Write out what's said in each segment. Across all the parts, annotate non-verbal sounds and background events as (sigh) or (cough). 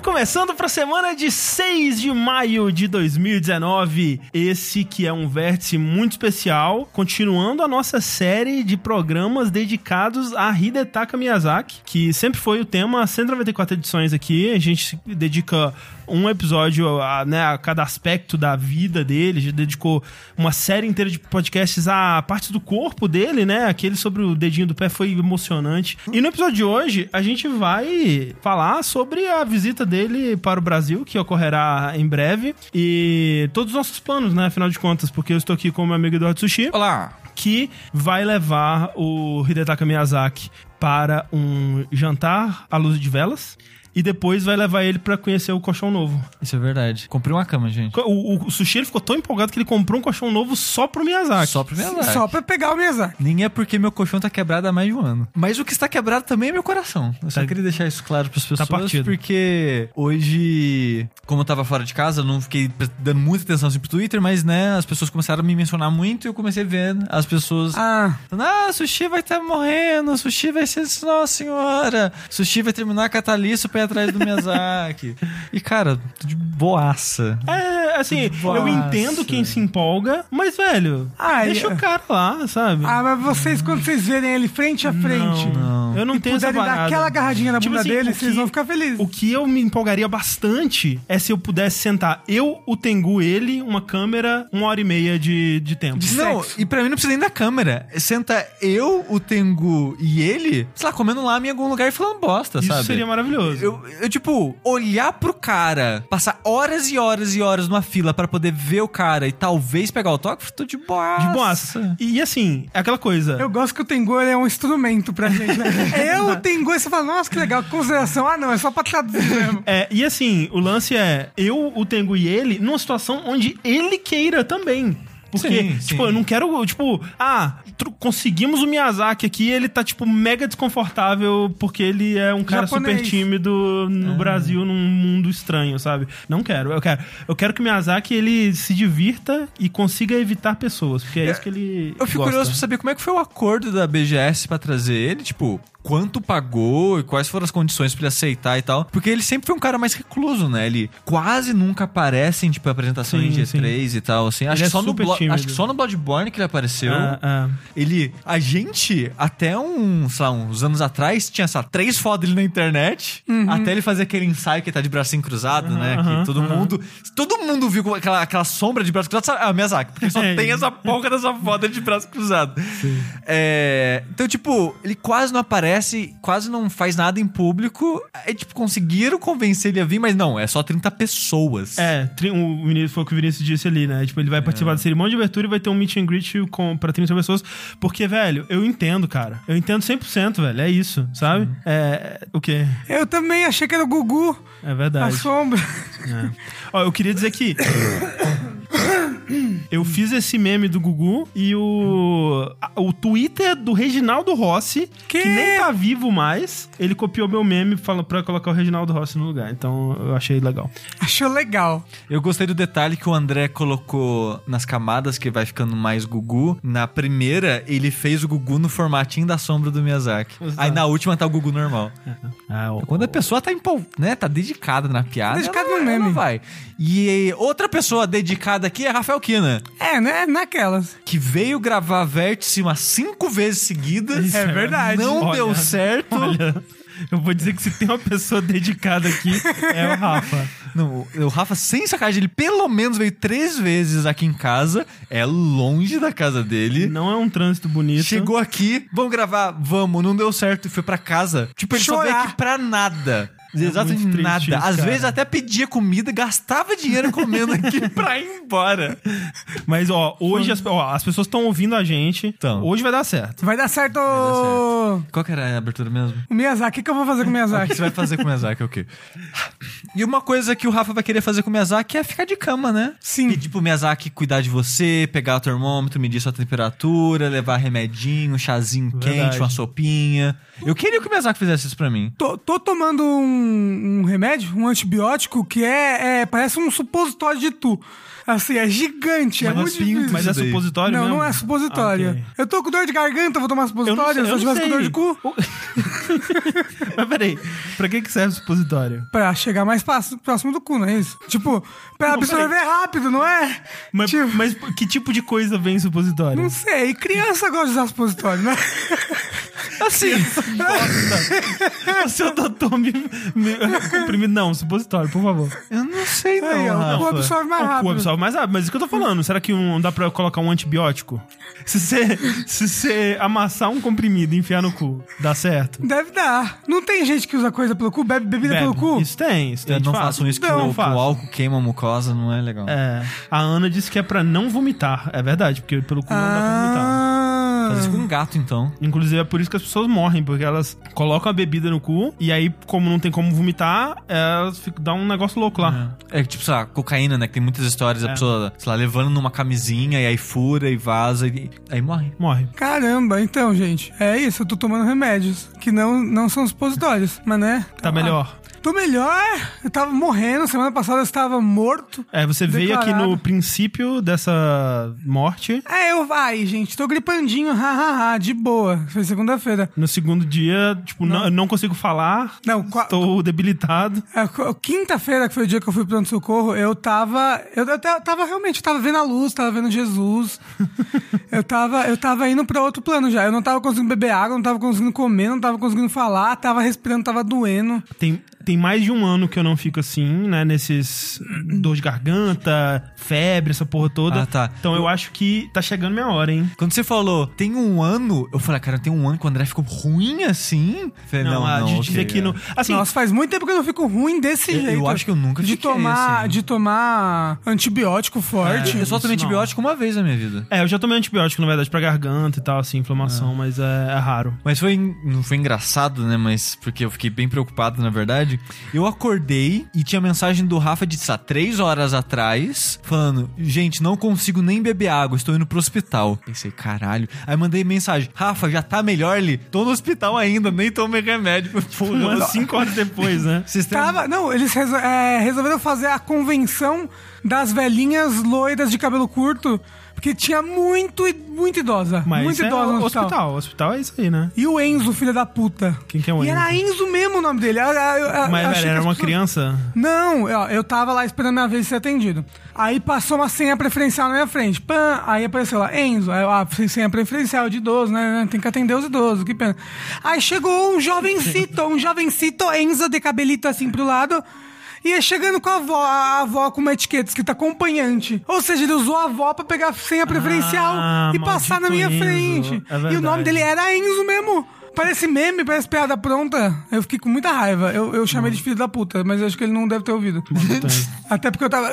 Começando para a semana de 6 de maio de 2019. Esse que é um vértice muito especial, continuando a nossa série de programas dedicados a Hidetaka Miyazaki, que sempre foi o tema, 194 edições aqui. A gente dedica um episódio a, né, a cada aspecto da vida dele, já dedicou uma série inteira de podcasts a partes do corpo dele, né? Aquele sobre o dedinho do pé foi emocionante. E no episódio de hoje, a gente vai falar sobre a visita dele para o Brasil, que ocorrerá em breve, e todos os nossos planos, né? Afinal de contas, porque eu estou aqui com o meu amigo Eduardo Sushi. Olá! Que vai levar o Hidetaka Miyazaki para um jantar à luz de velas e depois vai levar ele para conhecer o colchão novo. Isso é verdade. Comprei uma cama, gente. O, o, o Sushi ele ficou tão empolgado que ele comprou um colchão novo só pro Miyazaki. Só pro Miyazaki. Só pra pegar o Miyazaki. Nem é porque meu colchão tá quebrado há mais de um ano. Mas o que está quebrado também é meu coração. Eu só Tá- queria deixar isso claro pras pessoas. partido. porque hoje, como eu tava fora de casa, eu não fiquei dando muita atenção assim pro Twitter, mas né, as pessoas começaram a me mencionar muito e eu comecei a ver as pessoas. Ah, Ah, Sushi vai estar morrendo, Sushi vai ser Nossa Senhora, Sushi vai terminar a ir atrás do Miyazaki. e cara, tô de boaça. É, assim, eu Nossa. entendo quem se empolga, mas, velho, Ah, deixa é- o cara lá, sabe? ah, mas vocês, quando vocês verem ele frente a frente Não. Eu não tenho essa puderem dar aquela agarradinha na Tipo bunda assim, dele, vocês que- vão ficar felizes. O que eu me empolgaria bastante é se eu pudesse sentar eu, o Tengu, ele, uma câmera, uma hora e meia de, de tempo. De Não, sexo. e pra mim não precisa nem da câmera. Senta eu, o Tengu e ele, sei lá, comendo lá em algum lugar e falando bosta, Isso sabe? seria maravilhoso. Eu, eu, tipo, olhar pro cara, passar horas e horas e horas numa fila pra poder ver o cara e talvez pegar o toque, tô de boa. De boaça. E assim, é aquela coisa. Eu gosto que o Tengu ele é um instrumento pra gente, né? (laughs) eu, o Tengu, e você fala, nossa, que legal, que consideração. Ah, não, é só pra traduzir mesmo. É, e assim, o lance é eu, o Tengu e ele, numa situação onde ele queira também. Porque, Sim, tipo, sim. eu não quero, tipo, ah, conseguimos o Miyazaki aqui, ele tá, tipo, mega desconfortável porque ele é um cara Japonês. super tímido no Ah. Brasil, num mundo estranho, sabe? Não quero, eu quero. Eu quero que o Miyazaki, ele se divirta e consiga evitar pessoas, porque é, isso que ele Eu fico gosta. curioso pra saber como é que foi o acordo da BGS pra trazer ele, tipo, quanto pagou e quais foram as condições pra ele aceitar e tal. Porque ele sempre foi um cara mais recluso, né? Ele quase nunca aparece em, tipo, apresentações Sim, de E3 e tal, assim. Acho é que, só no Blo- tímido. acho que só no Bloodborne que ele apareceu. Ah, ah. Ele, a gente, até um, sei lá, uns anos atrás, tinha, lá, três fotos dele na internet, até ele fazer aquele ensaio que ele tá de bracinho cruzado, né? Uhum. que todo mundo, todo mundo viu aquela, aquela sombra de braço cruzado, sabe? Ah, Miyazaki, porque só (laughs) É. tem essa porca dessa foto de braço cruzado. É, então, tipo, ele quase não aparece, quase não faz nada em público, é tipo, conseguiram convencer ele a vir, mas não, é só 30 pessoas. É, o Vinícius foi o que o Vinícius disse ali, né? Tipo, ele vai participar da cerimônia de abertura e vai ter um meet and greet com, pra 30 pessoas. Porque, velho, eu entendo, cara. Eu entendo 100%, velho. É isso, sabe? É. O quê? Eu também achei que era o Gugu, É a verdade. sombra. É. Ó, eu queria dizer que. (coughs) Eu fiz esse meme do Gugu e o. a- O Twitter do Reginaldo Rossi, que, Que? nem tá vivo mais, ele copiou meu meme fala- pra colocar o Reginaldo Rossi no lugar. Então eu achei legal. Achou legal. Eu gostei do detalhe que o André colocou nas camadas, que vai ficando mais Gugu. Na primeira, ele fez o Gugu no formatinho da sombra do Miyazaki. Exato. Aí na última tá o Gugu normal. Ah, o- Quando a pessoa tá empol... né, tá dedicada na piada, Dedicada ela, no meme. ela vai. E outra pessoa dedicada aqui é Rafael Kina, É, né? Naquelas. que veio gravar Vértice umas cinco vezes seguidas. Isso é verdade. Não Olha, deu certo. Olha, eu vou dizer que se tem uma pessoa dedicada aqui, é o Rafa. Não, o Rafa, sem sacanagem, ele pelo menos veio três vezes aqui em casa. É longe da casa dele. Não é um trânsito bonito. Chegou aqui, vamos gravar, vamos, não deu certo e foi pra casa. Tipo, ele só veio Chorar. aqui pra nada. Exatamente triste nada. isso, Às cara. vezes até pedia comida, gastava dinheiro comendo aqui (laughs) pra ir embora. Mas, ó, hoje as, ó, as pessoas estão ouvindo a gente. Tão. Hoje vai dar certo. Vai dar certo. dar Qual que era a abertura mesmo? O Miyazaki, o que eu vou fazer com o O que Miyazaki? você vai fazer com o Miyazaki é o quê? E uma coisa que o Rafa vai querer fazer com o Miyazaki é ficar de cama, né? Sim. E tipo, o Miyazaki cuidar de você, pegar o termômetro, medir sua temperatura, levar remedinho, um chazinho Verdade. quente, uma sopinha. Eu queria que o Miyazaki fizesse isso pra mim. Tô, tô tomando um um, remédio, um antibiótico, que é, é- parece um supositório de tu. Assim, é gigante, é Mas muito assim, difícil. Mas é supositório não, mesmo? não é supositório. Ah, ok. Eu tô com dor de garganta, vou tomar Eu não supositório. sei, Se eu não tivesse com dor de cu, (laughs) Mas peraí, pra que que serve supositório? pra chegar mais próximo, próximo do cu, não é isso? Tipo, pra absorver rápido, não é? Mas, Tipo, mas que tipo de coisa vem em supositório? não sei, criança gosta de usar supositório, né? Assim, (laughs) O seu doutor me, me comprimido. Não, supositório, por favor. eu não sei não, Aí, ó, o cu absorve mais O cu rápido. Absorve mais rápido. Mas isso que eu tô falando. Será que um, dá pra colocar um antibiótico? (laughs) Se você se amassar um comprimido e enfiar no cu, dá certo? Deve dar. Não tem gente que usa coisa pelo cu, bebe bebida Bebe. pelo cu? Isso tem, isso tem. Eu não fato. façam isso que, Não, o, que faço. o álcool queima a mucosa, não é legal. É. A Ana disse que é pra não vomitar. É verdade, porque pelo cu não dá pra vomitar. Faz isso com um gato, então. Inclusive é por isso que as pessoas morrem, porque elas colocam a bebida no cu e aí, como não tem como vomitar, elas ficam, dá um negócio louco lá. É tipo, sei lá, cocaína, né? Que tem muitas histórias da É. pessoa, sei lá, levando numa camisinha e aí fura e vaza e aí morre. Morre. Caramba, então, gente, é isso, eu tô tomando remédios, que não, não são supositórios, mas né? Tá melhor. Tô melhor, eu tava morrendo, semana passada eu estava morto. É, você veio aqui Declarado. no princípio dessa morte. É, eu vai, gente, tô gripandinho, (laughs) hahaha, de boa, foi segunda-feira. No segundo dia, tipo, não, eu não consigo falar. Não, qua- Estou debilitado. É, qu- Quinta-feira, que foi o dia que eu fui pro pronto-socorro, eu tava. Eu, eu ta- tava realmente, eu tava vendo a luz, tava vendo Jesus. (laughs) eu, tava, eu tava indo pra outro plano já. Eu não tava conseguindo beber água, não tava conseguindo comer, não tava conseguindo falar, tava respirando, tava doendo. Tem, tem mais de um ano que eu não fico assim, né? Nesses dor de garganta, febre, essa porra toda. Ah, tá. Então eu acho que tá chegando minha hora, hein? Quando você falou, tem um ano, eu falei, cara, tem um ano que o André ficou ruim assim? Falei, Não, a de dizer ok, que é. no. Assim, Nossa, faz muito tempo que eu não fico ruim desse Eu- eu jeito. acho que eu nunca de fiquei tomar assim. De tomar antibiótico forte. Eu só tomei não. antibiótico uma vez na minha vida. é, eu já tomei antibiótico, na verdade, pra garganta e tal, assim, inflamação, mas é, é raro. Mas foi, não foi engraçado, né? Mas porque eu fiquei bem preocupado, na verdade. Eu acordei e tinha mensagem do Rafa de, sei lá, três horas atrás, falando: Gente, não consigo nem beber água, estou indo pro hospital. Pensei, caralho. Aí mandei mensagem: Rafa, já tá melhor ali? Tô no hospital ainda, nem tomei remédio. (laughs) Porra, cinco horas depois, né? Tava, não, eles resol- é, resolveram fazer a convenção das velhinhas loiras de cabelo curto, porque tinha muito, muito idosa. Mas muito é idosa no hospital. hospital. hospital. É isso aí, né? E o Enzo, filho da puta. Quem que é o E era Enzo? Enzo mesmo o nome dele. Eu- eu- eu Mas, velho, era uma pessoas- criança? Não, ó, eu tava lá esperando minha vez de ser atendido. Aí passou uma senha preferencial na minha frente. Pã, aí apareceu lá, Enzo. Aí eu, ah, senha preferencial de idoso, né? Tem que atender os idosos, que pena. Aí chegou um jovencito, um jovencito Enzo de cabelito assim pro lado. E ia chegando com a avó, a avó com uma etiqueta escrita acompanhante. Ou seja, ele usou a avó pra pegar a senha preferencial Ah, e passar na minha Enzo. frente. É e o nome dele era Enzo mesmo. Parece meme, parece piada pronta. Eu fiquei com muita raiva. Eu, eu chamei ele de filho da puta, mas eu acho que ele não deve ter ouvido. (laughs) Até porque eu tava.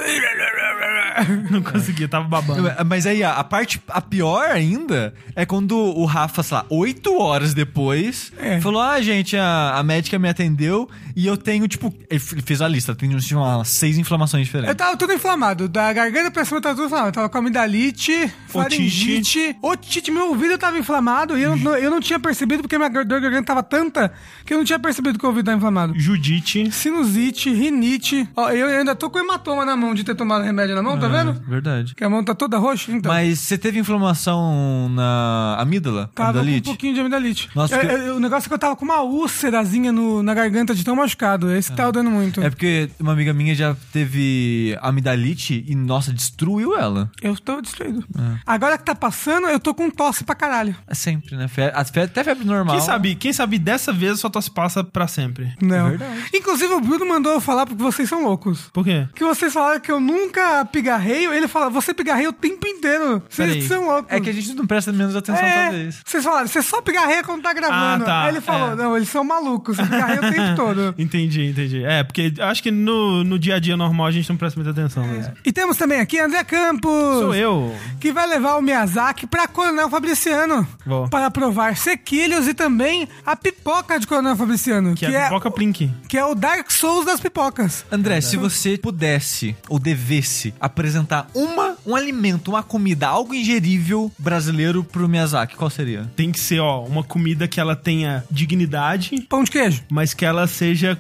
(laughs) Não conseguia, tava babando. Mas aí, a, a parte, a pior ainda, é quando o Rafa, sei lá, oito horas depois, É. falou: Ah, gente, a, a médica me atendeu e eu tenho, tipo. Ele fez a lista, tem tinha umas seis inflamações Eu diferentes. tava tudo inflamado. Da garganta pra cima eu tava tudo inflamado. Eu tava com amidalite, faringite, otite. Meu ouvido tava inflamado e eu não, eu não tinha percebido porque minha dor de garganta tava tanta que eu não tinha percebido que o ouvido tava inflamado. Judite. Sinusite, rinite. Ó, eu ainda tô com hematoma na mão de ter tomado remédio na mão, tá vendo? Verdade. Que a mão tá toda roxa, então. Mas você teve inflamação na amígdala? Tava amidalite? com um pouquinho de amidalite. Nossa, É, porque- é, o negócio é que eu tava com uma úlcerazinha no- na garganta de tão machucado. Esse que tava dando muito. É porque uma amiga minha já teve amidalite e, nossa, destruiu ela. Eu tô destruído. Agora que tá passando, eu tô com tosse pra caralho. É sempre, né? Fe- até febre normal. Quem sabe, quem sabe dessa vez sua tosse passa pra sempre. Não. verdade. Inclusive, o Bruno mandou eu falar porque vocês são loucos. Por quê? Que vocês falaram que eu nunca pigarreio. Ele fala, você pigarreia o tempo inteiro. Vocês são loucos. É que a gente não presta menos atenção, É, talvez. Vocês falaram, você só pigarreia quando tá gravando. Ah, tá, Aí ele falou, é. não, eles são malucos, você pigarreia o tempo todo. (laughs) Entendi, entendi. É, porque acho que no, no dia a dia normal a gente não presta muita atenção mesmo. E temos também aqui André Campos. Sou eu. que vai levar o Miyazaki pra Coronel Fabriciano. Vou. Para provar sequilhos e também a pipoca de Coronel Fabriciano. Que, é pipoca Plink. que é o Dark Souls das pipocas. André, se você pudesse ou devesse apresentar uma, um alimento, uma comida, algo ingerível brasileiro pro Miyazaki, qual seria? Tem que ser, ó, uma comida que ela tenha dignidade, Pão de queijo. mas que ela seja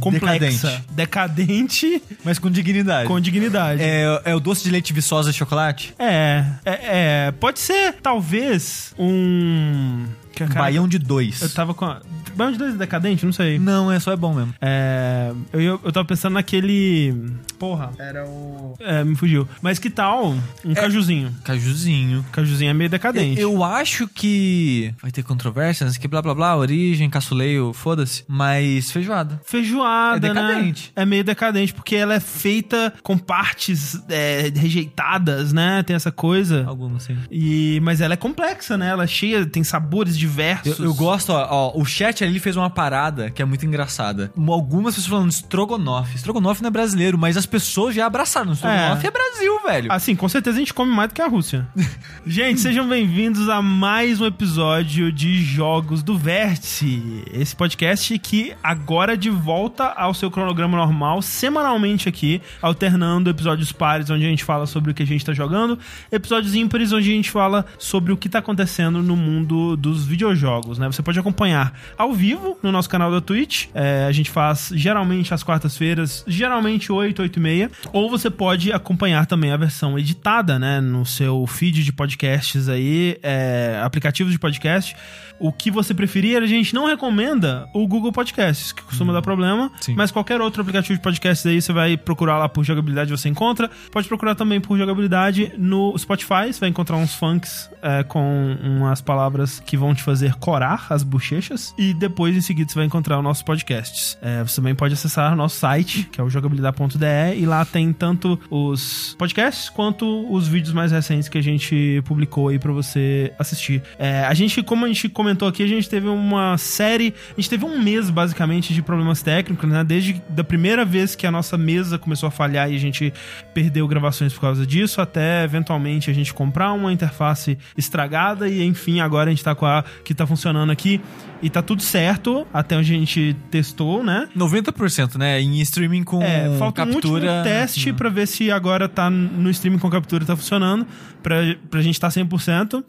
complexa. Decadente, Mas com dignidade. com dignidade. É, é o doce de leite viçosa e chocolate? É, é, é, pode ser talvez um. Que, cara, Baião de dois. Eu tava com. a- Baião de dois é decadente? Não sei. Não, é só é bom mesmo. É, eu, eu, eu tava pensando naquele. Porra, era o. É, me fugiu. Mas que tal um cajuzinho? Cajuzinho. Cajuzinho é meio decadente. Eu, eu acho que vai ter controvérsias, que blá blá blá, origem, caçuleio, foda-se. Mas feijoada. Feijoada, É decadente. né? É meio decadente, porque ela é feita com partes é, rejeitadas, né? Tem essa coisa. Alguma, sim. E, mas ela é complexa, né? Ela é cheia, tem sabores Eu, diversos. eu gosto, ó, ó, o chat ali fez uma parada que é muito engraçada. Algumas pessoas falando estrogonofe. Estrogonofe não é brasileiro, mas as pessoas já abraçaram. Estrogonofe é, É. Brasil, velho. Assim, com certeza a gente come mais do que a Rússia. (laughs) gente, sejam bem-vindos a mais um episódio de Jogos do Vértice. Esse podcast que agora de volta ao seu cronograma normal, semanalmente aqui, alternando episódios pares onde a gente fala sobre o que a gente tá jogando, episódios ímpares onde a gente fala sobre o que tá acontecendo no mundo dos videojogos, né? Você pode acompanhar ao vivo no nosso canal da Twitch. É, a gente faz geralmente às quartas-feiras, geralmente 8, 8 e meia. Ou você pode acompanhar também a versão editada, né? No seu feed de podcasts aí, é, aplicativos de podcast. O que você preferir, a gente não recomenda o Google Podcasts, que costuma dar problema. sim. Mas qualquer outro aplicativo de podcasts aí, você vai procurar lá por jogabilidade, você encontra. Pode procurar também por jogabilidade no Spotify, você vai encontrar uns funks é, com umas palavras que vão te fazer corar as bochechas. E depois, em seguida, você vai encontrar os nossos podcasts. É, você também pode acessar o nosso site, que é o jogabilidade.de, e lá tem tanto os podcasts quanto os vídeos mais recentes que a gente publicou aí pra você assistir. É, a gente, como a gente comentou aqui, a gente teve uma série, a gente teve um mês basicamente de problemas técnicos, né? Desde da primeira vez que a nossa mesa começou a falhar e a gente perdeu gravações por causa disso, até eventualmente a gente comprar uma interface estragada e enfim, agora a gente tá com a que tá funcionando aqui e tá tudo certo até onde a gente testou, né? 90%, né? Em streaming com É, falta um último captura. teste pra ver se agora tá no streaming com captura tá funcionando, pra, pra gente tá 100%.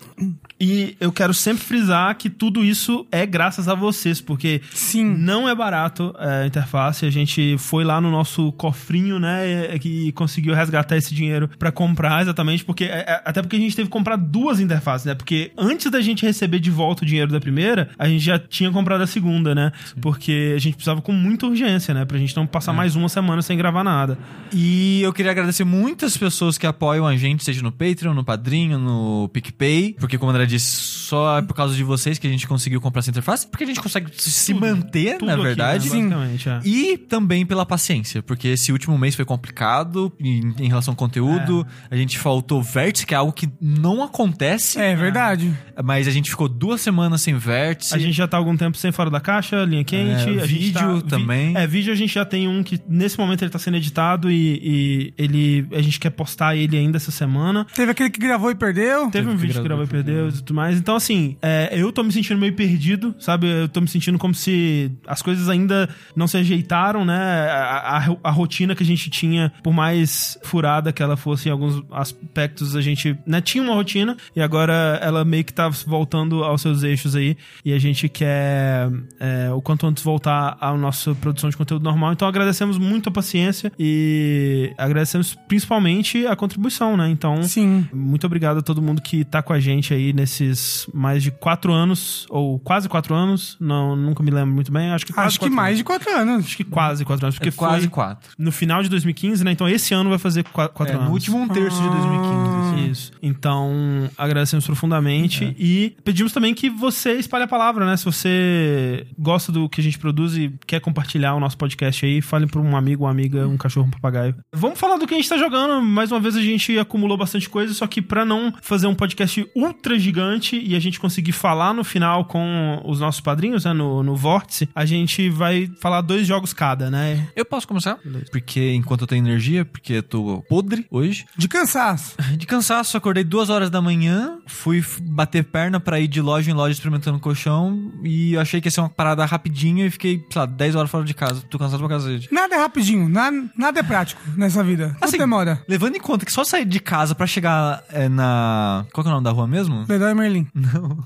E eu quero sempre frisar que tudo isso é graças a vocês, porque Sim. não é barato é, a interface. A gente foi lá no nosso cofrinho, né, e, conseguiu resgatar esse dinheiro pra comprar, exatamente, porque é, é, até porque a gente teve que comprar duas interfaces, né? Porque antes da gente receber de volta o dinheiro da primeira, a gente já tinha comprado a segunda, né? Porque a gente precisava com muita urgência, né, pra gente não passar mais uma semana sem gravar nada. E eu queria agradecer muitas pessoas que apoiam a gente, seja no Patreon, no Padrinho, no PicPay. Porque, como o André disse, só é por causa de vocês que a gente conseguiu comprar essa interface. Porque a gente consegue se Tudo, manter, Tudo na aqui, verdade. né, basicamente, é. E também pela paciência, porque esse último mês foi complicado em, em relação ao conteúdo. A gente faltou vértice, que é algo que não acontece. É verdade. Mas a gente ficou duas semanas sem vértice. A gente já tá algum tempo sem fora da caixa, linha quente. É, a gente vídeo tá- também. É, vídeo a gente já tem um que nesse momento ele tá sendo editado e, e ele a gente quer postar ele ainda essa semana. Teve aquele que gravou e perdeu. Teve um que vídeo que gravou gravou e perdeu e tudo mais. Então, assim, é, eu tô me sentindo meio perdido, sabe? Eu tô me sentindo como se as coisas ainda não se ajeitaram, né? A, a- a rotina que a gente tinha, por mais furada que ela fosse em alguns aspectos, a gente né, tinha uma rotina e agora ela meio que tá voltando aos seus eixos aí. E a gente quer é, o quanto antes voltar à nossa produção de conteúdo normal. Então, agradecemos muito a paciência e agradecemos principalmente a contribuição, né? Então, Sim. Muito obrigado a todo mundo que tá com a gente aí nesses mais de quatro anos, ou quase quatro anos, não, nunca me lembro muito bem, acho que quase Acho que mais anos. de quatro anos. Acho que quase quatro anos, porque É quase foi quatro. no final de 2015, né? Então esse ano vai fazer qua- quatro É, anos. no último um terço de 2015. assim. Isso. Então, agradecemos profundamente e pedimos também que você espalhe a palavra, né? Se você gosta do que a gente produz e quer compartilhar o nosso podcast aí, fale para um amigo, uma amiga, um cachorro, um papagaio. Vamos falar do que a gente tá jogando. Mais uma vez a gente acumulou bastante coisa, só que para não fazer um podcast ultra gigante e a gente conseguir falar no final com os nossos padrinhos, né? No, no Vórtice, a gente vai falar dois jogos cada, né? Eu posso começar? Porque enquanto eu tenho energia, porque eu tô podre hoje. De cansaço. (laughs) De cansaço, acordei duas horas da manhã, fui bater perna pra ir de loja em loja experimentando colchão e achei que ia ser uma parada rapidinha e fiquei, sei lá, 10 horas fora de casa. Tô cansado pra cacete. Nada é rapidinho, nada, nada é prático nessa vida. Assim, demora. Levando em conta que só sair de casa pra chegar é, na. Qual que é o nome da rua mesmo? Leroy Merlin. (laughs) Não.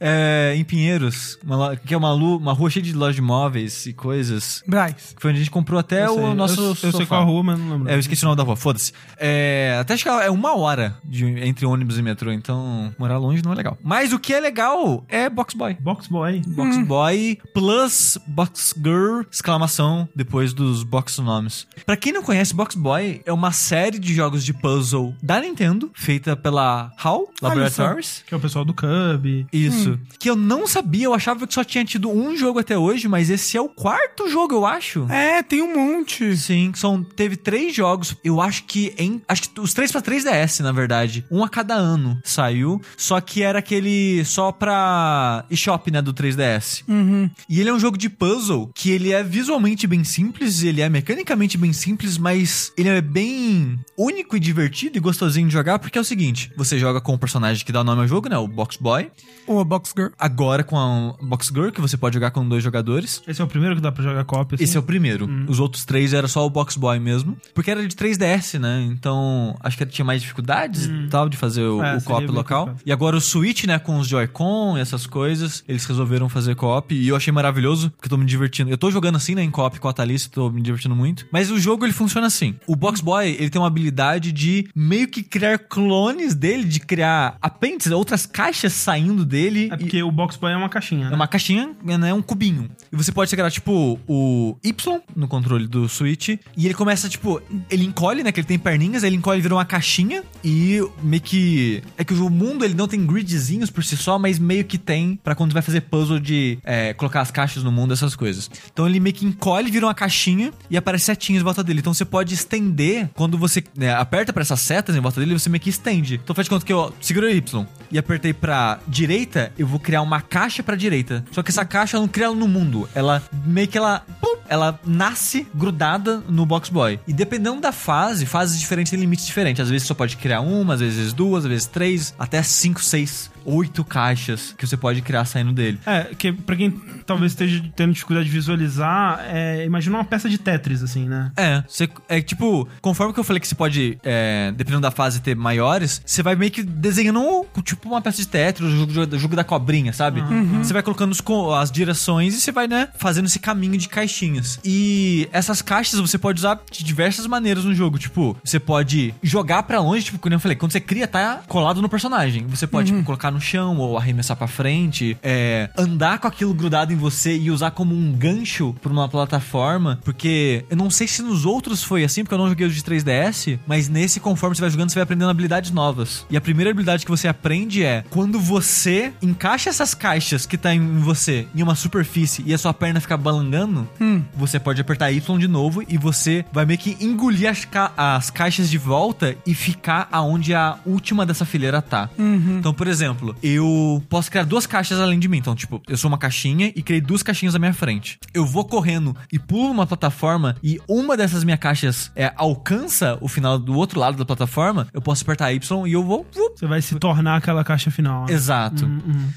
É, em Pinheiros, uma lo- que é uma, lu- uma rua cheia de lojas de móveis e coisas. Braz. Que foi onde a gente comprou até Eu sei, o nosso. eu, eu sei sofá. qual a rua, mas não lembro. É, eu esqueci o nome da rua, foda-se. É, até acho que é uma hora de- entre ônibus e metrô, então morar longe não é legal. Mas o que é legal é Box Boy. Box Boy. Box Boy plus Box Girl, exclamação, depois dos box nomes. Pra quem não conhece, Box Boy é uma série de jogos de puzzle da Nintendo, feita pela HAL Laboratories. Que é o pessoal do Cub. Isso. Que eu não sabia, eu achava que só tinha tido um jogo até hoje, mas esse é o quarto jogo, eu acho. É, tem um monte. Sim, são, teve três jogos. Eu acho que em. Acho que os três pra 3DS, na verdade. Um a cada ano saiu. Só que era aquele só pra eShop, né? Do 3DS. Uhum. E ele é um jogo de puzzle que ele é visualmente bem simples, ele é mecanicamente bem simples, mas ele é bem único e divertido e gostosinho de jogar, porque é o seguinte: você joga com o personagem que dá o nome ao jogo, né? O Box Boy. Ou Box Girl. Agora com a Box Girl, que você pode jogar com dois jogadores. Esse é o primeiro que dá pra jogar cópia. assim? Esse é o primeiro. Os outros três era só o Box Boy mesmo. Porque era de 3DS, né? Então, acho que tinha mais dificuldades e tal de fazer o, É, o co-op local. complicado. E agora o Switch, né? Com os Joy-Con e essas coisas, eles resolveram fazer co-op. E eu achei maravilhoso, porque eu tô me divertindo. Eu tô jogando assim, né? Em co-op com a Thalys, tô me divertindo muito. Mas o jogo, ele funciona assim. O Box Boy, ele tem uma habilidade de meio que criar clones dele, de criar apêndices, outras caixas saindo dele. É e- porque o Box Boy é uma caixinha. é né? uma caixinha, né? Um cubinho. E você pode chegar, tipo, o Y no controle do Switch. E ele começa, tipo, ele encolhe, né? Que ele tem perninhas, aí ele encolhe e vira uma caixinha. E meio que. É que o mundo ele não tem gridzinhos por si só, mas meio que tem pra quando vai fazer puzzle de é, colocar as caixas no mundo, essas coisas. Então ele meio que encolhe, vira uma caixinha e aparece setinhas em volta dele. Então você pode estender quando você né, aperta pra essas setas em volta dele, você meio que estende. Então faz de conta que eu segurei o Y e apertei pra direita, eu vou criar uma caixa pra direita. Só que essa caixa eu não cria ela no mundo. Ela meio que ela. pum, ela nasce grudada no Box Boy. E dependendo da fase, fases diferentes têm limites diferentes. Às vezes você pode criar uma, às vezes duas, às vezes três, até cinco, seis, oito caixas que você pode criar saindo dele. É, que pra quem talvez esteja tendo dificuldade de visualizar, é, imagina uma peça de Tetris, assim, né? É, você, é tipo, conforme que eu falei que você pode, é, dependendo da fase, ter maiores, você vai meio que desenhando tipo uma peça de Tetris, o jogo, jogo da cobrinha, sabe? Você vai colocando os as direções e você vai, né, fazendo esse caminho de caixinhas. E essas caixas você pode usar de diversas maneiras no jogo. Tipo, você pode jogar pra longe, tipo, como eu falei, quando você cria, tá colado no personagem. Você pode, tipo, colocar no chão ou arremessar pra frente, é, andar com aquilo grudado em você e usar como um gancho pra uma plataforma. Porque eu não sei se nos outros foi assim, porque eu não joguei os de 3DS, mas nesse, conforme você vai jogando, você vai aprendendo habilidades novas. E a primeira habilidade que você aprende é quando você encaixa essas caixas que tá em você em uma superfície e a sua perna fica balangando, você pode apertar Y de novo e você vai meio que engolir as, ca- as caixas de volta e ficar aonde a última dessa fileira tá. Então, por exemplo, eu posso criar duas caixas além de mim. Então, tipo, eu sou uma caixinha e criei duas caixinhas à minha frente. Eu vou correndo e pulo uma plataforma e uma dessas minhas caixas é, alcança o final do outro lado da plataforma, eu posso apertar Y e eu vou. Você vai se tornar aquela caixa final. né? Exato.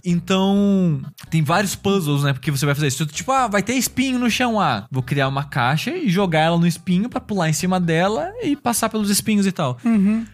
Então, tem vários puzzles, né? Porque você vai fazer isso. Tipo, ah, vai ter espinho no chão. Ah, vou criar uma caixa e jogar ela no espinho pra pular em cima dela e passar pelos espinhos e tal.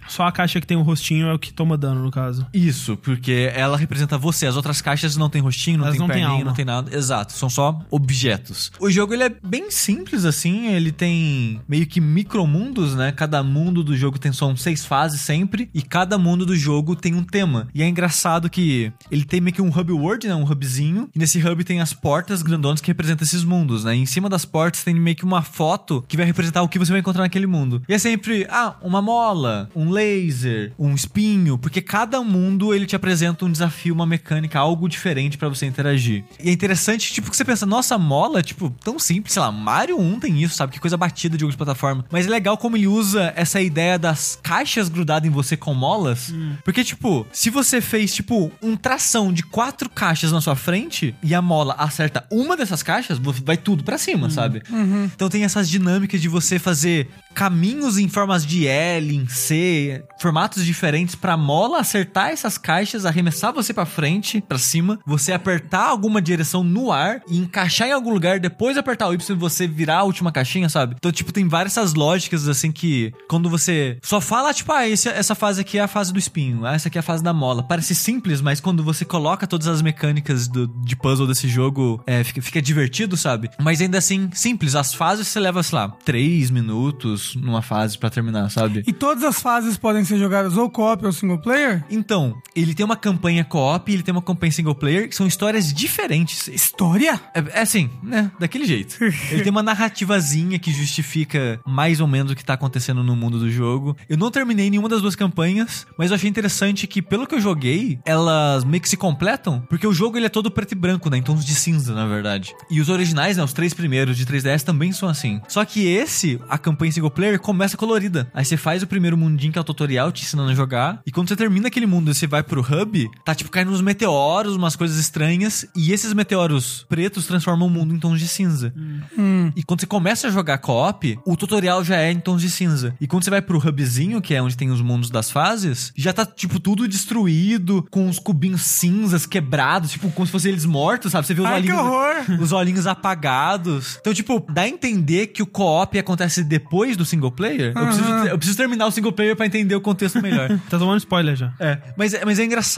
Só a caixa que tem o rostinho é o que toma dano, no caso. Isso, porque ela representa você. As outras caixas não tem rostinho, não Elas tem não perninha, alma. não tem nada. Exato, são só objetos. O jogo ele é bem simples assim, ele tem meio que micromundos, né? Cada mundo do jogo tem só seis fases sempre e cada mundo do jogo tem um tema. E é engraçado que ele tem meio que um hub world, né? Um hubzinho. E nesse hub tem as portas grandonas que representam esses mundos, né? E em cima das portas tem meio que uma foto que vai representar o que você vai encontrar naquele mundo. E é sempre, ah, uma mola, um laser, um espinho, porque cada mundo ele te apresenta um desafio, uma mecânica, algo diferente pra você interagir. E é interessante, tipo, que você pensa, nossa, mola, tipo, tão simples, sei lá, Mario 1 tem isso, sabe? Que coisa batida de jogo de plataforma. Mas é legal como ele usa essa ideia das caixas grudadas em você com molas, porque, tipo, se você fez, tipo, um tração de quatro caixas na sua frente e a mola acerta uma dessas caixas, vai tudo pra cima, sabe? Então tem essas dinâmicas de você fazer caminhos em formas de L, em C, formatos diferentes pra mola acertar essas caixas, arremessar você pra frente, pra cima, você apertar alguma direção no ar e encaixar em algum lugar, depois apertar o Y e você virar a última caixinha, sabe? Então, tipo, tem várias essas lógicas assim que quando você só fala, tipo, ah, esse, essa fase aqui é a fase do espinho, ah, essa aqui é a fase da mola. Parece simples, mas quando você coloca todas as mecânicas do, de puzzle desse jogo, é, fica, fica divertido, sabe? Mas ainda assim, simples. As fases você leva, sei lá, 3 minutos numa fase pra terminar, sabe? E todas as fases podem ser jogadas ou co-op ou single player? Então, ele tem uma campanha co-op e ele tem uma campanha single player, que são histórias diferentes. História? É, é assim, né? Daquele jeito. (laughs) Ele tem uma narrativazinha que justifica mais ou menos o que tá acontecendo no mundo do jogo. Eu não terminei nenhuma das duas campanhas, mas eu achei interessante que, pelo que eu joguei, elas meio que se completam, porque o jogo ele é todo preto e branco, né? Em tons de cinza, na verdade. E os originais, né? Os três primeiros de 3DS também são assim. Só que esse, a campanha single player, começa colorida. Aí você faz o primeiro mundinho, que é o tutorial, te ensinando a jogar. E quando você termina aquele mundo você vai pro hub, tá tipo caindo uns meteoros, umas coisas estranhas. E esses meteoros pretos transformam o mundo em tons de cinza. E quando você começa a jogar co-op, o tutorial já é em tons de cinza. E quando você vai pro hubzinho, que é onde tem os mundos das fases, já tá, tipo, tudo destruído, com os cubinhos cinzas quebrados, tipo, como se fossem eles mortos, sabe? Você vê os Ai, que olhinhos. horror! (laughs) Os olhinhos apagados. Então, tipo, dá a entender que o co-op acontece depois do single player. Eu, preciso, eu preciso terminar o single player pra entender o contexto melhor. (laughs) Tá tomando spoiler já. É, mas, é- mas é engraçado,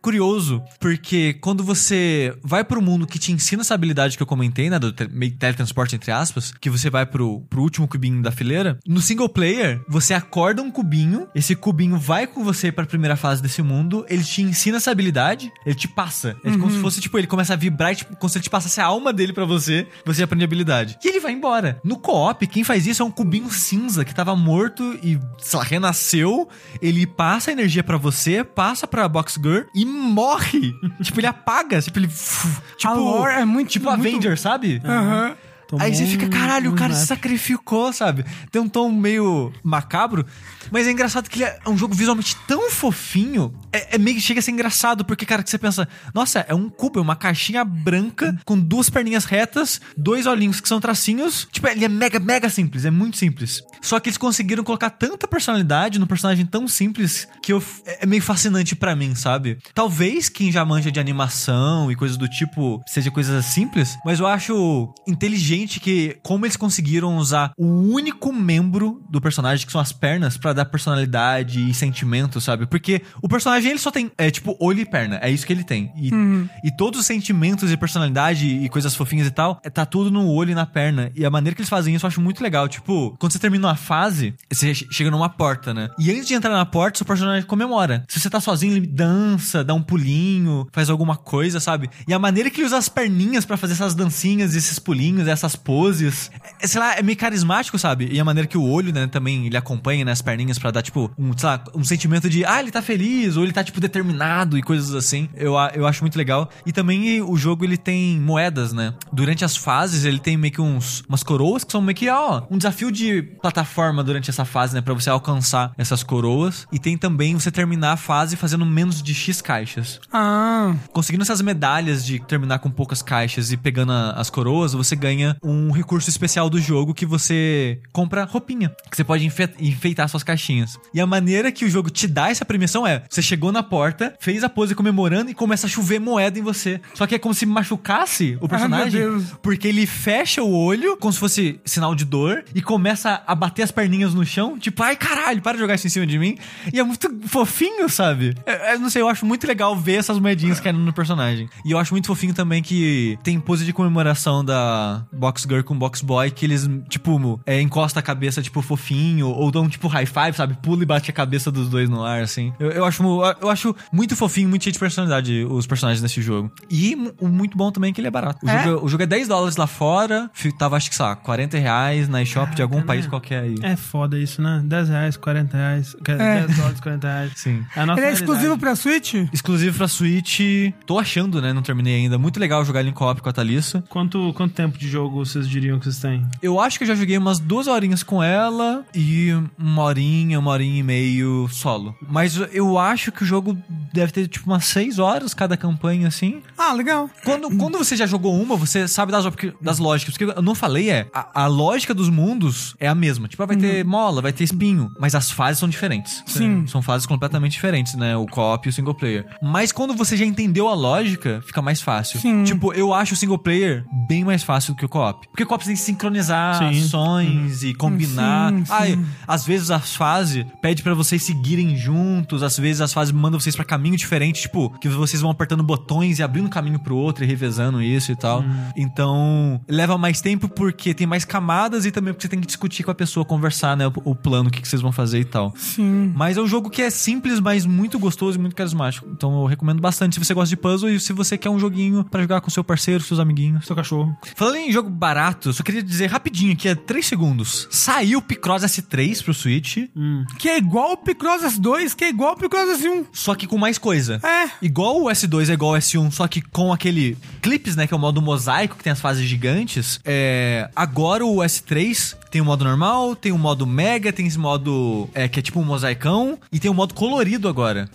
curioso, porque quando você vai pro mundo que te ensina essa habilidade que eu comentei, né, do te- meio teletransporte, entre aspas, que você vai pro, pro último cubinho da fileira, no single player, você acorda um cubinho, esse cubinho vai com você pra primeira fase desse mundo, ele te ensina essa habilidade, ele te passa. É como se fosse, tipo, ele começa a vibrar, tipo, como se ele te passasse a alma dele pra você, você aprende a habilidade. E ele vai embora. No co-op, quem faz isso é um cubinho cinza que tava morto e, sei lá, renasceu, ele passa a energia pra você, passa pra Box Girl e morre. (laughs) tipo, ele apaga, tipo, ele... Tipo, A lore é muito- Tipo muito- Avenger, sabe? Aham. Tomou Aí você fica, um- caralho, o um cara se sacrificou, sabe? Tem um tom meio macabro, mas é engraçado que ele é um jogo visualmente tão fofinho. É, é meio que chega a ser engraçado, porque, cara, que você pensa, nossa, é um cubo, é uma caixinha branca com duas perninhas retas, dois olhinhos que são tracinhos. Tipo, ele é mega, mega simples, é muito simples. Só que eles conseguiram colocar tanta personalidade num personagem tão simples que eu, é meio fascinante pra mim, sabe? Talvez quem já manja de animação e coisas do tipo seja coisas simples, mas eu acho inteligente que como eles conseguiram usar o único membro do personagem, que são as pernas, pra dar personalidade e sentimento, sabe? Porque o personagem ele só tem, é tipo, olho e perna, é isso que ele tem. E, e todos os sentimentos e personalidade e coisas fofinhas e tal, é, tá tudo no olho e na perna. E a maneira que eles fazem isso eu acho muito legal. Tipo, quando você termina uma fase, você che- chega numa porta, né? E antes de entrar na porta, seu personagem comemora. Se você tá sozinho, ele dança, dá um pulinho, faz alguma coisa, sabe? E a maneira que ele usa as perninhas pra fazer essas dancinhas, esses pulinhos, essas poses, é, sei lá, é meio carismático, sabe? E a maneira que o olho, né, também ele acompanha nas perninhas pra dar, tipo, um, sei lá, um sentimento de, ah, ele tá feliz, ou ele tá, tipo, determinado e coisas assim. Eu, eu acho muito legal. E também o jogo, ele tem moedas, né? Durante as fases, ele tem meio que uns, umas coroas que são meio que, ó, um desafio de plataforma durante essa fase, né? Pra você alcançar essas coroas. E tem também você terminar a fase fazendo menos de X caixas. Ah, Conseguindo essas medalhas de terminar com poucas caixas e pegando a- as coroas, você ganha um recurso especial do jogo que você compra roupinha. Que você pode enfe- enfeitar suas caixinhas. E a maneira que o jogo te dá essa premiação é: você chegou na porta, fez a pose comemorando e começa a chover moeda em você. Só que é como se machucasse o personagem. Deus. porque ele fecha o olho, como se fosse sinal de dor, e começa a bater as perninhas no chão, tipo, ai caralho, para de jogar isso em cima de mim. E é muito fofinho, sabe? É, é, não sei, eu acho muito legal ver essas moedinhas caindo no personagem. E eu acho muito fofinho também que tem pose de comemoração da Box Girl com Box Boy, que eles, tipo, é, encosta a cabeça, tipo, fofinho, ou dão, tipo, high five, sabe? Pula e bate a cabeça dos dois no ar, assim. Eu, eu, acho, eu acho muito fofinho, muito cheio de personalidade os personagens desse jogo. E muito bom também é que ele é barato. O, É? Jogo, o jogo é 10 dólares lá fora, tava, acho que, sei lá, 40 reais na eShop de algum país né? qualquer aí. É foda isso, né? 10 reais, 40 reais. É. 10 dólares, 40 reais. Sim. É a nossa ele é realidade. exclusivo pra Switch? Exclusivo pra Switch. Tô achando, né? Não terminei ainda. Muito legal jogar ele em co-op com a Thalissa. Quanto, quanto tempo de jogo jogo vocês diriam que vocês têm? Eu acho que eu já joguei umas duas horinhas com ela e uma horinha, uma horinha e meio solo. Mas eu acho que o jogo deve ter tipo umas seis horas cada campanha, assim. Ah, legal. Quando, quando você já jogou uma, você sabe das, das lógicas. Porque eu não falei é, a, a lógica dos mundos é a mesma. Tipo, vai ter mola, vai ter espinho, mas as fases são diferentes. Sim. São fases completamente diferentes, né? O co-op e o single player. Mas quando você já entendeu a lógica, fica mais fácil. Sim. Tipo, eu acho o single player bem mais fácil do que o co-op. Porque o co-op tem que sincronizar Sim. ações e combinar. Sim, sim. Ai, às vezes as fases pede pra vocês seguirem juntos, às vezes as fases mandam vocês pra caminho diferente, tipo, que vocês vão apertando botões e abrindo um caminho pro outro e revezando isso e tal. Então, leva mais tempo porque tem mais camadas e também porque você tem que discutir com a pessoa, conversar, né, o, o plano, o que, que vocês vão fazer e tal. Sim. Mas é um jogo que é simples, mas muito gostoso e muito carismático. Então eu recomendo bastante se você gosta de puzzle e se você quer um joguinho pra jogar com seu parceiro, seus amiguinhos. Seu cachorro. Falando em jogo barato, só queria dizer rapidinho aqui, é 3 segundos. Saiu o Picross S3 pro Switch, Que é igual o Picross S2, que é igual o Picross S1. só que com mais coisa. É. Igual o S2 é igual ao S1, só que com aquele clips, né, que é o modo mosaico, que tem as fases gigantes. É, agora o S3 tem o modo normal, tem o modo mega, tem esse modo é, que é tipo um mosaicão, e tem o modo colorido agora.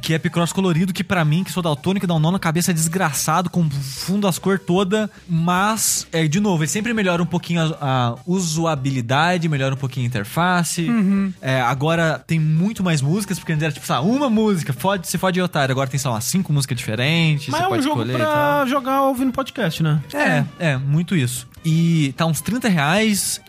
Que é Picross colorido, que pra mim, que sou daltônico, dá um nó na cabeça desgraçado, com fundo as cores toda. Mas, é, de novo, ele sempre melhora um pouquinho a, a usabilidade, melhora um pouquinho a interface. É, agora tem muito mais músicas, porque antes era tipo, sabe, uma música, fode, se fode otário. Agora tem, sei lá, cinco músicas diferentes. Mas é um jogo pra jogar ouvindo podcast, né? É, é, muito isso. E tá uns 30 reais.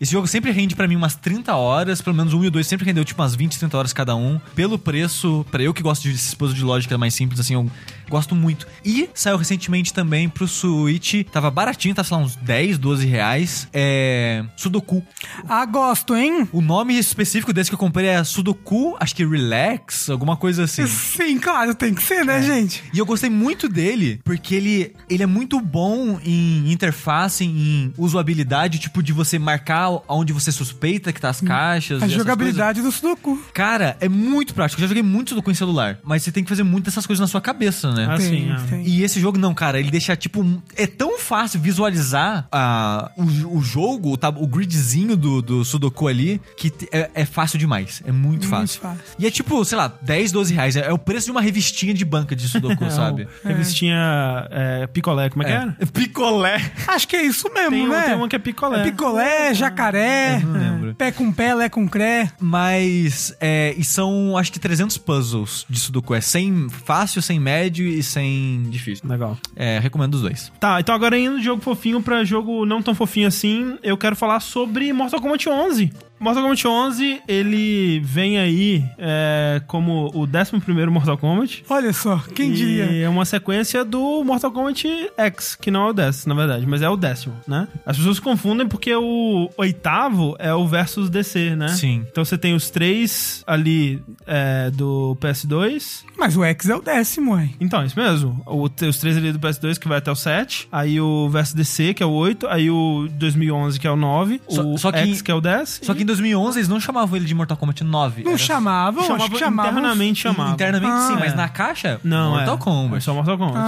Esse jogo sempre rende pra mim umas 30 horas. Pelo menos um e dois sempre rendeu tipo umas 20, 30 horas cada um. Pelo preço, pra eu que gosto de puzzle de lógica mais simples, assim, eu gosto muito. E saiu recentemente também pro Switch. Tava baratinho, tá, sei lá, uns 10, 12 reais. É. Sudoku. Ah, gosto, hein? O nome específico desse que eu comprei é Sudoku, acho que Relax, alguma coisa assim. Sim, claro, tem que ser, né, gente? E eu gostei muito dele, porque ele, ele é muito bom em interface, em usabilidade, tipo de você marcar onde você suspeita que tá as caixas. A e essas jogabilidade do Sudoku. Cara, é muito prático. Eu já joguei muito Sudoku em celular, mas você tem que fazer muito dessas coisas na sua cabeça, né? Ah, sim, é. E esse jogo não, cara, ele deixa tipo. É tão fácil visualizar ah, o, o jogo, tá, o gridzinho do, do Sudoku ali, que é, é fácil demais. É muito fácil. fácil. E é tipo, sei lá, 10, 12 reais. É, é o preço de uma revistinha de banca de Sudoku, (laughs) sabe? É, o- Revistinha é, picolé, como é, que era? (laughs) Picolé. Acho que é isso mesmo, Tem, um- né? tem uma que é picolé. É picolé, jacaré, Eu não lembro. pé com pé, lé com cré. Mas, é, e são acho que 300 puzzles de Sudoku. É sem fácil, sem médio e sem difícil. Legal. É, recomendo os dois. Tá, então agora indo de jogo fofinho pra jogo não tão fofinho assim, eu quero falar sobre Mortal Kombat 11. Mortal Kombat 11, ele vem aí é, como o 11º Mortal Kombat. Olha só, quem e diria? é uma sequência do Mortal Kombat X, que não é o 10, na verdade, mas é o décimo, né? As pessoas confundem porque o oitavo é o versus DC, né? Sim. Então você tem os três ali é, do PS2, Mas o X é o décimo, ué. então, é isso mesmo. O, os três ali do PS2 que vai até o 7. Aí o Versus DC, que é o 8. Aí o 2011, que é o 9. Só- o só que- X, que é o 10. Só que em 2011 eles não chamavam ele de Mortal Kombat 9. Não era- chamavam, acho chamava que chamavam. internamente chamava. Internamente sim, Ah, mas é. na caixa, Não, Mortal é. Kombat. É só Mortal Kombat, Ah.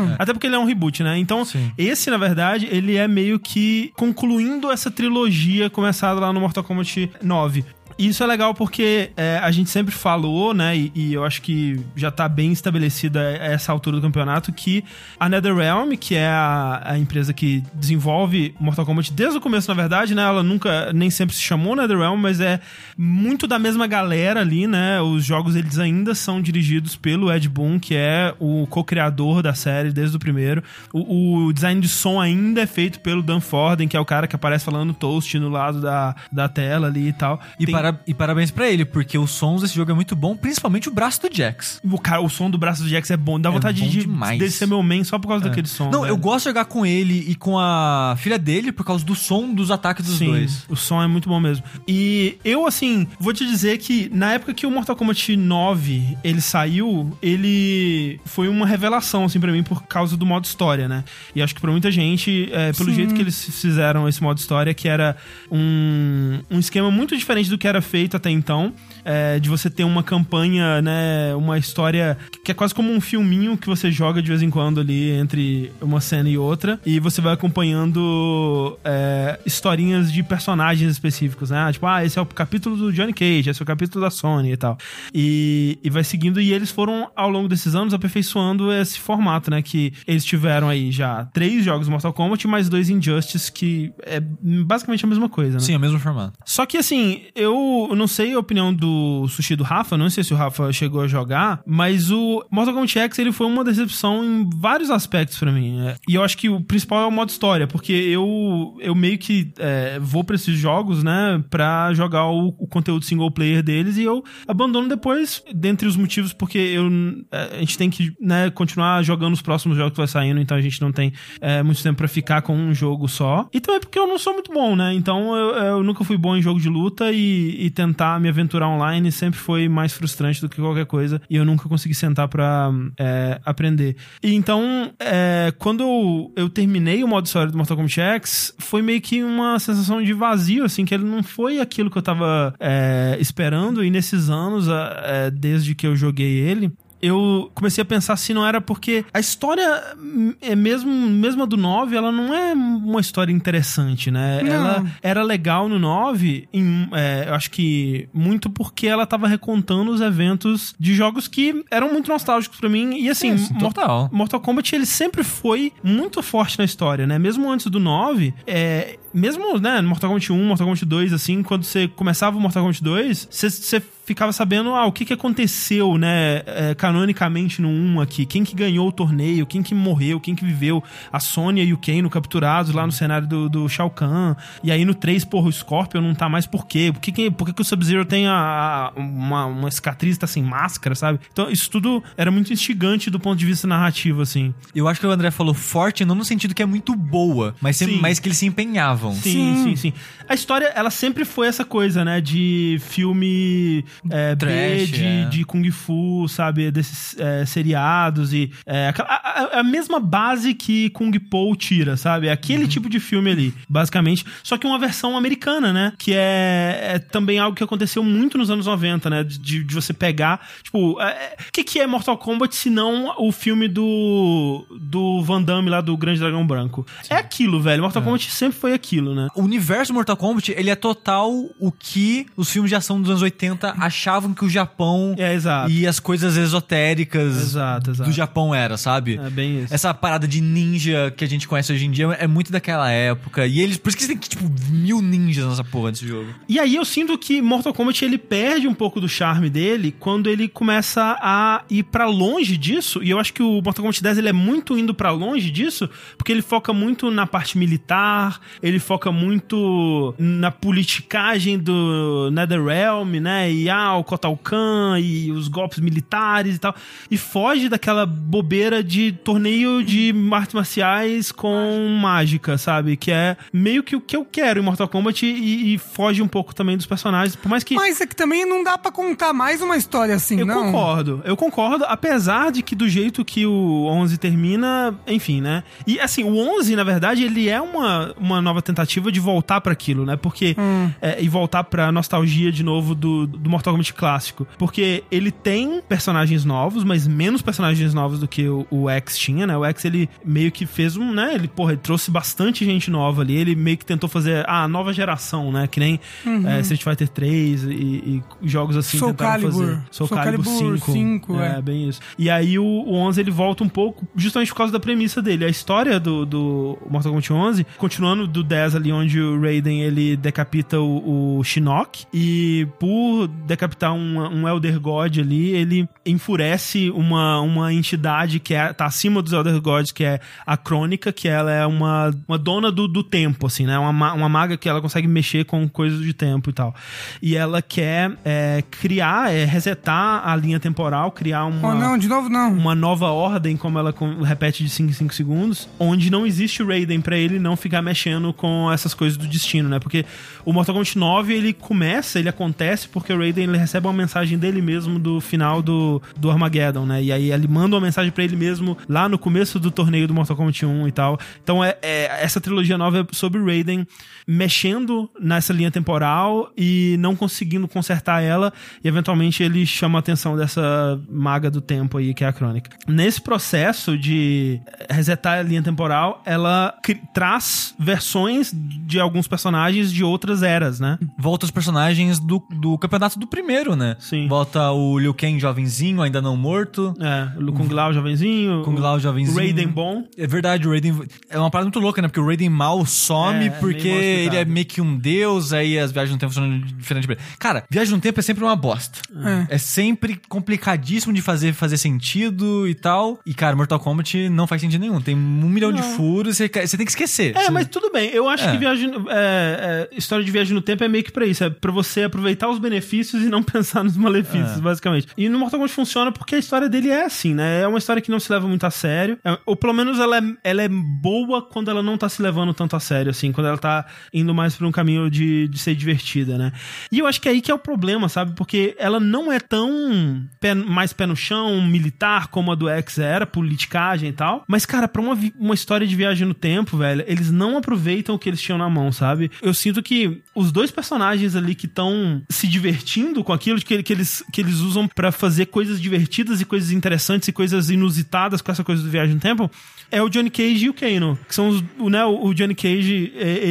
exatamente. Até porque ele é um reboot, né? Então, Sim. esse, na verdade, ele é meio que concluindo essa trilogia começada lá no Mortal Kombat 9. E isso é legal porque é, a gente sempre falou, né? E, e eu acho que já tá bem estabelecida essa altura do campeonato que a NetherRealm, que é a, a empresa que desenvolve Mortal Kombat desde o começo, na verdade, né? Ela nunca, nem sempre se chamou NetherRealm, mas é muito da mesma galera ali, né? Os jogos eles ainda são dirigidos pelo Ed Boon, que é o co-criador da série desde o primeiro. O, o design de som ainda é feito pelo Dan Forden, que é o cara que aparece falando toast no lado da, da tela ali e tal. E, Tem- para- e parabéns pra ele, porque os sons desse jogo é muito bom, principalmente o braço do Jax. O, cara, o som do braço do Jax é bom. Dá É vontade bom de, demais. dele ser meu main só por causa daquele som. Não, velho. eu gosto de jogar com ele e com a filha dele por causa do som dos ataques dos Sim, dois. o som é muito bom mesmo. E eu, assim, vou te dizer que na época que o Mortal Kombat 9 ele saiu, ele foi uma revelação, assim, pra mim, por causa do modo história, né? E acho que pra muita gente, é, pelo Sim. jeito que eles fizeram esse modo história, que era um, um esquema muito diferente do que era era feito até então, é, de você ter uma campanha, né, uma história que é quase como um filminho que você joga de vez em quando ali entre uma cena e outra, e você vai acompanhando é, historinhas de personagens específicos, né? Tipo, ah, esse é o capítulo do Johnny Cage, esse é o capítulo da Sony e tal. E, e vai seguindo, e eles foram, ao longo desses anos, aperfeiçoando esse formato, né? Que eles tiveram aí já três jogos Mortal Kombat, mais dois Injustice, que é basicamente a mesma coisa, né? Sim, é o mesmo formato. Só que assim, eu não sei a opinião do sushi do Rafa, não sei se o Rafa chegou a jogar, mas o Mortal Kombat X ele foi uma decepção em vários aspectos pra mim. né? E eu acho que o principal é o modo história, porque eu, eu meio que é, vou pra esses jogos, né, pra jogar o, o conteúdo single player deles e eu abandono depois, dentre os motivos, porque eu, é, a gente tem que né, continuar jogando os próximos jogos que vai saindo, então a gente não tem é, muito tempo pra ficar com um jogo só. E também porque eu não sou muito bom, né? Então eu, eu nunca fui bom em jogo de luta e, e tentar me aventurar online sempre foi mais frustrante do que qualquer coisa e eu nunca consegui sentar pra é, aprender. E então, é, quando eu, eu terminei o modo história do Mortal Kombat X, foi meio que uma sensação de vazio, assim, que ele não foi aquilo que eu tava é, esperando e nesses anos, é, desde que eu joguei ele, eu comecei a pensar se não era porque a história é mesmo mesmo a do 9, ela não é uma história interessante, né? Não. Ela era legal no 9, em, é, eu acho que muito porque ela tava recontando os eventos de jogos que eram muito nostálgicos pra mim e assim, Isso, Mor- total. Mortal Kombat ele sempre foi muito forte na história, né? Mesmo antes do 9, é, mesmo, né, no Mortal Kombat 1, Mortal Kombat 2, assim, quando você começava o Mortal Kombat 2, você- você ficava sabendo, ah, o que que aconteceu, né, é, canonicamente no 1 aqui, quem que ganhou o torneio, quem que morreu, quem que viveu, a Sônia e o Kano capturados lá no cenário do, do Shao Kahn, e aí no 3, porra, o Scorpion não tá mais por quê? Por que, que, por que, que o Sub-Zero tem a, a- uma, uma cicatriz, tá sem máscara, sabe? Então, isso tudo era muito instigante do ponto de vista narrativo, assim. Eu acho que o André falou forte, não no sentido que é muito boa, mas, Sim. mas que eles se Sim, Sim. sim, sim. A história, ela sempre foi essa coisa, né? De filme é, B, Trash, de, é. de Kung Fu, sabe? Desses é, seriados e... é, a, a- a mesma base que Kung Po tira, sabe? É Aquele Uhum. tipo de filme ali, basicamente. Só que uma versão americana, né? Que é, é também algo que aconteceu muito nos anos 90, né? De, de você pegar... Tipo, é, é, o que, que é Mortal Kombat se não o filme do, do Van Damme lá do Grande Dragão Branco? É aquilo, velho. Mortal Kombat sempre foi aquilo, né? O universo Mortal Kombat, ele é total o que os filmes de ação dos anos 80 achavam que o Japão É, exato. e as coisas esotéricas Exato, exato. do Japão era, sabe? É bem isso. Essa parada de ninja que a gente conhece hoje em dia é muito daquela época. E eles. Por isso que tem, tipo, mil ninjas nessa porra desse jogo. E aí eu sinto que Mortal Kombat ele perde um pouco do charme dele quando ele começa a ir pra longe disso. E eu acho que o Mortal Kombat 10 ele é muito indo pra longe disso, porque ele foca muito na parte militar, ele foca muito na politicagem do NetherRealm, né? E ah, o Kotal Kahn e os golpes militares e tal. E foge daquela bobeira de torneio de artes marciais com mágica, sabe? Que é meio que o que eu quero em Mortal Kombat e, e foge um pouco também dos personagens. Por mais que. Mas é que também não dá pra contar mais uma história assim, Eu não. concordo, eu concordo, apesar de que do jeito que o 11 termina, enfim, né? E assim, o 11, na verdade, ele é uma, uma nova tentativa de voltar pra aquilo, né? Porque. é, e voltar pra nostalgia de novo do, do Mortal Kombat clássico. Porque ele tem personagens novos, mas menos personagens novos do que o, o X tinha, né? O X ele meio que fez um, né? Ele, porra, ele trouxe bastante gente nova ali. Ele meio que tentou fazer a nova geração, né? Que nem é, Street Fighter 3 e, e jogos assim Soul tentaram Calibur. fazer. Soul, Soul Calibur Calibur 5. 5, é, é. bem isso. E aí o, o 11 ele volta um pouco, justamente por causa da premissa dele. A história do, do Mortal Kombat 11, continuando do 10 ali, onde o Raiden ele decapita o, o Shinnok. E por decapitar um, um Elder God ali, ele enfurece uma, uma entidade que é, tá acima dos Elder Gods, que é a Crônica, que ela é uma, uma dona do, do tempo, assim, né? Uma, ma- uma maga que ela consegue mexer com coisas de tempo e tal. E ela quer é, criar, é, resetar a linha temporal, criar uma Oh, não, de novo não. uma nova ordem, como ela repete de 5 em 5 segundos, onde não existe o Raiden pra ele não ficar mexendo com com essas coisas do destino, né? Porque o Mortal Kombat 9, ele começa, ele acontece porque o Raiden ele recebe uma mensagem dele mesmo do final do, do Armageddon, né? E aí ele manda uma mensagem para ele mesmo lá no começo do torneio do Mortal Kombat 1 e tal. Então é, é essa trilogia nova é sobre o Raiden mexendo nessa linha temporal e não conseguindo consertar ela e eventualmente ele chama a atenção dessa maga do tempo aí que é a Crônica. Nesse processo de resetar a linha temporal, ela traz versões de alguns personagens de outras eras, né? Volta os personagens do, do campeonato do primeiro, né? Sim. Volta o Liu Kang jovenzinho, ainda não morto. É, o Kung Lao jovenzinho. Kung Lao jovenzinho. O Raiden bom. É verdade, o Raiden. É uma parada muito louca, né? Porque o Raiden mal some É, porque ele é meio que um deus, aí as viagens no tempo funcionam diferente. pra ele. Cara, viagem no tempo é sempre uma bosta. É. É sempre complicadíssimo de fazer, fazer sentido e tal. E, cara, Mortal Kombat não faz sentido nenhum. Tem um milhão de furos, você, você tem que esquecer. É, Você- mas tudo bem. Eu acho É. que viagem, é, é, história de viagem no tempo é meio que pra isso. É pra você aproveitar os benefícios e não (laughs) pensar nos É. malefícios, basicamente. E no Mortal Kombat funciona porque a história dele é assim, né? É uma história que não se leva muito a sério. É- ou pelo menos ela é, ela é boa quando ela não tá se levando tanto a sério, assim. Quando ela tá indo mais pra um caminho de, de ser divertida, né? E eu acho que é aí que é o problema, sabe? Porque ela não é tão pé- mais pé no chão, militar, como a do X era, politicagem e tal. Mas, cara, pra uma, uma história de viagem no tempo, velho, eles não aproveitam o que eles tinham na mão, sabe? Eu sinto que os dois personagens ali que estão se divertindo com aquilo que, que, eles, que eles usam pra fazer coisas divertidas e coisas interessantes e coisas inusitadas com essa coisa do viagem no tempo é o Johnny Cage e o Kano. Que são os, o, né, o Johnny Cage, é,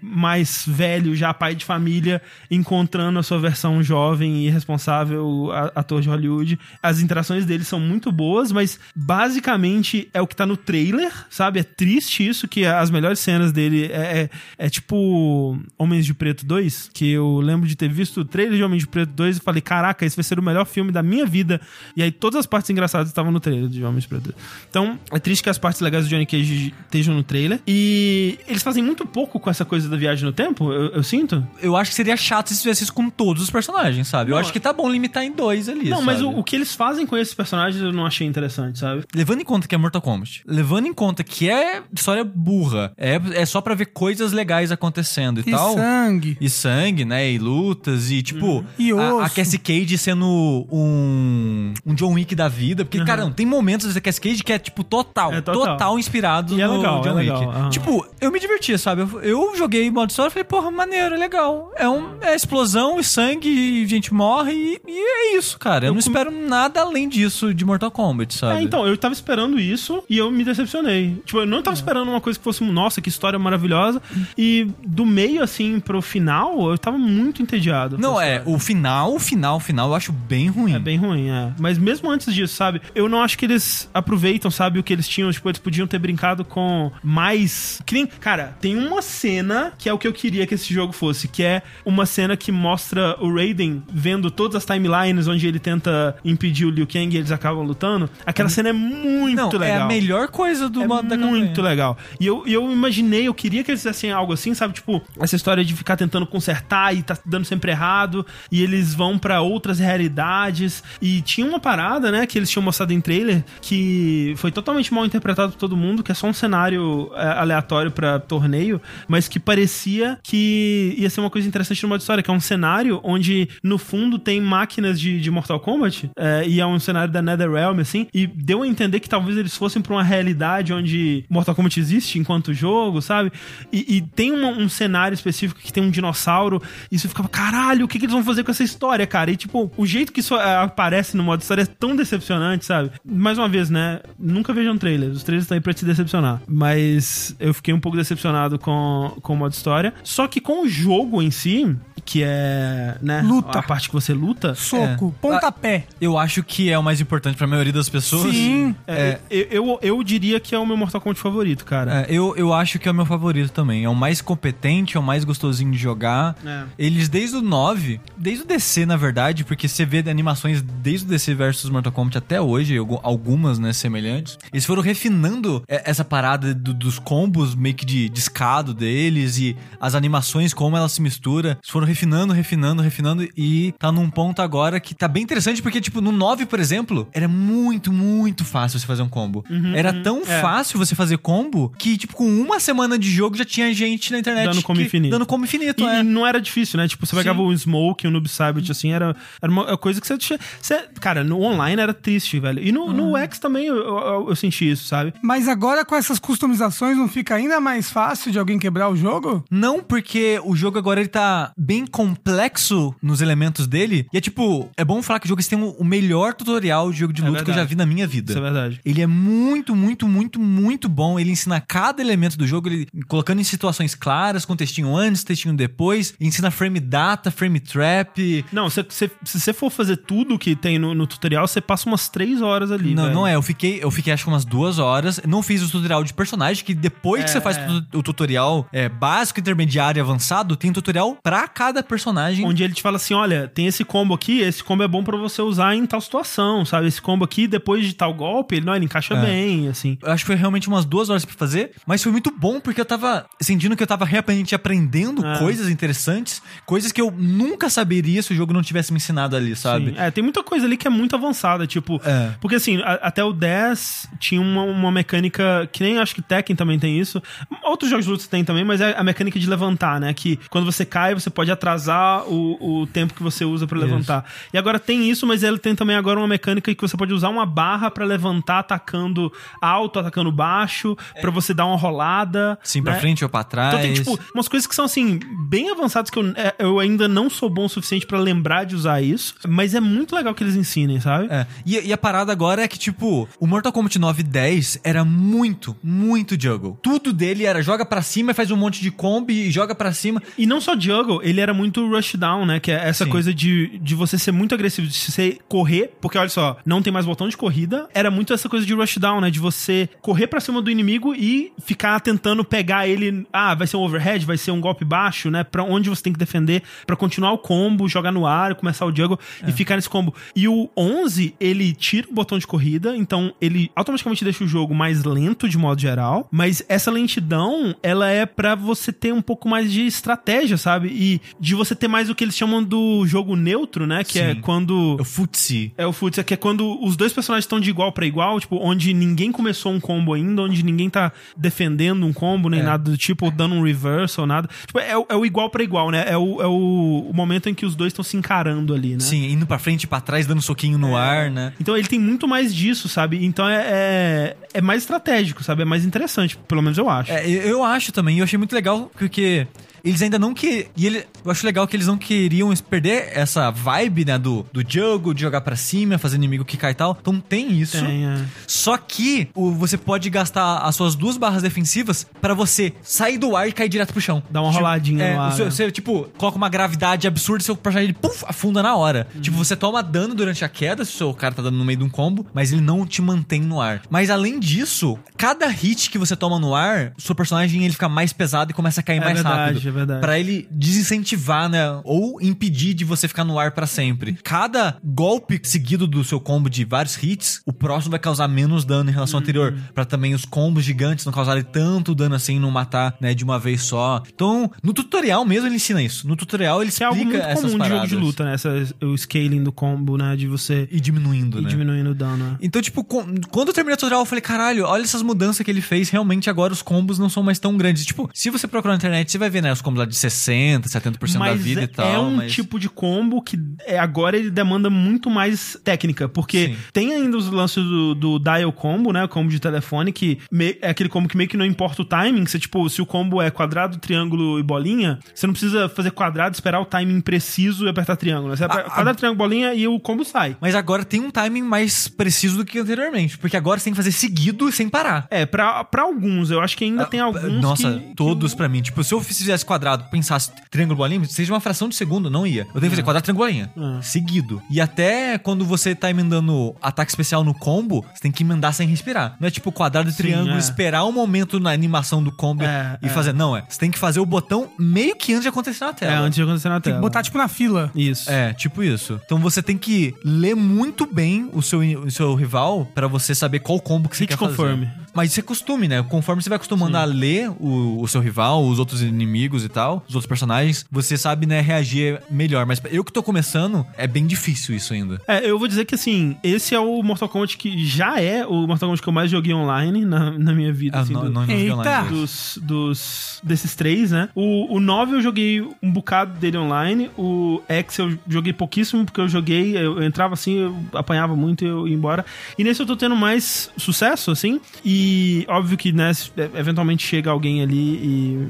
mais velho, já pai de família, encontrando a sua versão jovem e responsável ator de Hollywood. As interações dele são muito boas, mas basicamente é o que tá no trailer, sabe? É triste isso, que as melhores cenas dele é, é, é tipo Homens de Preto 2, que eu lembro de ter visto o trailer de Homens de Preto 2 e falei, caraca, esse vai ser o melhor filme da minha vida. E aí todas as partes engraçadas estavam no trailer de Homens de Preto 2. Então, é triste que as partes legais do Johnny Cage estejam no trailer. E eles fazem muito pouco com essa coisa da viagem no tempo, eu, eu sinto. Eu acho que seria chato se fizesse isso com todos os personagens, sabe? Eu Não, acho que tá bom limitar em dois ali. Não, mas o, sabe? o que eles fazem com esses personagens eu não achei interessante, sabe? Levando em conta que é Mortal Kombat, levando em conta que é história burra, é, é só pra ver coisas legais acontecendo e, E tal. sangue. E sangue, né? E lutas, e tipo. E a, a osso. Cassie Cage sendo um. Um John Wick da vida. Porque, cara, não, tem momentos da Cassie Cage que é, tipo, total. É total. total. inspirado E é no legal, John é Wick. legal, aham. Tipo, eu me divertia, sabe? Eu, eu joguei modo história e falei, porra, maneiro, legal. É, um, é explosão e sangue e gente morre e, e é isso, cara. Eu, Eu não espero nada além disso de Mortal Kombat, sabe? É, então, eu tava esperando isso e eu me decepcionei. Tipo, eu não tava esperando uma coisa que fosse, nossa, que história maravilhosa. E do meio, assim, pro final, eu tava muito entediado. Não, com a é, o final, o final, o final eu acho bem ruim. É bem ruim, é. Mas mesmo antes disso, sabe? Eu não acho que eles aproveitam, sabe, o que eles tinham. Tipo, eles podiam ter brincado com mais. Que nem. Cara, tem uma cena que é o que eu queria que esse jogo fosse, que é uma cena que mostra o Raiden vendo todas as timelines onde ele tenta impedir o Liu Kang e eles acabam lutando. Aquela cena é muito Não, legal. é a melhor coisa do É modo da muito campanha. legal. E eu, eu imaginei, eu queria que eles fizessem algo assim, sabe? Tipo, essa história de ficar tentando consertar e tá dando sempre errado. E eles vão pra outras realidades. E tinha uma parada, né, que eles tinham mostrado em trailer que foi totalmente mal interpretado por todo mundo, que é só um cenário é, aleatório pra torneio, mas que parecia que ia ser uma coisa interessante no modo história, que é um cenário onde no fundo tem máquinas de, de Mortal Kombat, é, e é um cenário da NetherRealm, assim, e deu a entender que talvez eles fossem pra uma realidade onde Mortal Kombat existe enquanto jogo, sabe? E, e tem uma- um cenário específico que tem um dinossauro, e você ficava, caralho, o que, que eles vão fazer com essa história, cara? E tipo, o jeito que isso é, aparece no modo história é tão decepcionante, sabe? Mais uma vez, né? Nunca vejam trailers, os trailers estão aí pra te decepcionar. Mas eu fiquei um pouco decepcionado com, com o modo história. Só que com o jogo em si, que é, né? Luta. A parte que você luta. Soco, pontapé. Eu acho que é o mais importante pra maioria das pessoas. Sim. É, eu, eu, eu diria que é o meu Mortal Kombat favorito, cara. É, eu, eu acho que é o meu favorito também. É o mais competente, é o mais gostosinho de jogar. É. Eles, desde o 9, desde o DC, na verdade, porque você vê animações desde o DC versus Mortal Kombat até hoje, algu- algumas, né, semelhantes. Eles foram refinando é, essa parada do- dos combos meio que de, de escado deles e as animações, como elas se misturam. Eles foram refinando, refinando, refinando e tá num ponto agora que tá bem interessante porque, tipo, no 9, por exemplo, era muito, muito fácil você fazer um combo. era tão é. fácil você fazer combo que, tipo, com uma semana de jogo já tinha gente na internet Dando combo que- infinito. Dando combo infinito, E, é. e não era difícil, né? Tipo, você pegava Sim. o Smoke, o Noob Saibot, assim, era, era uma coisa que você, tinha- você... Cara, no online era triste, velho. E no, no X também eu, eu- eu senti isso, sabe? Mas agora com essas customizações não fica ainda mais fácil de alguém quebrar o jogo? Não, porque o jogo agora ele tá bem complexo nos elementos dele. E é tipo, é bom falar que o jogo tem o melhor tutorial de jogo de É luta que eu já vi na minha vida. Isso é verdade. Ele é muito, muito, muito, muito bom. Ele ensina cada elemento do jogo, ele colocando em situações claras, com textinho antes, textinho depois. Ensina frame data, frame trap. Não, se, se, se você for fazer tudo que tem no, no tutorial, você passa umas três horas ali. Não, velho. não é. Eu fiquei, eu fiquei acho que umas duas horas. Não fiz o tutorial de personagem, que depois que É, você faz é. o tutorial é, básico, intermediário e avançado, tem um tutorial pra cada personagem. Onde ele te fala assim: olha, tem esse combo aqui, esse combo é bom pra você usar em tal situação, sabe? Esse combo aqui, depois de tal golpe, ele, não, ele encaixa É. bem, assim. Eu acho que foi realmente umas duas horas pra fazer, mas foi muito bom porque eu tava sentindo que eu tava realmente aprendendo É. coisas interessantes, coisas que eu nunca saberia se o jogo não tivesse me ensinado ali, sabe? Sim. É, tem muita coisa ali que é muito avançada, tipo. É. Porque assim, a- até o 10 tinha uma, uma mecânica que nem acho que Tekken também tem isso. Outros jogos de luta tem também, mas é a mecânica de levantar, né? Que quando você cai, você pode atrasar o, o tempo que você usa pra levantar. E agora tem isso, mas ele tem também agora uma mecânica que você pode usar uma barra pra levantar atacando alto, atacando baixo, pra você dar uma rolada. Sim, pra né? frente ou pra trás. Então tem, tipo, umas coisas que são, assim, bem avançadas que eu, é, eu ainda não sou bom o suficiente pra lembrar de usar isso. Mas é muito legal que eles ensinem, sabe? É. E, e a parada agora é que, tipo, o Mortal Kombat 9 e 10 era muito, muito juggle. Tudo dele era joga pra cima e faz um monte de combo e joga pra cima. E não só juggle, ele era muito rushdown, né? Que é essa Sim. coisa de, de você ser muito agressivo, de você correr, porque olha só, não tem mais botão de corrida. Era muito essa coisa de rushdown, né? De você correr pra cima do inimigo e ficar tentando pegar ele. Ah, vai ser um overhead, vai ser um golpe baixo, né? Pra onde você tem que defender, pra continuar o combo, jogar no ar, começar o juggle e ficar nesse combo. E o 11, ele tira o botão de corrida, então ele automaticamente deixa o jogo mais lento de modo geral, mas essa lentidão, ela é pra você ter um pouco mais de estratégia, sabe? E de você ter mais o que eles chamam do jogo neutro, né? Que é Sim. quando O futsi. é o futsal, que é quando os dois personagens estão de igual pra igual, tipo, onde ninguém começou um combo ainda, onde ninguém tá defendendo um combo, nem É. nada do tipo, ou dando um reverse ou nada. Tipo, é, o- é o igual pra igual, né? É o, é o, o momento em que os dois estão se encarando ali, né? Sim, indo pra frente e pra trás, dando soquinho no ar, né? Então ele tem muito mais disso, sabe? Então é, é, é mais estratégico, sabe? É mais interessante, pelo menos eu acho. É, eu eu acho também, eu achei muito legal, porque eles ainda não que E ele, eu acho legal que eles não queriam perder essa vibe, né, do, do jogo, de jogar pra cima, fazer inimigo quicar e tal. Então tem isso. Tem, é. Só que o, você pode gastar as suas duas barras defensivas pra você sair do ar e cair direto pro chão. Dá uma roladinha é, no ar, Você, né? você, tipo, coloca uma gravidade absurda e seu personagem ele, puf, afunda na hora. Uhum. Tipo, você toma dano durante a queda se o seu cara tá dando no meio de um combo, mas ele não te mantém no ar. Mas além disso, cada hit que você toma no ar, o seu personagem ele fica mais pesado e começa a cair É mais verdade, rápido. Verdade. Pra ele desincentivar, né? Ou impedir de você ficar no ar pra sempre. Cada golpe seguido do seu combo de vários hits, o próximo vai causar menos dano em relação ao anterior. Pra também os combos gigantes não causarem tanto dano assim, não matar, né, de uma vez só. Então, no tutorial mesmo ele ensina isso. No tutorial ele Que é algo explica muito essas comum de jogo paradas. de luta, né? Essa, o scaling do combo, né? De você E diminuindo, ir né? diminuindo o dano. né? Então, tipo, quando eu terminei o tutorial, eu falei, caralho, olha essas mudanças que ele fez. Realmente, agora os combos não são mais tão grandes. Tipo, se você procurar na internet, você vai ver, né, os combos lá de 60, 70% da Mas vida é, e tal. é um mas... tipo de combo que é, agora ele demanda muito mais técnica, porque Sim. tem ainda os lances do, do dial combo, né? O combo de telefone, que me- é aquele combo que meio que não importa o timing. Você, tipo, se o combo é quadrado, triângulo e bolinha, você não precisa fazer quadrado, esperar o timing preciso e apertar triângulo. Você aperta a- quadrado, triângulo, bolinha e o combo sai. Mas agora tem um timing mais preciso do que anteriormente. Porque agora você tem que fazer seguido e sem parar. É, pra, pra alguns, eu acho que ainda tem alguns Ah, Nossa, que- que todos o- pra mim. Tipo, se eu fizesse quadrado, pensasse triângulo bolinha, seja uma fração de segundo, não ia. Eu tenho que fazer quadrado, triângulo bolinha. É. Seguido. E até quando você tá emendando ataque especial no combo, você tem que emendar sem respirar. Não é tipo quadrado e Sim, triângulo, é. esperar um momento na animação do combo É, e é. fazer. Não, é. Você tem que fazer o botão meio que antes de acontecer na tela. É, antes de acontecer na Tem tela. que botar, tipo, na fila. Isso. É, tipo isso. Então você tem que ler muito bem o seu, o seu rival pra você saber qual combo que você Hit quer confirm. fazer. Mas isso é costume, né? Conforme você vai acostumando a ler o, o seu rival, os outros inimigos e tal, os outros personagens, você sabe, né, reagir melhor. Mas eu que tô começando, é bem difícil isso ainda. É, eu vou dizer que assim, esse é o Mortal Kombat que já é o Mortal Kombat que eu mais joguei online na, na minha vida. assim, não, do- não, não joguei Eita! online. dos, dos desses três, né? O, o 9 eu joguei um bocado dele online. O X eu joguei pouquíssimo, porque eu joguei, eu, eu entrava assim, eu apanhava muito e eu ia embora. E nesse eu tô tendo mais sucesso, assim. E óbvio que, né, se- eventualmente chega alguém ali e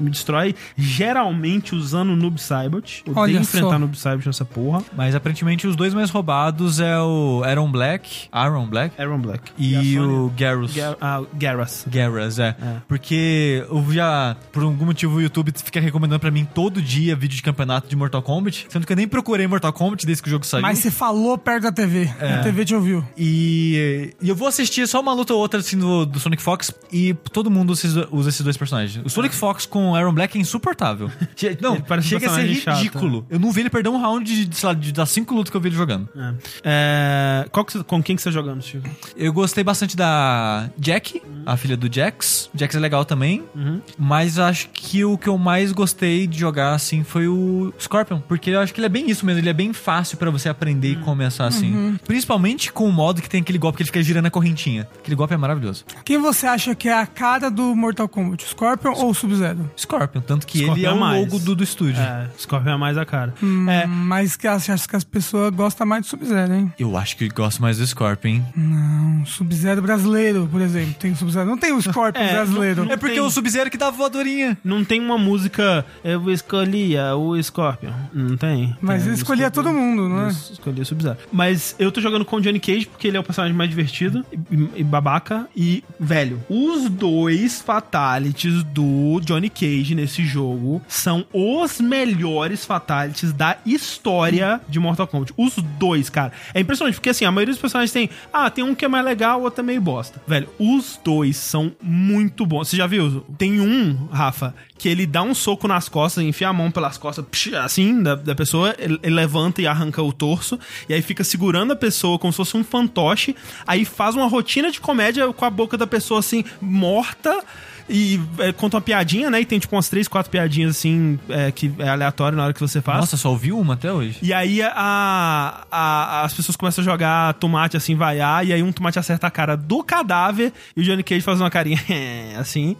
me destrói. Geralmente usando o Noob Saibot. Odeio Olha enfrentar só. Noob Saibot nessa porra. Mas aparentemente os dois mais roubados é o Aaron Black, Aaron Black Aaron Black. e, Sony- o Garrus. Gar ah, Garrus. Garrus, é. É. Porque eu já, por algum motivo, o YouTube fica recomendando pra mim todo dia vídeo de campeonato de Mortal Kombat, sendo que eu nem procurei Mortal Kombat desde que o jogo saiu. Mas você falou perto da TV. A TV te ouviu. E, e eu vou assistir só uma luta ou outra assim do, do Sonic Fox e todo mundo usa esses, usa esses dois personagens. O Sonic Fox com o Aaron Black é insuportável. (laughs) Não, chega a ser personagem chato. ridículo. Eu não vi ele perder um round de, sei lá, de, das cinco lutas que eu vi ele jogando. É. É, qual que você- com quem que você tá jogando, Steve? Eu gostei bastante da Jack, a filha do Jax. Jax é legal também. Uhum. Mas acho que o que eu mais gostei de jogar assim foi o Scorpion. Porque eu acho que ele é bem isso mesmo. Ele é bem fácil pra você aprender Uhum. e começar assim. Principalmente com o modo que tem aquele golpe que ele fica girando a correntinha. Aquele golpe é maravilhoso. Quem você acha que é a cara do Mortal Kombat? Scorpion ou Sub-Zero? Scorpion. Tanto que Scorpion ele é é o mais. logo do, do estúdio. É, Scorpion é mais a cara. É. Mas que acho que as pessoas gostam mais do Sub-Zero, hein? Eu acho que gosto mais do Scorpion, hein? Não, Sub-Zero brasileiro, por exemplo. Tem o Sub-Zero. Não tem o Scorpion (laughs) É, brasileiro. não- É porque tem. o Sub-Zero que dá a voadorinha. Não tem uma música Eu escolhia o Scorpion. Não tem. Mas Tem ele escolhia Scorpion. todo mundo, não é? Eu Escolhi o Sub-Zero. Mas eu tô jogando com o Johnny Cage porque ele é o personagem mais divertido e, e babaca. E, velho, os dois fatalities do Johnny Cage nesse jogo são os melhores fatalities da história de Mortal Kombat. Os dois, cara. É impressionante, porque assim, a maioria dos personagens tem. Ah, tem um que é mais legal, o outro é meio bosta. Velho, os dois são muito bons. Você já viu? Tem um, Rafa, que ele dá um soco nas costas, enfia a mão pelas costas, assim, da, da pessoa, ele levanta e arranca o torso, e aí fica segurando a pessoa como se fosse um fantoche, aí faz uma rotina de comédia com a boca da pessoa assim, morta. E é, conta uma piadinha, né? E tem tipo umas três, quatro piadinhas assim, é, que é aleatório na hora que você faz. Nossa, só ouvi uma até hoje. E aí a, a- as pessoas começam a jogar tomate assim, vaiar, e aí um tomate acerta a cara do cadáver, e o Johnny Cage faz uma carinha (laughs) assim.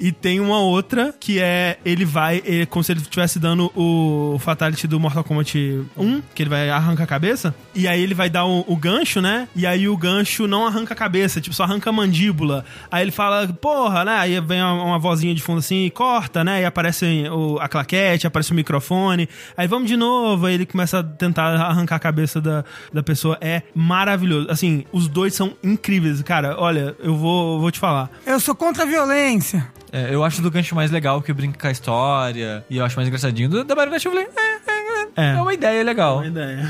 E tem uma outra que é ele vai, ele, como se ele estivesse dando o Fatality do Mortal Kombat 1, que ele vai arrancar a cabeça, e aí ele vai dar o, o gancho, né? E aí o gancho não arranca a cabeça, tipo, só arranca a mandíbula. Aí ele fala, porra, né? Aí vem uma, uma vozinha de fundo assim, e corta, né? E aparece o- a claquete, aparece o microfone. Aí vamos de novo, aí ele começa a tentar arrancar a cabeça da, da pessoa. É maravilhoso. Assim, os dois são incríveis. Cara, olha, eu vou, vou te falar. Eu sou contra a violência. É, eu acho do gancho mais legal que brinca com a história. E eu acho mais engraçadinho. Do, da marionete eu falei, é, é, é, É. é uma ideia legal. Uma ideia.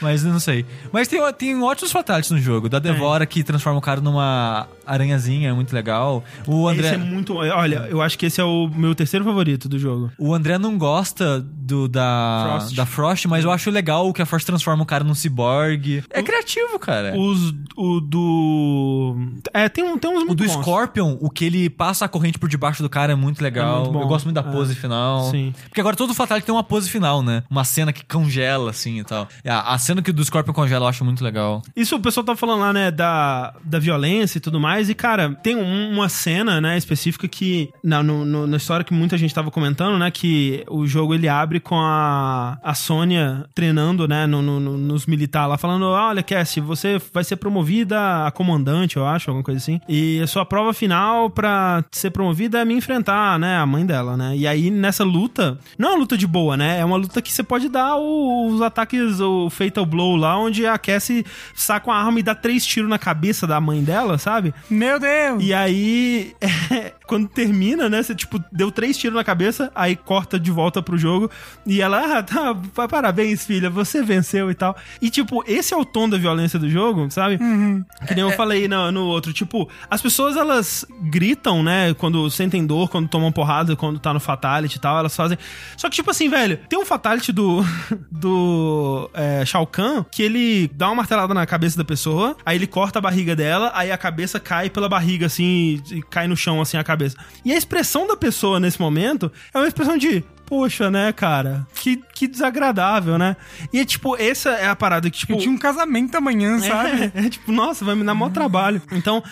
Mas eu não sei. Mas tem, tem ótimos fatalities no jogo. Da Devora que transforma o cara numa aranhazinha, é muito legal. O Esse André. é muito. Olha, eu acho que esse é o meu terceiro favorito do jogo. O André não gosta do da Frost. da Frost, mas eu acho legal que a Frost transforma o cara num ciborgue. É criativo, cara. Os. O do. É, tem, um, tem uns O muito do bons. Scorpion, o que ele passa a corrente por debaixo do cara é muito legal. É muito eu gosto muito da É. pose final. Sim. Porque agora todo Fatality tem uma pose final, né? Uma cena que congela, assim e tal. A, a cena que o do Scorpion congela eu acho muito legal. Isso o pessoal tá falando lá, né, da, da violência e tudo mais. E, cara, tem um- uma cena, né, específica que. Na, no- no- na história que muita gente tava comentando, né? Que o jogo ele abre com a, a Sônia treinando, né, no- no- nos militares lá, falando: "Ah, olha, Cassie, você vai ser promovida a comandante, eu acho, alguma coisa assim. E a sua prova final pra ser promovida é me enfrentar, né, a mãe dela, né? E aí, nessa luta, não é uma luta de boa, né? É uma luta que você pode dar o- os ataques, o Fatal Blow lá, onde a Cassie saca uma arma e dá três tiros na cabeça da mãe dela, sabe? Meu Deus! E aí, é, (laughs) quando termina, né? Você, tipo, deu três tiros na cabeça, aí corta de volta pro jogo. E ela, ah, tá, pa- parabéns, filha, você venceu e tal. E, tipo, esse é o tom da violência do jogo, sabe? Que nem eu falei no, no outro. Tipo, as pessoas, elas gritam, né? Quando sentem dor, quando tomam porrada, quando tá no Fatality e tal, elas fazem. Só que, tipo assim, velho, tem um Fatality do, (laughs) do é, Shao Kahn que ele dá uma martelada na cabeça da pessoa, aí ele corta a barriga dela, aí a cabeça cai cai pela barriga, assim, e cai no chão, assim, a cabeça. E a expressão da pessoa nesse momento é uma expressão de. Poxa, né, cara? Que, que desagradável, né? E é tipo, essa é a parada que, tipo. Eu tinha um casamento amanhã, sabe? É, (laughs) é tipo, nossa, vai me dar maior trabalho. Então, é,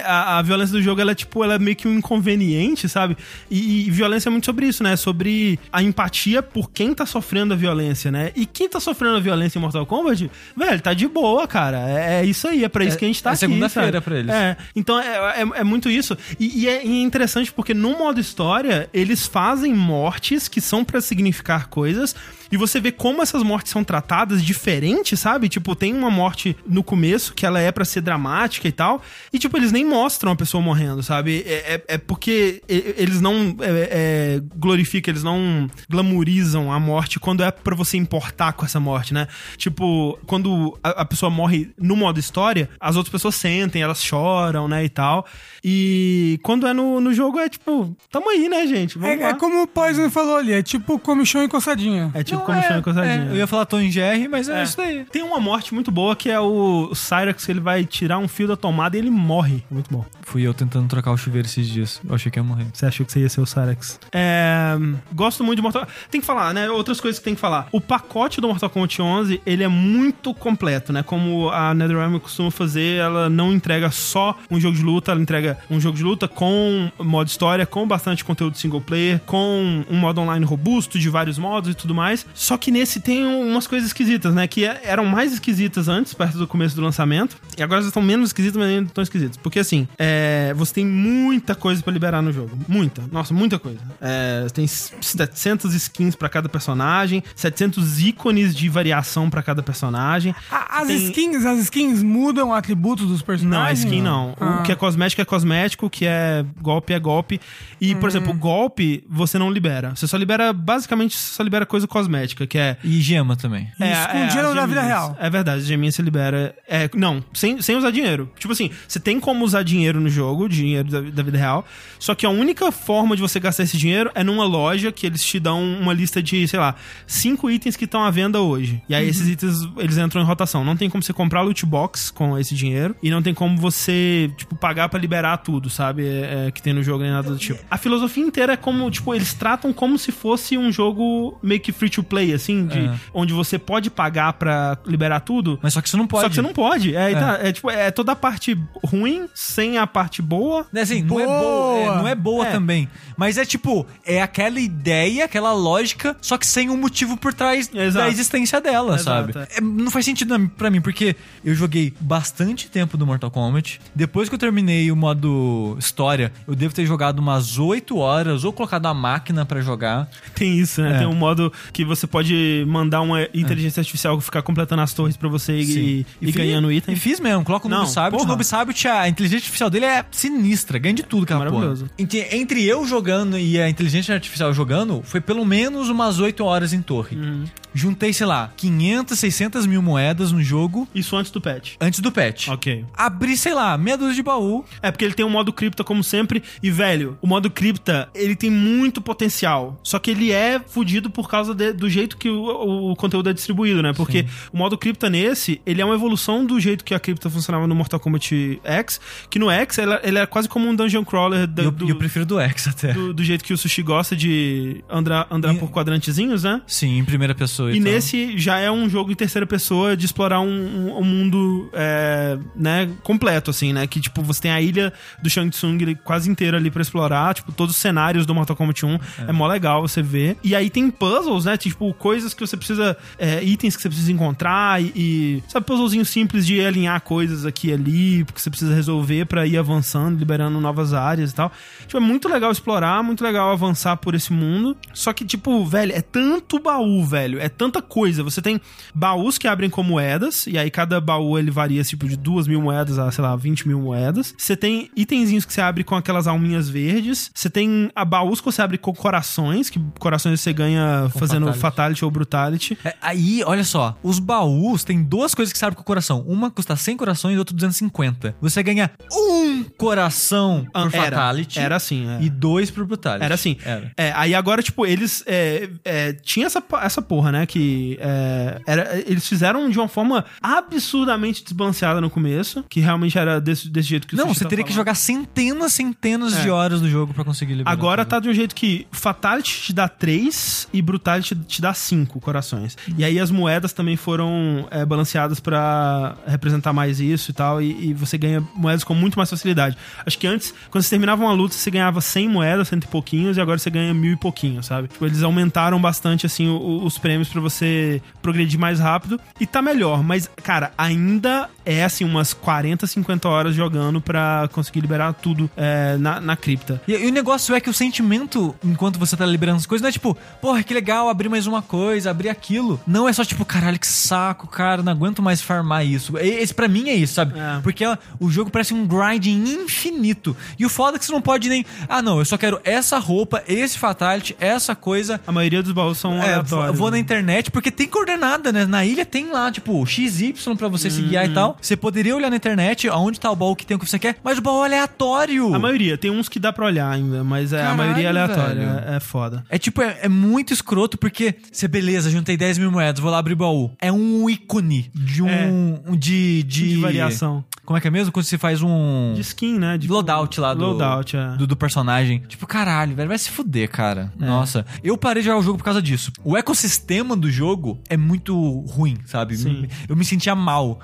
a, a violência do jogo, ela é tipo, ela é meio que um inconveniente, sabe? E, e violência é muito sobre isso, né? Sobre a empatia por quem tá sofrendo a violência, né? E quem tá sofrendo a violência em Mortal Kombat, velho, tá de boa, cara. É, é isso aí, é pra isso É- que a gente tá é aqui. segunda-feira pra eles. É, então é, é, é muito isso. E, e é interessante porque no modo história, eles fazem mortes que são pra significar coisas. E você vê como essas mortes são tratadas diferente, sabe? Tipo, tem uma morte no começo que ela é pra ser dramática e tal. E, tipo, eles nem mostram a pessoa morrendo, sabe? É, é, é porque eles não é, é, glorificam, eles não glamorizam a morte quando é pra você importar com essa morte, né? Tipo, quando a, a pessoa morre no modo história, as outras pessoas sentem, elas choram, né? E tal. E quando é no, no jogo, é tipo, tamo aí, né, gente? É, é como o Poison falou ali, é tipo comichão e coçadinha. É tipo Como chama é, coçadinha. é, eu ia falar Tom Jerry, mas é, É. isso daí. Tem uma morte muito boa que é o Cyrax, que ele vai tirar um fio da tomada e ele morre. Muito bom. Fui eu tentando trocar o chuveiro esses dias. Eu achei que ia morrer. Você achou que você ia ser o Cyrax? É, gosto muito de Mortal Tem que falar, né? Outras coisas que tem que falar. O pacote do Mortal Kombat 11, ele é muito completo, né? Como a NetherRealm costuma fazer, ela não entrega só um jogo de luta, ela entrega um jogo de luta com modo história, com bastante conteúdo single player, com um modo online robusto de vários modos e tudo mais. Só que nesse tem umas coisas esquisitas, né? Que é- eram mais esquisitas antes, perto do começo do lançamento, e agora elas estão menos esquisitas, mas ainda estão esquisitas. Porque assim, é, você tem muita coisa pra liberar no jogo. Muita. Nossa, muita coisa. É, tem 700 skins pra cada personagem, 700 ícones de variação pra cada personagem. As Tem- skins, as skins mudam atributos dos Não, a personagens? skin não. Ah. O que é cosmético é cosmético, o que é golpe é golpe. E, Hum. por exemplo, golpe você não libera. Você só libera, basicamente, só libera coisa cosmética, que é E gema também. Isso com dinheiro as na vida real. É verdade, as geminhas você libera. É, não, sem, sem usar dinheiro. Tipo assim, você tem como usar dinheiro no jogo, dinheiro da, da vida real. Só que a única forma de você gastar esse dinheiro é numa loja que eles te dão uma lista de, sei lá, cinco itens que estão à venda hoje. E aí esses itens eles entram em rotação. Não tem como você comprar loot box com esse dinheiro. E não tem como você, tipo, pagar pra liberar tudo, sabe? É, é, que tem no jogo nem nada do tipo. A filosofia inteira é como, tipo, eles tratam como se fosse um jogo meio que free to play, assim, de, É. onde você pode pagar pra liberar tudo. Mas só que você não pode. Só que você não pode. É, tá, é, tipo, é toda a parte ruim sem a parte boa. É Assim, não é boa, Boa. é, não é boa É. também. Mas é tipo, é aquela ideia, aquela lógica, só que sem um motivo por trás Exato. da existência dela, Exato, sabe? É, não faz sentido pra mim, porque eu joguei bastante tempo do Mortal Kombat. Depois que eu terminei o modo história, eu devo ter jogado umas 8 horas ou colocado a máquina pra jogar. Tem isso, né? É. Tem um modo que você pode mandar uma inteligência artificial ficar completando as torres pra você e, e, fi- ganhando E item. fiz mesmo, coloca o Não, Noob Sabot. O porra. Noob Sabot, a inteligência artificial dele é sinistra, ganha de tudo, cara. Maravilhoso. Entre, entre eu jogando e a inteligência artificial jogando, foi pelo menos umas 8 horas em torre. Uhum. Juntei, sei lá, 500, 600 mil moedas no jogo Isso antes do patch. antes do patch. Ok. Abri, sei lá, meia dúzia de baú. É porque ele tem um modo cripta como sempre. E, velho, o modo cripta, ele tem muito potencial. Só que ele é fudido por causa de- do jeito que o, o conteúdo é distribuído, né? Porque o modo cripta nesse, ele é uma evolução do jeito que a cripta funcionava no Mortal Kombat X. Que no X, ele, ele é quase como um dungeon crawler do, eu, do, eu prefiro do X até. do- do jeito que o Sushi gosta de andar, andar E- por quadrantezinhos, né? Sim, em primeira pessoa. E nesse já é um jogo em terceira pessoa de explorar um, um- um mundo, é, né, completo, assim, né? Que, tipo, você tem a ilha do Shang Tsung quase inteira ali pra explorar, tipo, todos os cenários do Mortal Kombat 1. É, mó legal você ver. E aí tem puzzles, né? Tipo, coisas que você precisa, é, itens que você precisa encontrar e, e sabe, puzzlezinho simples de alinhar coisas aqui e ali, porque você precisa resolver pra ir avançando, liberando novas áreas e tal. Tipo, é muito legal explorar, muito legal avançar por esse mundo. Só que, tipo, velho, é tanto baú, velho. É tanta coisa. Você tem baús que abrem com moedas, e aí cada baú ele varia, tipo, de duas mil moedas a, sei lá, 20 mil moedas. Você tem itenzinhos que você abre com aquelas alminhas verdes. Você tem a baús que você abre com corações, que corações você ganha fazendo fatality. fatality. ou brutality. É, aí, olha só, os baús tem duas coisas que você abre com o coração. Uma custa 100 corações e outra 250. Você ganha um coração por era, Fatality Era assim, é. e dois por Brutality. Era assim. Era. É, aí agora, tipo, eles. É, é, tinha essa, essa porra, né? Né? Que é, era, eles fizeram de uma forma absurdamente desbalanceada no começo, que realmente era desse, desse jeito que o Não, você tá teria que jogar centenas, centenas É. de horas do jogo pra conseguir liberar. Agora tá de um jeito que Fatality te dá 3 e Brutality te dá 5 corações. E aí as moedas também foram é, balanceadas pra representar mais isso e tal, e, e você ganha moedas com muito mais facilidade. Acho que antes, quando você terminava uma luta, você ganhava 100 moedas, cento e pouquinhos, e agora você ganha mil e pouquinho, sabe? Tipo, eles aumentaram bastante, assim, os prêmios pra você progredir mais rápido, e tá melhor, mas, cara, ainda é, assim, umas 40, 50 horas jogando pra conseguir liberar tudo é, na, na cripta. E, e o negócio é que o sentimento, enquanto você tá liberando as coisas, não é tipo, porra, que legal, abrir mais uma coisa, abrir aquilo. Não é só tipo, caralho, que saco, cara, não aguento mais farmar isso. Esse pra mim é isso, sabe? É. Porque ó, o jogo parece um grinding infinito. E o foda é que você não pode nem, ah, não, eu só quero essa roupa, esse fatality, essa coisa. A maioria dos baús são É, aleatórios. vou, na né? Internet, porque tem coordenada, né? Na ilha tem lá, tipo, XY pra você se guiar Uhum. e tal. Você poderia olhar na internet aonde tá o baú que tem o que você quer, mas o baú é aleatório. A maioria, tem uns que dá pra olhar ainda, mas é, a Caralho, maioria é aleatória. É, é foda. É tipo, é, é muito escroto porque você, beleza, juntei 10 mil moedas, vou lá abrir o baú. É um ícone de um. É. um de, de. De variação. Como é que é mesmo? Quando você faz um. De skin, né? De loadout lá do, Loadout, é. do, do personagem. Tipo, caralho, velho, vai se fuder, cara. Nossa. Eu parei de jogar o jogo por causa disso. O ecossistema do jogo é muito ruim, sabe? Sim. Eu me sentia mal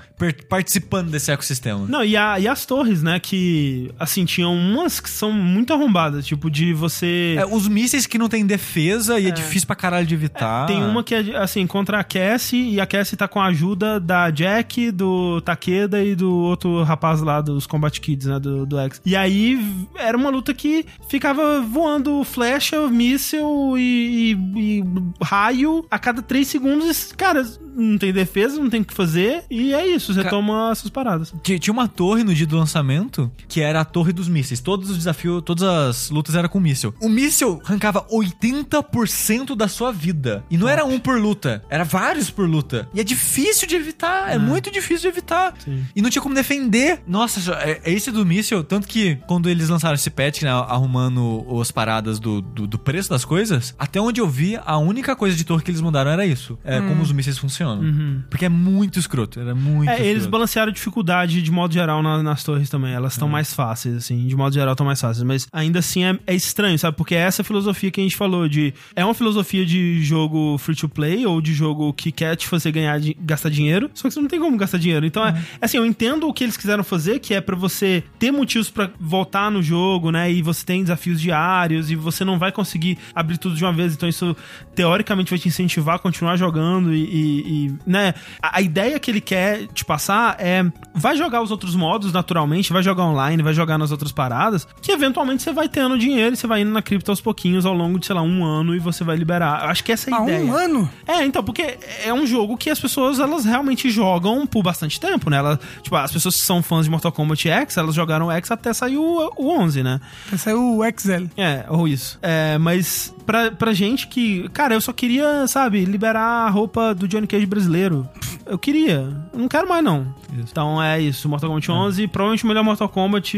participando desse ecossistema. Não, e, a- e as torres, né? Que, assim, tinham umas que são muito arrombadas. Tipo, de você. É, os mísseis que não tem defesa e é, difícil pra caralho de evitar. Tem uma que é, assim, contra a Cassie, e a Cassie tá com a ajuda da Jack, do Takeda e do outro rapaz lá dos Combat Kids, né, do, do X. E aí era uma luta que ficava voando flecha, míssil e, e- e raio a cada três segundos. Cara, não tem defesa, não tem o que fazer, e é isso, você Ca- toma essas paradas. Tinha uma torre no dia do lançamento que era a torre dos mísseis. Todos os desafios, todas as lutas eram com míssil. O míssil arrancava 80% da sua vida. E não era um por luta, era vários por luta. E é difícil de evitar, é, muito difícil de evitar. Sim. E não tinha como defender. Nossa, é, é esse do míssil. Tanto que quando eles lançaram esse patch, né, arrumando as paradas do, do, do preço das coisas, até onde eu vi, a única coisa de torre que eles mudaram era isso. É como os mísseis funcionam. Porque é muito escroto, era muito É, eles escroto. balancearam a dificuldade de modo geral na- nas torres também. Elas estão mais fáceis, assim. De modo geral, estão mais fáceis. Mas ainda assim é, é estranho, sabe? Porque é essa filosofia que a gente falou de. É uma filosofia de jogo free to play ou de jogo que quer te fazer ganhar, di- gastar dinheiro. Só que você não tem como gastar dinheiro. Então, é, é assim, eu entendo o que eles quiseram fazer, que é pra você ter motivos pra voltar no jogo, né? E você tem desafios diários e você não vai conseguir abrir tudo de uma vez. Então, isso teoricamente vai te incentivar a continuar jogando e, e- e, né? A, a ideia que ele quer te passar é vai jogar os outros modos naturalmente, vai jogar online, vai jogar nas outras paradas, que eventualmente você vai tendo dinheiro e você vai indo na cripto aos pouquinhos ao longo de, sei lá, um ano e você vai liberar. Eu acho que essa é a Há ideia. um ano? É, então, porque é um jogo que as pessoas, elas realmente jogam por bastante tempo, né? Ela, tipo, as pessoas que são fãs de Mortal Kombat X, elas jogaram o X até sair o, o 11, né? Vai sair o XL. É, ou isso. É, mas pra, pra gente que. Cara, eu só queria, sabe, liberar a roupa do Johnny Cage brasileiro. Eu queria. Eu não quero mais, não. Então é isso. Mortal Kombat 11. Provavelmente o melhor Mortal Kombat.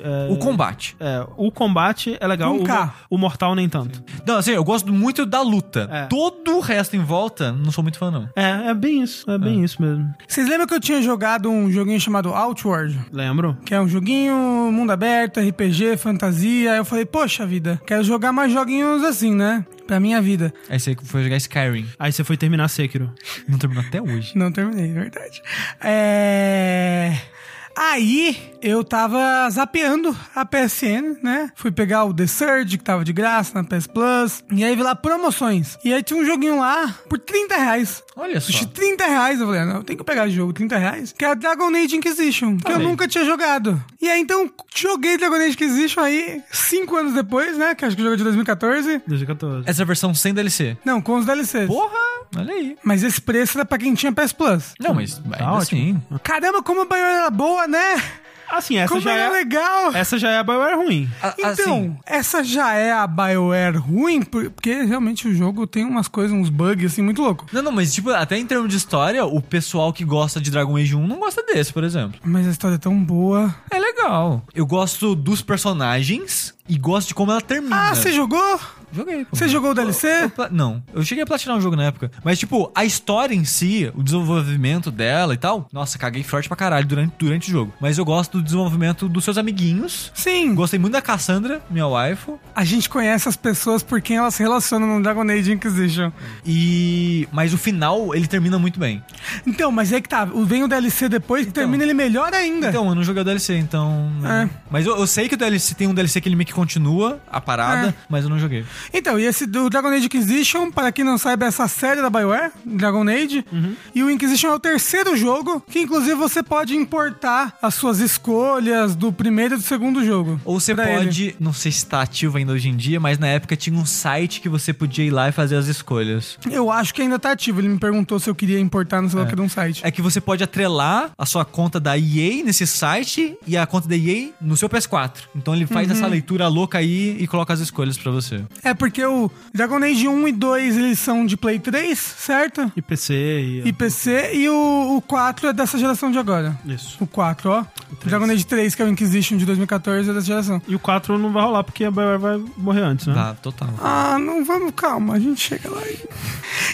É, O combate. É, o combate é legal. Com O, o Mortal nem tanto. Não, assim, eu gosto muito da luta. É. Todo o resto em volta, não sou muito fã, não. É, é bem isso. É bem isso mesmo. Vocês lembram que eu tinha jogado um joguinho chamado Outward? Lembro? Que é um joguinho mundo aberto, RPG, fantasia. Aí eu falei, poxa vida, quero jogar mais joguinhos assim, né? Pra minha vida. Aí você foi jogar Skyrim. Aí você foi terminar Sekiro. Não terminou até hoje. Não terminei, é verdade. É. Aí eu tava zapeando a PSN, né? Fui pegar o The Surge, que tava de graça na PS Plus. E aí vi lá promoções. E aí tinha um joguinho lá por 30 reais. Olha só. Sushi, 30 reais. Eu falei, ah, não, eu tenho que pegar esse jogo, 30 reais. Que é Dragon Age Inquisition, que eu Olha aí. nunca tinha jogado. E aí então joguei Dragon Age Inquisition aí, 5 anos depois, né? Que acho que o jogo é de 2014. 2014. Essa versão sem DLC. Não, com os DLCs. Porra! Olha aí. Mas esse preço era pra quem tinha PS Plus. Não, mas ainda ótimo. assim. Caramba, como a BioWare era boa, né? Assim, essa como já é. legal. Essa já é a BioWare ruim. A- Então, assim, essa já é a BioWare ruim, por- porque realmente o jogo tem umas coisas, uns bugs assim, muito louco. Não, não, mas tipo, até em termos de história, o pessoal que gosta de Dragon Age 1 não gosta desse, por exemplo. Mas a história é tão boa. É legal. Eu gosto dos personagens e gosto de como ela termina. Ah, você jogou? Joguei, pô. Você jogou o Eu DLC? pla- Não, eu cheguei a platinar o jogo na época. Mas, tipo, a história em si, o desenvolvimento dela e tal, nossa, caguei forte pra caralho durante, durante o jogo. Mas eu gosto do desenvolvimento dos seus amiguinhos. Sim. Gostei muito da Cassandra, minha waifu. A gente conhece as pessoas por quem elas se relacionam no Dragon Age Inquisition. E. Mas o final, ele termina muito bem. Então, mas é que tá. Vem o DLC depois que termina ele melhor ainda. Então, eu não joguei o DLC, então. né. É. Mas eu, eu sei que o DLC tem um DLC que ele meio que continua a parada, É. mas eu não joguei. Então, e esse do Dragon Age Inquisition, para quem não sabe, é essa série da BioWare, Dragon Age. E o Inquisition é o terceiro jogo, que inclusive você pode importar as suas escolhas do primeiro e do segundo jogo. Ou você pode, não sei se tá ativo ainda hoje em dia, mas na época tinha um site que você podia ir lá e fazer as escolhas. Eu acho que ainda tá ativo. Ele me perguntou se eu queria importar no celular que de um site. É que você pode atrelar a sua conta da EA nesse site e a conta da EA no seu PS4. Então ele faz essa leitura louca aí e coloca as escolhas pra você. É porque o Dragon Age 1 e 2 eles são de Play 3, certo? E PC e... E PC, e o, o 4 é dessa geração de agora. Isso. O 4, ó. Dragon Age 3, que é o Inquisition de 2014, é dessa geração. E o 4 não vai rolar porque a BioWare vai morrer antes, né? Tá, total. Ah, não vamos, calma, a gente chega lá e. (laughs)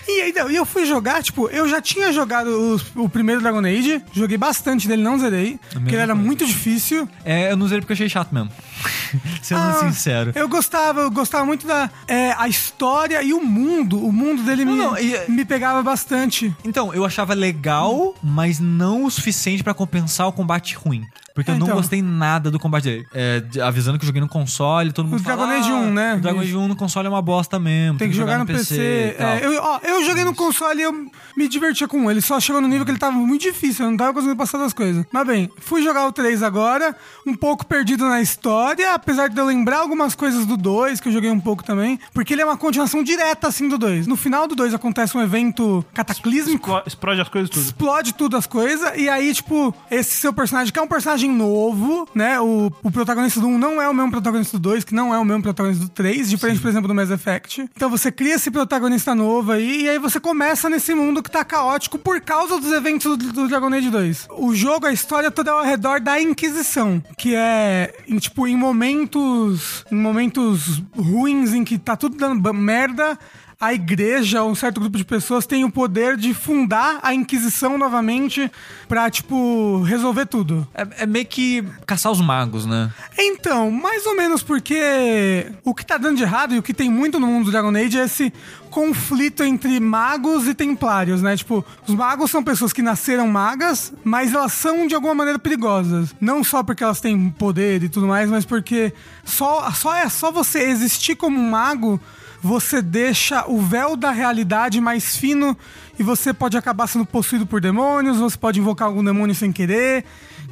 E aí, não, e eu fui jogar, tipo, eu já tinha jogado os- o primeiro Dragon Age, joguei bastante dele, não zerei, porque ele era coisa. muito difícil. É, eu não usei porque achei chato mesmo. (laughs) Sendo Ah, sincero. Eu gostava, eu gostava muito da é, a história e o mundo. O mundo dele me, não, e- me pegava bastante. Então, eu achava legal, mas não o suficiente pra compensar o combate ruim. Porque eu É, não então. gostei nada do combate dele. É, avisando que eu joguei no console, todo mundo O fala, Dragon Age "Ah, 1, né? O Dragon Age 1 no console é uma bosta mesmo. Tem que jogar no PC. tal." É, eu, ó, eu joguei no console e eu me divertia com ele. Só chegou no nível que ele tava muito difícil. Eu não tava conseguindo passar das coisas. Mas bem, fui jogar o 3 agora. Um pouco perdido na história. Apesar de eu lembrar algumas coisas do 2, que eu joguei um pouco também. Porque ele é uma continuação direta, assim, do 2. No final do 2 acontece um evento cataclísmico. Explo- Explode as coisas tudo. Explode tudo as coisas, e aí, tipo, esse seu personagem, que é um personagem novo, né? O, o protagonista do 1 não é o mesmo protagonista do 2, que não é o mesmo protagonista do 3, diferente, por exemplo, do Mass Effect. Então você cria esse protagonista novo aí, e aí você começa nesse mundo que tá caótico por causa dos eventos do, do Dragon Age 2. O jogo, a história toda é ao redor da Inquisição, que é, em, tipo, em momentos. Em momentos ruins em que tá tudo dando merda a igreja, um certo grupo de pessoas tem o poder de fundar a Inquisição novamente pra, tipo, resolver tudo. É, é meio que caçar os magos, né? Então, mais ou menos porque o que tá dando de errado e o que tem muito no mundo do Dragon Age é esse conflito entre magos e templários, né? Tipo, os magos são pessoas que nasceram magas, mas elas são de alguma maneira perigosas. Não só porque elas têm poder e tudo mais, mas porque só, só é só você existir como um mago você deixa o véu da realidade mais fino e você pode acabar sendo possuído por demônios, você pode invocar algum demônio sem querer.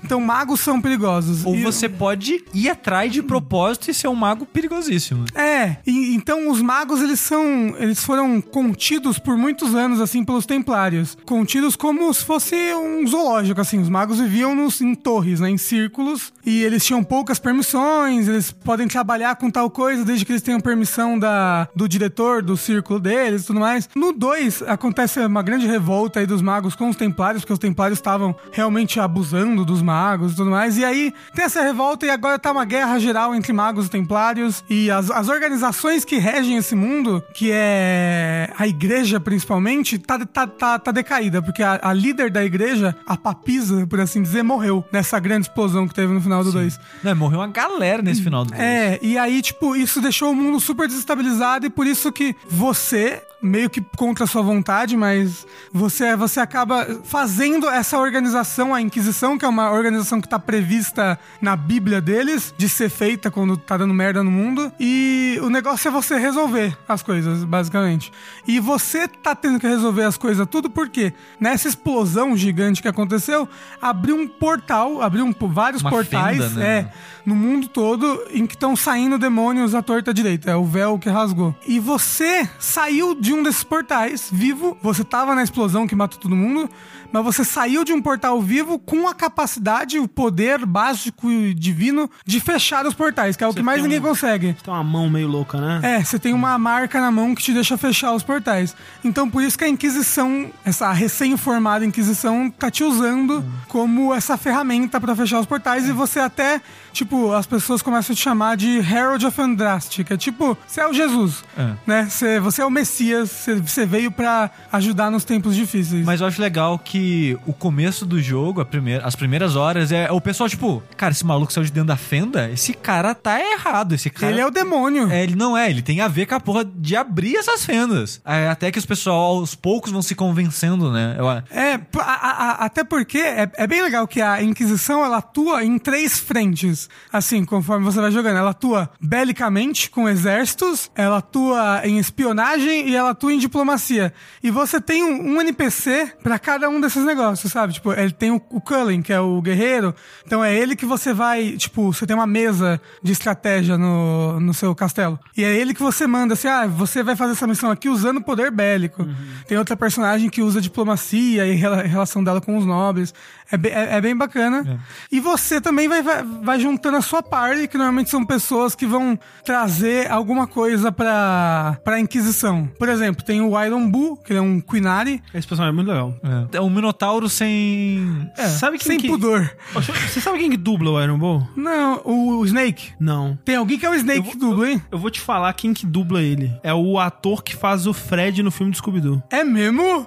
Então, magos são perigosos. Ou E- você pode ir atrás de propósito e ser um mago perigosíssimo. É, e- então os magos eles são, eles foram contidos por muitos anos assim pelos templários, contidos como se fosse um zoológico assim. Os magos viviam nos, em torres, né, em círculos, e eles tinham poucas permissões. Eles podem trabalhar com tal coisa desde que eles tenham permissão da, do diretor do círculo deles, e tudo mais. No 2 acontece uma grande revolta aí dos magos com os templários, porque os templários estavam realmente abusando dos magos e tudo mais. E aí tem essa revolta e agora tá uma guerra geral entre magos e templários. E as, as organizações que regem esse mundo, que é a igreja principalmente, tá, tá, tá, tá decaída. Porque a, a líder da igreja, a papisa, por assim dizer, morreu nessa grande explosão que teve no final do 2. Não, morreu uma galera nesse final do jogo. É, e aí, tipo, isso deixou o mundo super desestabilizado e por isso que você, meio que contra a sua vontade, mas você, você acaba fazendo essa organização, a Inquisição, que é uma organização que tá prevista na Bíblia deles, de ser feita quando tá dando merda no mundo. E o negócio é você resolver as coisas, basicamente. E você tá tendo que resolver as coisas tudo porque nessa explosão gigante que aconteceu, abriu um portal, abriu um, vários Uma portais, fenda, né? é, no mundo todo em que estão saindo demônios à torta direita. É o véu que rasgou. E você saiu de de um desses portais, vivo. Você tava na explosão que matou todo mundo, mas você saiu de um portal vivo com a capacidade, o poder básico e divino de fechar os portais, que é o Você que mais ninguém um- consegue. Tem uma mão meio louca, né? É, você tem uma marca na mão que te deixa fechar os portais. Então por isso que a Inquisição, essa recém-formada Inquisição, tá te usando como essa ferramenta pra fechar os portais e você até, tipo, as pessoas começam a te chamar de Herald of Andraste, que é tipo, você é o Jesus, É. né? Você, você é o Messias, você, veio pra ajudar nos tempos difíceis. Mas eu acho legal que o começo do jogo, primeira, as primeiras horas, é o pessoal, tipo, cara, esse maluco saiu de dentro da fenda, esse cara tá errado. Esse cara. Ele é o demônio. É, ele não é, ele tem a ver com a porra de abrir essas fendas. É, até que os pessoal aos poucos vão se convencendo, né? Eu, É, a- a- até porque é, é bem legal que a Inquisição ela atua em três frentes, assim, conforme você vai jogando. Ela atua belicamente com exércitos, ela atua em espionagem e ela atua em diplomacia. E você tem um, um NPC pra cada um desses negócios, sabe? Tipo, ele tem o, o Cullen, que é o guerreiro, então é ele que você vai, tipo, você tem uma mesa de estratégia no, no seu castelo. E é ele que você manda assim, ah, você vai fazer essa missão aqui usando poder bélico. Tem outra personagem que usa diplomacia e rela- relação dela com os nobres. É, be- é- é bem bacana. E você também vai, vai, vai juntando a sua party, que normalmente são pessoas que vão trazer alguma coisa pra, pra Inquisição. Por exemplo, tem o Iron Bull, que ele é um Quinari. Esse personagem é muito legal. é um minotauro sem. É, Sabe quem sem que- pudor. Você sabe quem que dubla o Iron Bull? Não, o, Snake. Não. Tem alguém que é o Snake que dubla, hein? Eu vou te falar quem que dubla ele. É o ator que faz o Fred no filme do Scooby-Doo. É mesmo?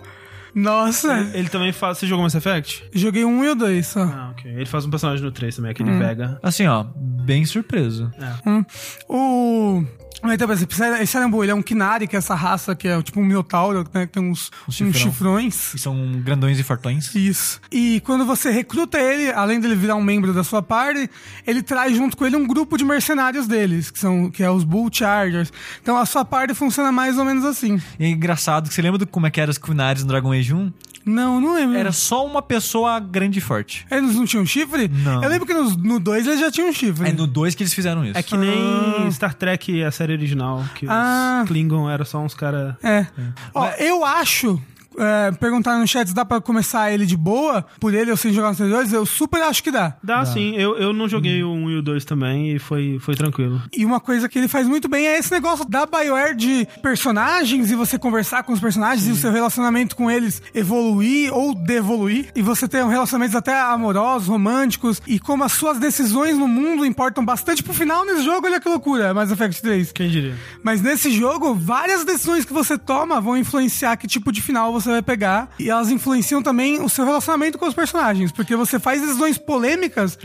Nossa. Ele também faz... Você jogou Mass Effect? Joguei um e o dois só. Ah, ok. Ele faz um personagem no 3 também, aquele pega. Assim, ó, bem surpreso. Hum. O. Então, por exemplo, esse- Arambu, ele é um Kinari, que é essa raça que é tipo um Minotauro, né? Que tem uns, uns chifrão. chifrões. Que são grandões e fortões. Isso. E quando você recruta ele, além dele virar um membro da sua party, ele traz junto com ele um grupo de mercenários deles, que são que é os Bull Chargers. Então a sua party funciona mais ou menos assim. E é engraçado que você lembra do como é que eram os Quinares no Dragon Age 1? Não, não lembro. Era só uma pessoa grande e forte. Eles não tinham chifre? Não. Eu lembro que nos- no 2 eles já tinham chifre. É no 2 que eles fizeram isso. É que nem Star Trek, a série original, que Ah. os Klingon eram só uns caras... É. Ó, eu acho. É, perguntaram no chat se dá pra começar ele de boa, por ele eu sem jogar nos servidores, eu super acho que dá. Dá, sim. Eu, eu não joguei o 1 e o 2 também e foi, foi tranquilo. E uma coisa que ele faz muito bem é esse negócio da BioWare de personagens e você conversar com os personagens e o seu relacionamento com eles evoluir ou devoluir. E você ter um relacionamentos até amorosos, românticos e como as suas decisões no mundo importam bastante pro final nesse jogo. Olha que loucura, Mass Effect 3. Quem diria? Mas nesse jogo, várias decisões que você toma vão influenciar que tipo de final você vai pegar. E elas influenciam também o seu relacionamento com os personagens. Porque você faz decisões polêmicas.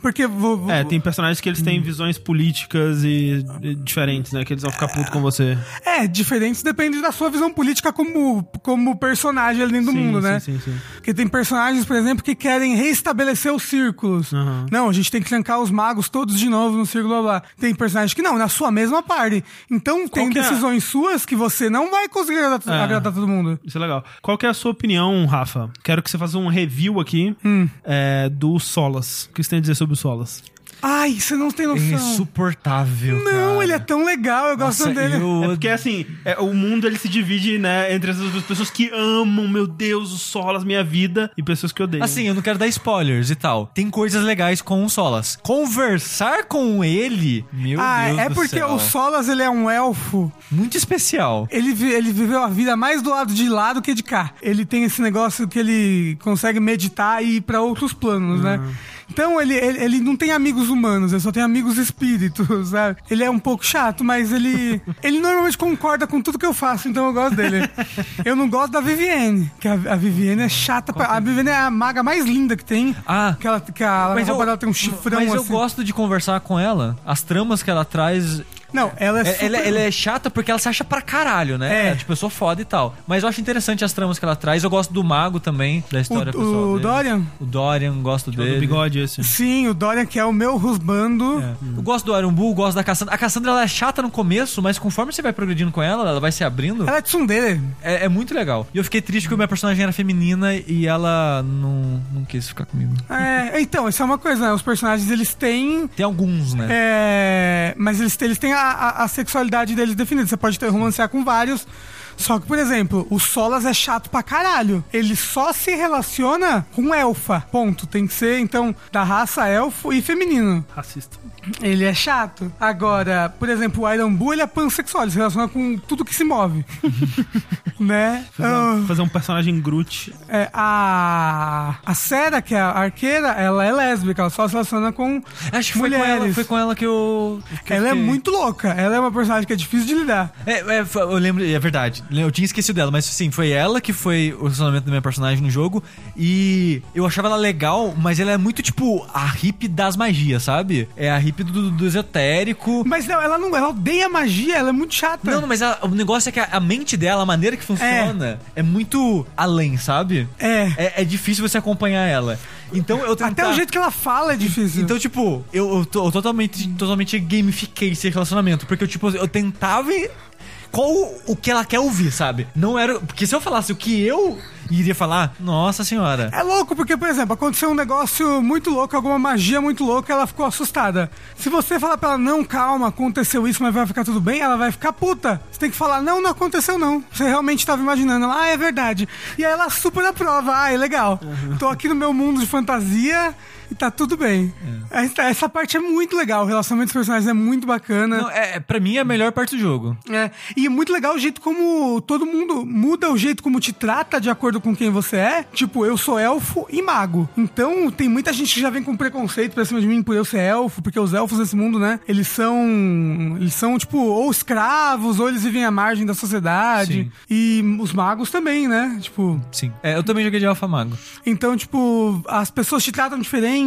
Porque. vo- vo- É, tem personagens que eles têm visões políticas e, e diferentes, né? Que eles vão ficar putos com você. É, diferentes depende da sua visão política como, como personagem ali dentro do Sim, mundo, sim, né? sim, sim. Porque tem personagens, por exemplo, que querem reestabelecer os círculos. Aham. Não, a gente tem que trancar os magos todos de novo no círculo, blá blá. Tem personagens que não, na sua mesma party. Então tem que é? decisões suas que você não vai conseguir agradar, É. agradar todo mundo. Isso é legal. Qual que é a sua opinião, Rafa? Quero que você faça um review aqui Hum. é, do Solas. O que você tem a dizer sobre o Solas? Ai, você não tem É noção. insuportável. Não, cara. ele é tão legal, eu gosto Nossa, dele. eu- É porque, assim, é, o mundo ele se divide, né, entre essas duas pessoas que amam, meu Deus, o Solas, minha vida, e pessoas que odeiam. Assim, eu não quero dar spoilers e tal. Tem coisas legais com o Solas. Conversar com ele, meu Ah, Deus é do porque céu. o Solas, ele é um elfo Muito especial. Ele, ele viveu a vida mais do lado de lá do que de cá. Ele tem esse negócio que ele consegue meditar e ir pra outros planos, né? Então ele, ele, ele não tem amigos humanos, ele só tem amigos espíritos, (laughs) sabe? Ele é um pouco chato, mas ele. ele normalmente concorda com tudo que eu faço, então eu gosto dele. eu não gosto da Vivienne, que a, a Vivienne é chata. Pra, a Vivienne é a maga mais linda que tem. Ah. Que, ela, que a, Mas roupa eu- dela tem um chifrão Mas eu assim. gosto de conversar com ela. As tramas que ela traz. Não, ela é, é- super... Ela, ela é chata porque ela se acha pra caralho, né? É. Tipo, eu sou foda e tal. Mas eu acho interessante as tramas que ela traz. Eu gosto do mago também, da história O- pessoal. o dele. Dorian? O Dorian, gosto É o dele. do bigode esse. Sim, o Dorian, que é o meu rusbando. É. Eu gosto do Iron Bull, gosto da Cassandra. A Cassandra ela é chata no começo, mas conforme você vai progredindo com ela, ela vai se abrindo. Ela é tsundere. É, é muito legal. E eu fiquei triste que a minha personagem era feminina e ela não, não quis ficar comigo. É, então, isso é uma coisa, né? Os personagens, eles têm... Tem alguns, né? é, mas eles, eles têm a, a- sexualidade deles definida. Você pode ter romancear com vários, Só que, por exemplo, o Solas é chato pra caralho. Ele só se relaciona com elfa. Ponto. Tem que ser, então, da raça elfo e feminino. Racista. Ele é chato. Agora, por exemplo, o Iron Bull ele é pansexual, ele se relaciona com tudo que se move. (laughs) né? Fazer, Ah, um- fazer um personagem Groot. é, a, a Sera, que é a arqueira, ela é lésbica, ela só se relaciona com Acho que foi com, mulheres. ela, foi com ela que eu. que eu ela é fiquei. muito louca, ela é uma personagem que é difícil de lidar. É, é, eu lembro, é verdade. Eu tinha esquecido dela, mas sim, foi ela que foi o relacionamento da minha personagem no jogo. E eu achava ela legal, mas ela é muito tipo a hippie das magias, sabe? É a hippie do, do esotérico. Mas não, ela não, ela odeia magia, ela é muito chata. Não, não, mas o negócio é que a, a mente dela, a maneira que funciona, é, muito além, sabe? É. É, é difícil você acompanhar ela. Então eu tentar... Até o jeito que ela fala é difícil. Então, tipo, eu, eu, eu totalmente, totalmente gamifiquei esse relacionamento. Porque eu, tipo, eu tentava. Qual o que ela quer ouvir, sabe? Não era. Porque se eu falasse o que eu iria falar, nossa senhora. É louco, porque, por exemplo, aconteceu um negócio muito louco, alguma magia muito louca, ela ficou assustada. Se você falar pra ela, não, calma, aconteceu isso, mas vai ficar tudo bem, ela vai ficar puta. Você tem que falar, não, não aconteceu não. Você realmente tava imaginando. Ela, ah, é verdade. E aí ela super aprova, ah, é legal. Tô aqui no meu mundo de fantasia e tá tudo bem. Essa, essa parte é muito legal, o relacionamento dos personagens é muito bacana. Não, é, pra mim é a melhor parte do jogo. É, e é muito legal o jeito como todo mundo muda o jeito como te trata de acordo com quem você é. Tipo, eu sou elfo e mago. Então, tem muita gente que já vem com preconceito pra cima de mim por eu ser elfo, porque os elfos nesse mundo, né, eles são. Eles são, tipo, ou escravos, ou eles vivem à margem da sociedade. Sim. E os magos também, né? Tipo. Sim. É, eu também joguei de Alpha Mago. Então, tipo, as pessoas te tratam diferente.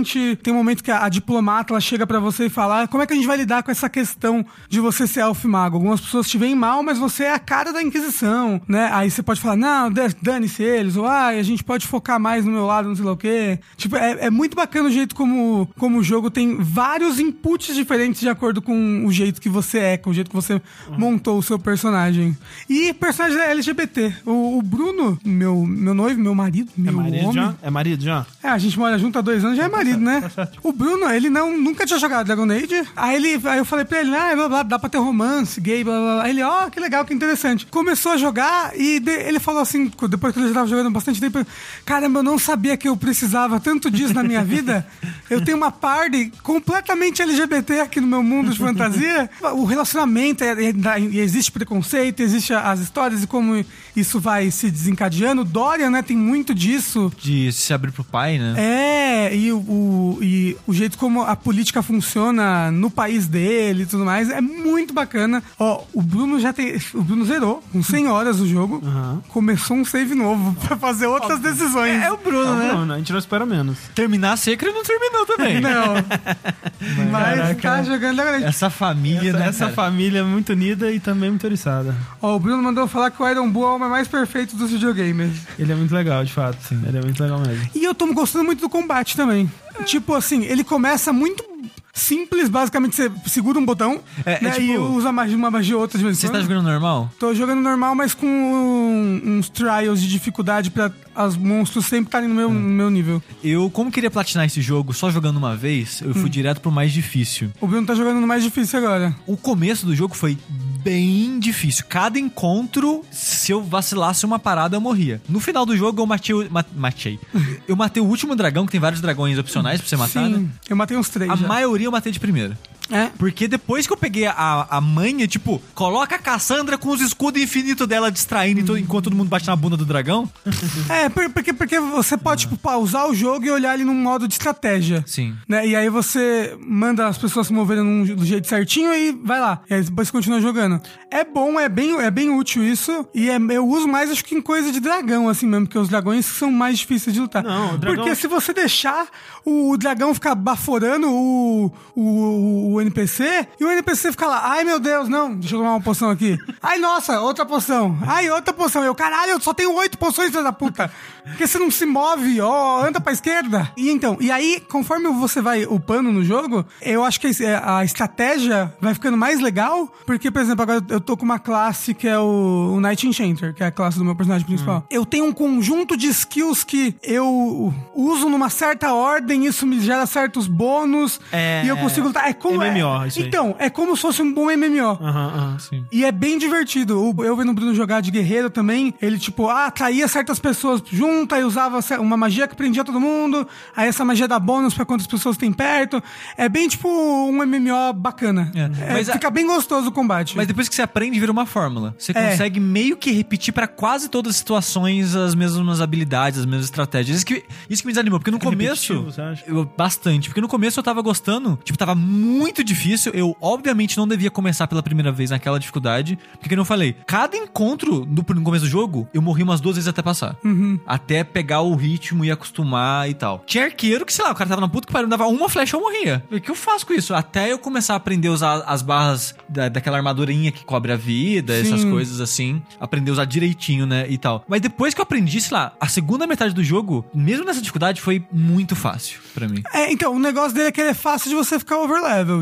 Tem um momento que a, a diplomata ela chega pra você e fala: "Ah, como é que a gente vai lidar com essa questão de você ser elfo e mago? Algumas pessoas te veem mal, mas você é a cara da Inquisição, né? Aí você pode falar: não, da- dane-se eles, ou ah, a gente pode focar mais no meu lado, não sei lá o quê. Tipo, é, é muito bacana o jeito como, como o jogo tem vários inputs diferentes de acordo com o jeito que você é, com o jeito que você montou o seu personagem. E personagem é LGBT. O, o Bruno, meu, meu noivo, meu marido, É meu marido homem. já? É marido já? É, a gente mora junto há dois anos, já é marido, né? tá. O Bruno, ele não, nunca tinha jogado Dragon Age. Aí, ele, aí eu falei pra ele, ah, blá, blá, dá pra ter romance, gay, blá, blá, blá. Aí ele, ó, que legal, que interessante. Começou a jogar e de- ele falou assim, depois que ele já tava jogando bastante tempo, caramba, eu não sabia que eu precisava tanto disso na minha vida. Eu tenho uma party completamente LGBT aqui no meu mundo de fantasia. O relacionamento, é, é, existe preconceito, existe as histórias e como isso vai se desencadeando. Dorian, né, tem muito disso. De se abrir pro pai, né? É, e o, o- e o jeito como a política funciona no país dele e tudo mais é muito bacana. Ó, o Bruno já tem. O Bruno zerou com 100 horas o jogo. Começou um save novo (laughs) pra fazer outras decisões. É o Bruno, né? Não, não, a gente não espera menos. Terminar Secret não terminou também. (laughs) Não. Mas Caraca. tá jogando agora. Essa família, Essa, né? essa cara? família é muito unida e também muito oriçada. Ó, o Bruno mandou falar que o Iron Bull é o homem mais perfeito dos videogames. Ele é muito legal, de fato. Sim. Ele é muito legal mesmo. E eu tô gostando muito do combate também. Tipo assim, ele começa muito simples, basicamente você segura um botão É, é né, tipo- e usa magia, uma magia ou outra de vez Você tá jogando normal? Tô jogando normal, mas com um- uns trials de dificuldade pra os monstros sempre estarem no meu, no meu nível. Eu, como queria platinar esse jogo só jogando uma vez, eu fui direto pro mais difícil. O Bruno tá jogando no mais difícil agora. O começo do jogo foi bem difícil. Cada encontro, se eu vacilasse uma parada, eu morria. No final do jogo, eu matei. o- ma- matei. Eu matei o último dragão, que tem vários dragões opcionais pra você matar, Sim, né? eu matei uns três A já. maioria eu matei de primeira. É. Porque depois que eu peguei a, a manha, tipo, coloca a Cassandra com os escudos infinitos dela distraindo então- enquanto todo mundo bate na bunda do dragão. (laughs) É, por- porque, porque você pode, tipo, pausar o jogo e olhar ele num modo de estratégia. Sim. Né? E aí você manda as pessoas se moverem num- do jeito certinho e vai lá. E aí depois você continua jogando. É bom, é bem, é bem útil isso. E é- eu uso mais, acho que em coisa de dragão, assim mesmo, porque os dragões são mais difíceis de lutar. Não, o dragão- Porque se você deixar o dragão ficar baforando o, o, o NPC, e o NPC fica lá, ai meu Deus, não, deixa eu tomar uma poção aqui. (laughs) Ai, nossa, outra poção. Ai, outra poção. Eu, caralho, eu só tenho oito poções, filho da puta. Porque você não se move, ó, anda pra esquerda. E então, e aí, conforme você vai upando no jogo, eu acho que a a estratégia vai ficando mais legal, porque, por exemplo, agora eu tô com uma classe que é o, o Night Enchanter, que é a classe do meu personagem principal. Eu tenho um conjunto de skills que eu uso numa certa ordem, isso me gera certos bônus, É, e eu consigo lutar. É como MMO, é, isso aí. Então, é como se fosse um bom MMO. Aham, sim. E é bem divertido. Eu vendo o Bruno jogar de guerreiro também, ele, tipo, ah, atraía certas pessoas junto, aí usava uma magia que prendia todo mundo, aí essa magia dá bônus pra quantas pessoas tem perto. É bem, tipo, um MMO bacana. É. É, Mas a- fica bem gostoso o combate. Mas depois que você aprende, vira uma fórmula. Você É. consegue meio que repetir pra quase todas as situações as mesmas habilidades, as mesmas estratégias. Isso que, isso que me desanimou, porque no É começo. repetitivo, você acha? Eu, bastante. Porque no começo eu tava gostando, tipo, tava muito difícil. Eu, obviamente, não devia começar pela primeira vez naquela dificuldade. Porque, como eu falei, cada encontro no, no começo do jogo, eu morri umas duas vezes até passar. Até pegar o ritmo e acostumar e tal. Tinha arqueiro que, sei lá, o cara tava na puta que pariu, dava uma flecha eu morria. O que eu faço com isso? Até eu começar a aprender a usar as barras da, daquela armadurinha que cobre a vida, essas Sim. coisas assim. Aprender a usar direitinho, né? E tal. Mas depois que eu aprendi, sei lá, a segunda metade do jogo, mesmo nessa dificuldade, foi muito fácil pra mim. É, então, o negócio dele é que ele é fácil de você ficar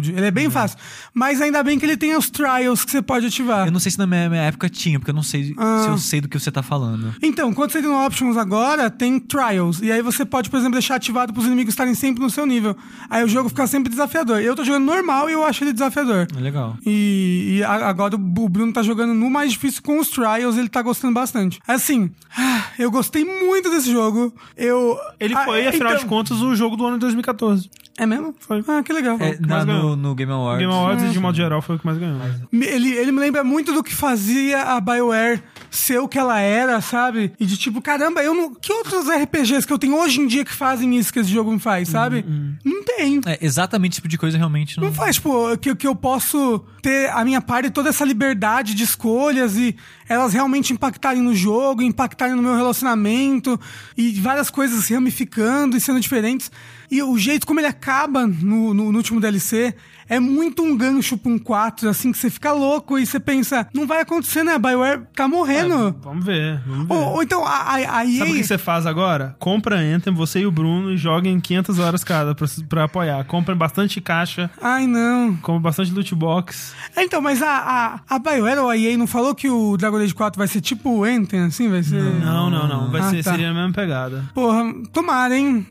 Ele é bem fácil. Mas ainda bem que ele tem os trials que você pode ativar. Eu não sei se na minha, minha época tinha, porque eu não sei Ah. se eu sei do que você tá falando. Então, quando você tem no Options agora, tem Trials. E aí você pode, por exemplo, deixar ativado pros inimigos estarem sempre no seu nível. Aí o jogo fica sempre desafiador. Eu tô jogando normal e eu acho ele desafiador. É legal. E, e a- agora o Bruno tá jogando no mais difícil com os Trials, ele tá gostando bastante. Assim, ah, eu gostei muito desse jogo. Eu. Ele Ah, foi, afinal então- de contas, o jogo do ano de 2014. É mesmo? Foi. Ah, que legal. É, na- no, no Game Awards. Game Awards, de modo geral, foi o que mais ganhou. Me- Ele, ele me lembra muito do que fazia a BioWare ser o que ela era, sabe? E de tipo, caramba, eu não. Que outros RPGs que eu tenho hoje em dia que fazem isso que esse jogo me faz, sabe? Não tem. É, exatamente esse tipo de coisa realmente não. Não faz, tipo, que, que eu posso ter a minha parte toda essa liberdade de escolhas e elas realmente impactarem no jogo, impactarem no meu relacionamento e várias coisas se ramificando e sendo diferentes. E o jeito como ele acaba no, no, no último DLC é muito um gancho pra um 4, assim, que você fica louco e você pensa, não vai acontecer, né? A Bioware tá morrendo. Vamos ver, vamos ver. ou, ou então a, a, a EA... Sabe o que você faz agora? Compra Anthem, você e o Bruno, e joguem 500 horas cada pra, pra apoiar. Comprem bastante caixa, Ai, não. comprem bastante loot box. É, Então, mas a, a, a BioWare ou a EA não falou que o Dragon Age 4 vai ser tipo o Anthem, assim? Vai ser... Não, não, não. Vai Ah, ser, tá. seria a mesma pegada. Porra, tomara, hein?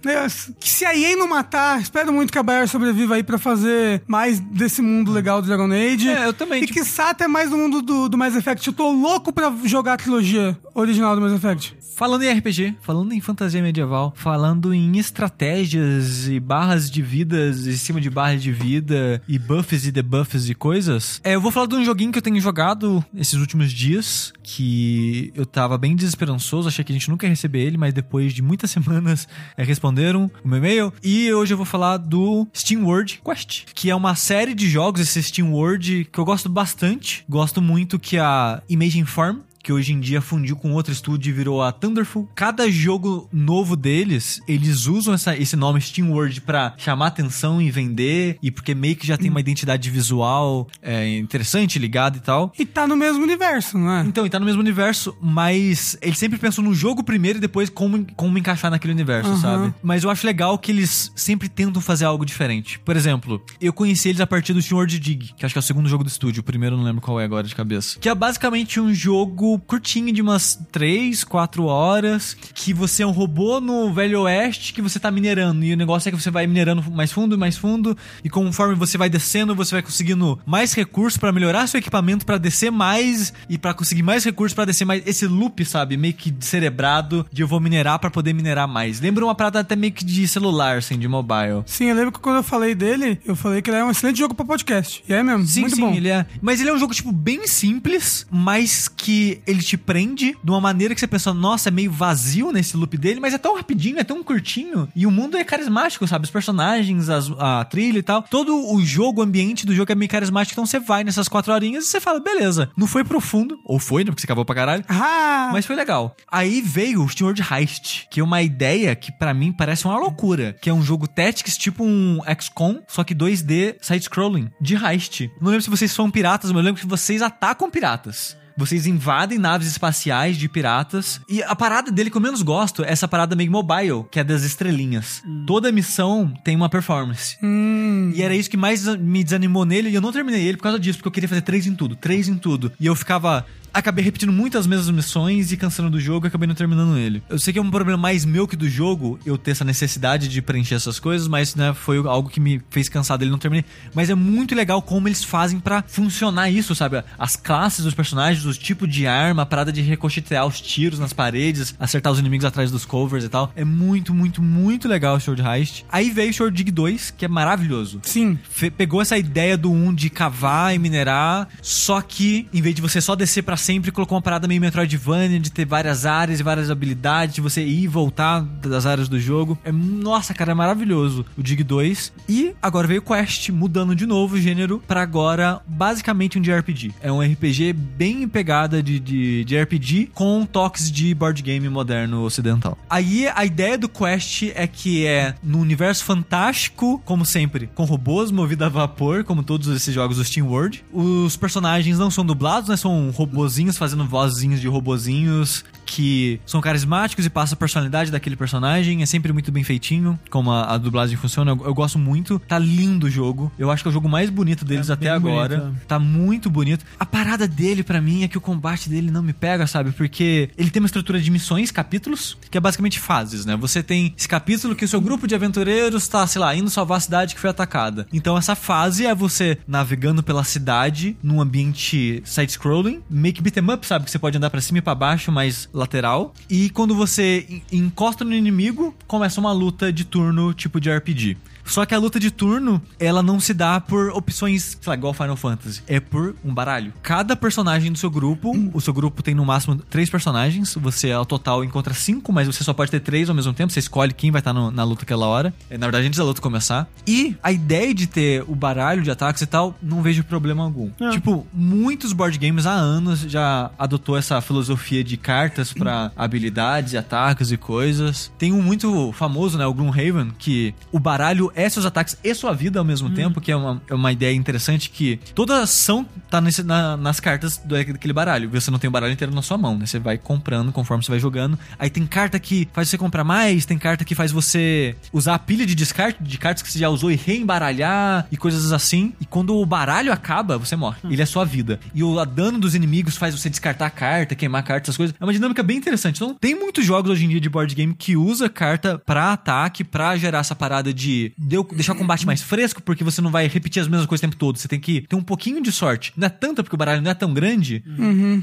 Que se a EA não matar, espero muito que a BioWare sobreviva aí pra fazer mais desse mundo legal do Dragon Age. É, eu também, E tipo- quiçá até mais do mundo do, do Mass Effect. Eu tô louco pra jogar a trilogia original do Mass Effect. Falando em RPG, falando em fantasia medieval, falando em estratégias e barras de vidas em cima de barras de vida e buffs e debuffs e coisas, é, eu vou falar de um joguinho que eu tenho jogado esses últimos dias, que eu tava bem desesperançoso, achei que a gente nunca ia receber ele, mas depois de muitas (laughs) semanas é, responderam o meu e-mail. E hoje eu vou falar do Steam World Quest, que é uma série de jogos, esse Steam World, que eu gosto bastante. Gosto muito que a Image Inform que hoje em dia fundiu com outro estúdio e virou a Thunderful. Cada jogo novo deles, eles usam essa- esse nome Steam World pra chamar atenção e vender, e porque meio que já tem uma identidade visual é, interessante, ligada e tal. E tá no mesmo universo, não é? Então, e tá no mesmo universo, mas eles sempre pensam no jogo primeiro e depois como, como encaixar naquele universo, Aham. sabe? Mas eu acho legal que eles sempre tentam fazer algo diferente. Por exemplo, eu conheci eles a partir do Steam World Dig, que acho que é o segundo jogo do estúdio, o primeiro eu não lembro qual é agora de cabeça. Que é basicamente um jogo curtinho de umas 3, 4 horas, que você é um robô no Velho Oeste que você tá minerando, e o negócio é que você vai minerando mais fundo, mais fundo, e conforme você vai descendo, você vai conseguindo mais recursos pra melhorar seu equipamento, pra descer mais e pra conseguir mais recursos pra descer mais. Esse loop, sabe, meio que cerebrado de eu vou minerar pra poder minerar mais. Lembra uma parada até meio que de celular, assim, de mobile. Sim, eu lembro que quando eu falei dele, eu falei que ele é um excelente jogo pra podcast. E é mesmo, Sim, muito sim, bom. ele é. Mas ele é um jogo, tipo, bem simples, mas que ele te prende de uma maneira que você pensa, nossa, é meio vazio nesse loop dele, mas é tão rapidinho, é tão curtinho. E o mundo é carismático, sabe? Os personagens, as- a trilha e tal. Todo o jogo, o ambiente do jogo é meio carismático. Então você vai nessas quatro horinhas e você fala, beleza. Não foi profundo, ou foi, né? Porque você acabou pra caralho. Ah! Mas foi legal. Aí veio o Steam World Heist, que é uma ideia que pra mim parece uma loucura. Que é um jogo Tactics tipo um XCOM, só que 2D side-scrolling, de heist. Não lembro se vocês são piratas, mas eu lembro que vocês atacam piratas. Vocês invadem naves espaciais de piratas. E a parada dele que eu menos gosto é essa parada meio mobile, que é das estrelinhas. Toda missão tem uma performance. Hum. E era isso que mais me desanimou nele. E eu não terminei ele por causa disso, porque eu queria fazer três em tudo, três em tudo. E eu ficava. Acabei repetindo muitas mesmas missões e cancelando do jogo e acabei não terminando ele. Eu sei que é um problema mais meu que do jogo, eu ter essa necessidade de preencher essas coisas, mas né, foi algo que me fez cansar dele não terminei. Mas é muito legal como eles fazem para funcionar isso, sabe? As classes dos personagens, os tipos de arma, a parada de recochetear os tiros nas paredes, acertar os inimigos atrás dos covers e tal. É muito, muito, muito legal o Sword Heist. Aí veio o Sword Dig 2, que é maravilhoso. Sim. Fe- pegou essa ideia do 1 de cavar e minerar, só que em vez de você só descer pra sempre, colocou uma parada meio Metroidvania de ter várias áreas e várias habilidades, de você ir e voltar das áreas do jogo. É, nossa, cara, é maravilhoso o Dig 2. E agora veio o Quest, mudando de novo o gênero pra agora basicamente um JRPG. É um RPG bem em pegada de, de, de RPG com toques de board game moderno ocidental. Aí a ideia do Quest é que é no universo fantástico, como sempre, com robôs movidos a vapor, como todos esses jogos do Steam World. Os personagens não são dublados, né? São robozinhos fazendo vozinhos de robozinhos que são carismáticos e passa a personalidade daquele personagem. É sempre muito bem feitinho, como a, a dublagem funciona. Eu, eu gosto muito. Tá lindo o jogo. Eu acho que é o jogo mais bonito deles É até agora. bonito, Tá muito bonito. A parada dele, pra mim, é que o combate dele não me pega, sabe? Porque ele tem uma estrutura de missões, capítulos, que é basicamente fases, né? Você tem esse capítulo que o seu grupo de aventureiros tá, sei lá, indo salvar a cidade que foi atacada. Então essa fase é você navegando pela cidade num ambiente side-scrolling, meio que beat'em up, sabe? Que você pode andar pra cima e pra baixo, mas lateral. E quando você en- encosta no inimigo, começa uma luta de turno tipo de RPG. Só que a luta de turno, ela não se dá por opções, sei lá, igual Final Fantasy. É por um baralho. Cada personagem do seu grupo, o seu grupo tem no máximo três personagens. Você, ao total, encontra cinco, mas você só pode ter três ao mesmo tempo. Você escolhe quem vai estar no- na luta aquela hora. É, Na verdade, antes da luta começar. E a ideia de ter o baralho de ataques e tal, não vejo problema algum. É. Tipo, muitos board games há anos já adotou essa filosofia de cartas pra (laughs) habilidades, ataques e coisas. Tem um muito famoso, né, o Gloomhaven, que o baralho é seus ataques e sua vida ao mesmo tempo, que é uma, é uma ideia interessante que toda ação tá nesse- na- nas cartas do- daquele baralho. Você não tem o baralho inteiro na sua mão, né? Você vai comprando conforme você vai jogando. Aí tem carta que faz você comprar mais, tem carta que faz você usar a pilha de descarte de cartas que você já usou e reembaralhar e coisas assim. E quando o baralho acaba, você morre. Ele é sua vida. E o dano dos inimigos faz você descartar a carta, queimar a carta, essas coisas. É uma dinâmica bem interessante. Então, tem muitos jogos hoje em dia de board game que usa carta pra ataque, pra gerar essa parada de deu- deixar o combate mais fresco, porque você não vai repetir as mesmas coisas o tempo todo. Você tem que ter um pouquinho de sorte. Não é tanta, porque o baralho não é tão grande,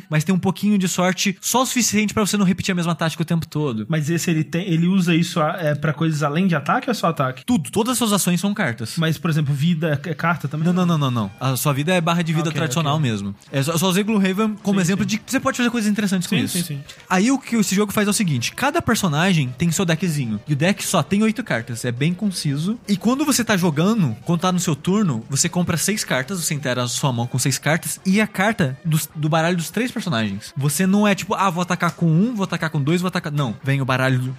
mas tem um pouquinho de sorte só o suficiente pra você não repetir a mesma tática o tempo todo. Mas esse ele tem, ele usa isso é, para coisas além de ataque ou é só ataque? Tudo, todas as suas ações são cartas. Mas, por exemplo, vida é carta também? Não, não, não, não, não. A sua vida é barra de vida Ok, tradicional ok. mesmo. É só, só usei Gloomhaven como Sim, exemplo sim. de que você pode fazer coisas interessantes com Sim, isso. sim, sim. Aí o que esse jogo faz é o seguinte: cada personagem tem seu deckzinho. E o deck só tem oito cartas. É bem conciso. E quando você tá jogando, quando tá no seu turno, você compra seis cartas, você inteira a sua mão com seis cartas, e a carta dos- do baralho dos três personagens. Você não é tipo, ah, vou atacar com um, vou atacar com dois, vou atacar. Não. Vem o baralho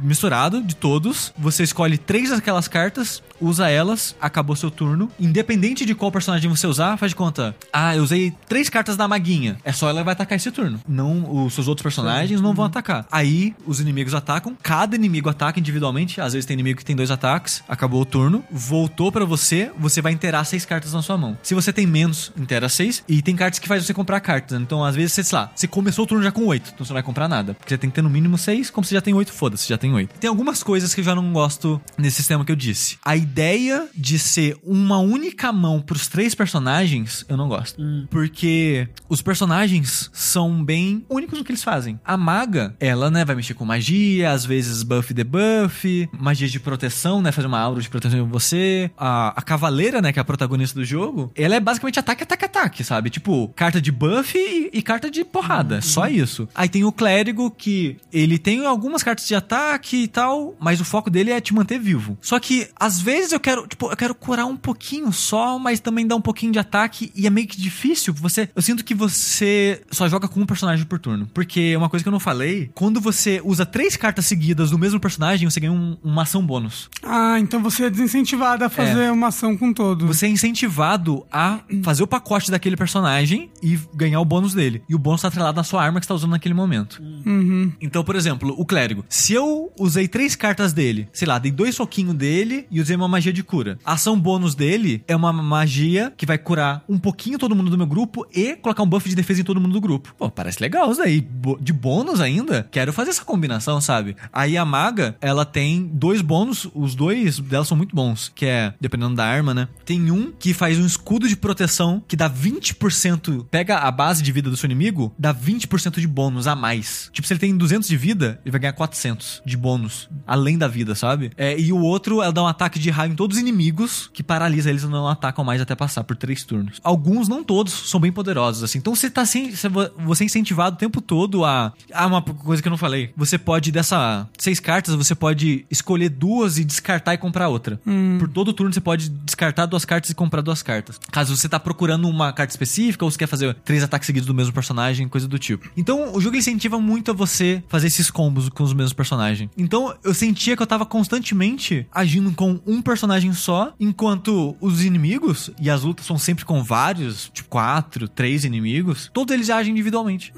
misturado de todos. Você escolhe três daquelas cartas, usa elas, acabou seu turno. Independente de qual personagem você usar, faz de conta. Ah, eu usei três cartas da maguinha. É só ela vai atacar esse turno. Não, os seus outros personagens não vão atacar. Aí, os inimigos atacam. Cada inimigo ataca individualmente. Às vezes tem inimigo que tem dois ataques. Acabou o turno. Voltou pra você. Você vai inteirar seis cartas na sua mão. Se você tem menos, inteira seis. E tem cartas que faz você comprar cartas. Então, às vezes, você, sei lá, você começou o turno já com oito. Então, você não vai comprar nada. Porque você tem que ter no mínimo seis. Como você já tem oito, foda-se, já tem oito. Tem algumas coisas que eu já não gosto nesse sistema que eu disse. A ideia de ser uma única mão pros três personagens, eu não gosto. Porque os personagens são bem únicos no que eles fazem. A maga, ela, né, vai mexer com magia, às vezes buff e debuff, magia de proteção, né, fazer uma aura de proteção em você. A, a cavaleira, né, que é a protagonista do jogo, ela é basicamente ataque, ataque, ataque, sabe? Tipo, carta de buff e, e carta de porrada. Só isso. Aí tem o clérigo que ele tem algumas cartas de ataque e tal, mas o foco dele é te manter vivo. Só que às vezes eu quero, tipo, eu quero curar um pouquinho só, mas também dar um pouquinho de ataque e é meio que difícil. Você, eu sinto que você só joga com um personagem por turno, porque uma coisa que eu não falei, quando você usa três cartas seguidas do mesmo personagem, você ganha um- uma ação bônus. Ah, então você é desincentivado a fazer uma ação com todo. Você é incentivado a fazer o pacote daquele personagem e ganhar o bônus dele. E o bônus tá atrelado na sua arma que você tá usando naquele momento. Então, por exemplo, o clérigo. Se eu usei três cartas dele, sei lá, dei dois soquinhos dele e usei uma magia de cura. A ação bônus dele é uma magia que vai curar um pouquinho todo mundo do meu grupo e colocar um buff de defesa em todo mundo do grupo. Pô, parece legal isso daí. Bo- De bônus ainda? Quero fazer essa combinação, sabe? Aí a maga, ela tem dois bônus, os dois dela são muito bons, que é, dependendo da arma, né? Tem um que faz um escudo de proteção que dá 20%, pega a base de vida do seu inimigo, dá 20% de bônus a mais. Tipo, se ele tem 200 de vida, ele vai ganhar 400 de bônus, além da vida, sabe? É, e o outro, ela dá um ataque de raio em todos os inimigos, que paralisa eles e não atacam mais até passar por três turnos. Alguns, não todos, são bem poderosos, assim. Então você tá você é incentivado o tempo todo a... Ah, uma coisa que eu não falei. Você pode, dessa seis cartas, você pode escolher duas e descartar e comprar outra. Por todo turno você pode descartar duas cartas e comprar duas cartas. Caso você tá procurando uma carta específica ou você quer fazer três ataques seguidos do mesmo personagem, coisa do tipo. Então, o jogo incentiva muito a você fazer esses combos com os mesmos personagens. Então, eu sentia que eu tava constantemente agindo com um personagem só, enquanto os inimigos, e as lutas são sempre com vários, tipo quatro, três inimigos, todos eles agem individualmente.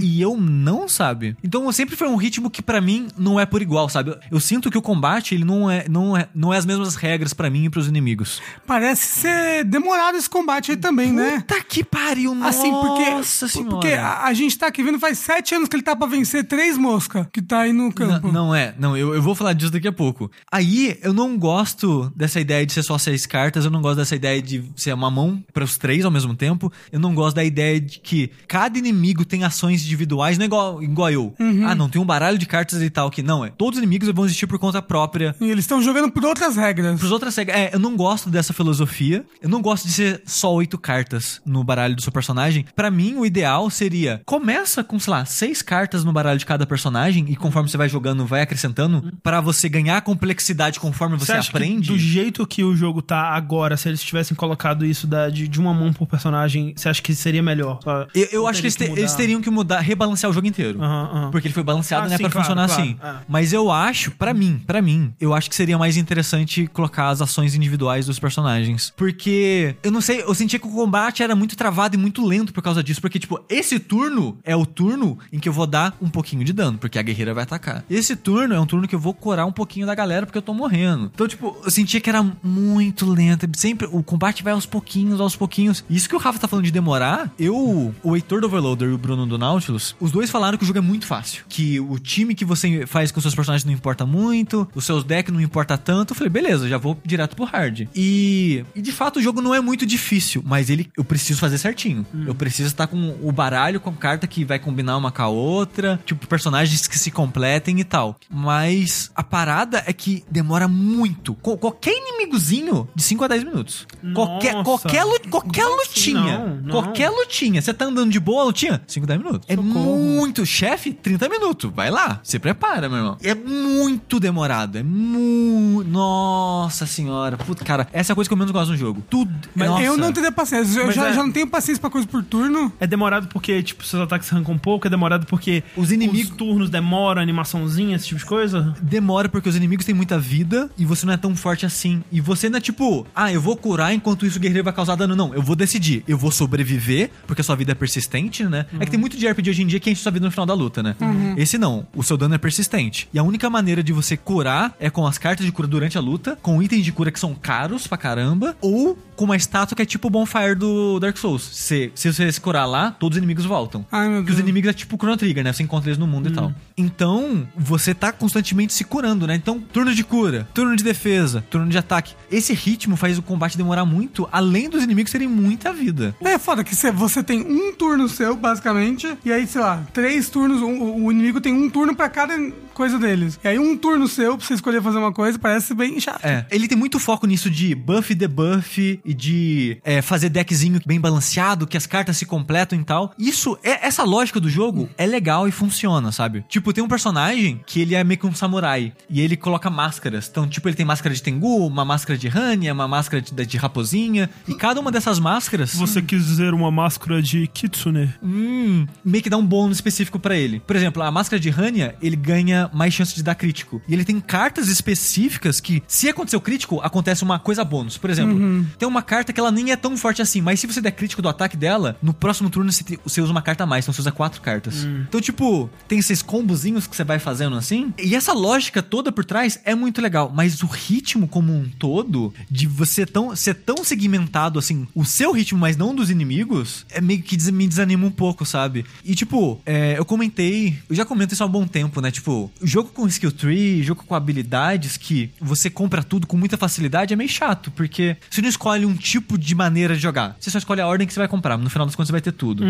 E eu não, sabe? Então, sempre foi um ritmo que pra mim não é por igual, sabe? Eu sinto que o combate, ele não é, não é, não é as mesmas regras pra mim e pros inimigos. Parece ser demorado esse combate aí também, né? Puta que pariu, Assim, porque, Nossa senhora. porque a, a gente tá aqui vendo faz sete anos que ele tá pra vencer três moscas que tá aí no campo. Não, não é, não, eu, eu vou falar disso daqui a pouco. Aí, eu não gosto dessa ideia de ser só seis cartas, eu não gosto dessa ideia de ser uma mão para os três ao mesmo tempo, eu não gosto da ideia de que cada inimigo tem ações individuais, não é igual, igual eu. Ah, não, tem um baralho de cartas e tal, que não, é. Todos os inimigos vão existir por conta própria. E eles estão jogando por outras regras. Pros outras regras. É, eu não gosto dessa filosofia. Eu não gosto de ser só oito cartas no baralho do seu personagem. Pra mim, o ideal seria: começa com, sei lá, seis cartas no baralho de cada personagem e conforme você vai jogando, vai acrescentando pra você ganhar complexidade conforme você, acha que aprende. do jeito que o jogo tá agora, se eles tivessem colocado isso da, de, de uma mão por personagem, você acha que seria melhor? Só- Eu, eu acho que eles, te- eles teriam que mudar, rebalancear o jogo inteiro. Aham, aham. Porque ele foi balanceado, Ah, né, sim, pra claro, funcionar claro, assim. é. Mas eu acho, pra mim, pra mim, eu acho que seria mais interessante colocar as ações individuais dos personagens. Porque, eu não sei, eu sentia que o combate era muito travado e muito lento por causa disso. Porque, tipo, esse turno é o turno em que eu vou dar um pouquinho de dano, porque a guerreira vai atacar. Esse turno é um turno que eu vou curar um pouquinho da galera, porque eu tô morrendo. Então, tipo, eu sentia que era muito lento. Sempre, o combate vai aos pouquinhos, aos pouquinhos. Isso que o Rafa tá falando de demorar, eu, o Heitor do Overloader e o Bruno do Nautilus, os dois falaram que o jogo é muito fácil. Que o time que você faz com seus personagens não importa muito, os seus decks não importa tanto. Eu falei, beleza, já vou direto pro hard. E, e de fato o jogo não é muito difícil, mas ele eu preciso fazer certinho. Eu preciso estar com o baralho com carta que vai combinar uma com a outra, tipo, personagens que se completem e tal. Mas a parada é que demora muito. Co- qualquer inimigozinho de 5 a 10 minutos. Qualquer, Nossa. qualquer, lu- qualquer assim? lutinha. Não, não. Qualquer lutinha. Você tá andando de boa a lutinha? 5, 10 minutos. É Socorro. muito. Chefe, 30 minutos. Vai lá. Se prepara, meu irmão. É muito demorado. É muito. Nossa senhora. Puta, cara, essa é a coisa que eu menos gosto no jogo. Tudo. Mas Nossa. eu não teria paciência. Eu Mas já, é- já não tenho paciência pra coisa por turno. É demorado porque, tipo, seus ataques arrancam um pouco, é demorado porque Os inimigos- os turnos demoram, animaçãozinha, esse tipo de coisa? Demora porque os inimigos têm muita vida e você não é tão forte assim. E você não é tipo, ah, eu vou curar enquanto isso o guerreiro vai causar dano. Não, eu vou decidir. Eu vou sobreviver, porque a sua vida é persistente, né? É que tem muito de RPG hoje em dia que enche sua vida no final da luta, né? Esse não. O seu dano é persistente. E a única maneira de você curar é com as cartas de cura durante a luta, com itens de cura que são caros pra caramba, ou com uma estátua que é tipo o Bonfire do Dark Souls. Se, se você se curar lá, todos os inimigos voltam. Ai, meu Porque os Deus. inimigos é tipo Chrono Trigger, né? Você encontra eles no mundo e tal. Então, você tá constantemente se curando, né? Então, turno de cura, turno de defesa, turno de ataque. Esse ritmo faz o combate demorar muito, além dos inimigos terem muita vida. É foda que cê- você tem um turno seu, basicamente, e aí, sei lá, três turnos, um- o inimigo tem um turno pra cada coisa deles. E aí um turno seu pra você escolher fazer uma coisa parece bem chato. É, ele tem muito foco nisso de buff e debuff e de é, fazer deckzinho bem balanceado, que as cartas se completam e tal. Isso, é, essa lógica do jogo é legal e funciona, sabe? Tipo, tem um personagem que ele é meio que um samurai e ele coloca máscaras. Então, tipo, ele tem máscara de Tengu, uma máscara de Hanya, uma máscara de, de raposinha. E cada uma dessas máscaras. Você quiser uma máscara de Kitsune. Hum, meio que dá um bônus específico pra ele. Por exemplo, a máscara de Hanya, ele ganha mais chance de dar crítico. E ele tem cartas específicas que, se acontecer o crítico, acontece uma coisa bônus. Por exemplo, tem uma carta que ela nem é tão forte assim, mas se você der crítico do ataque dela, no próximo turno você, usa uma carta a mais, então você usa quatro cartas. Então, tipo, tem esses combozinhos que você vai fazendo assim. E essa lógica toda por trás é muito legal, mas o ritmo como um todo, de você tão, ser tão segmentado assim, o seu ritmo, mas não dos inimigos, é meio que me desanima um pouco, sabe? E, tipo, é, eu comentei, eu já comento isso há um bom tempo, né? Tipo, jogo com skill tree, jogo com habilidades que você compra tudo com muita facilidade é meio chato, porque você não escolhe um tipo de maneira de jogar. Você só escolhe a ordem que você vai comprar. No final das contas, você vai ter tudo.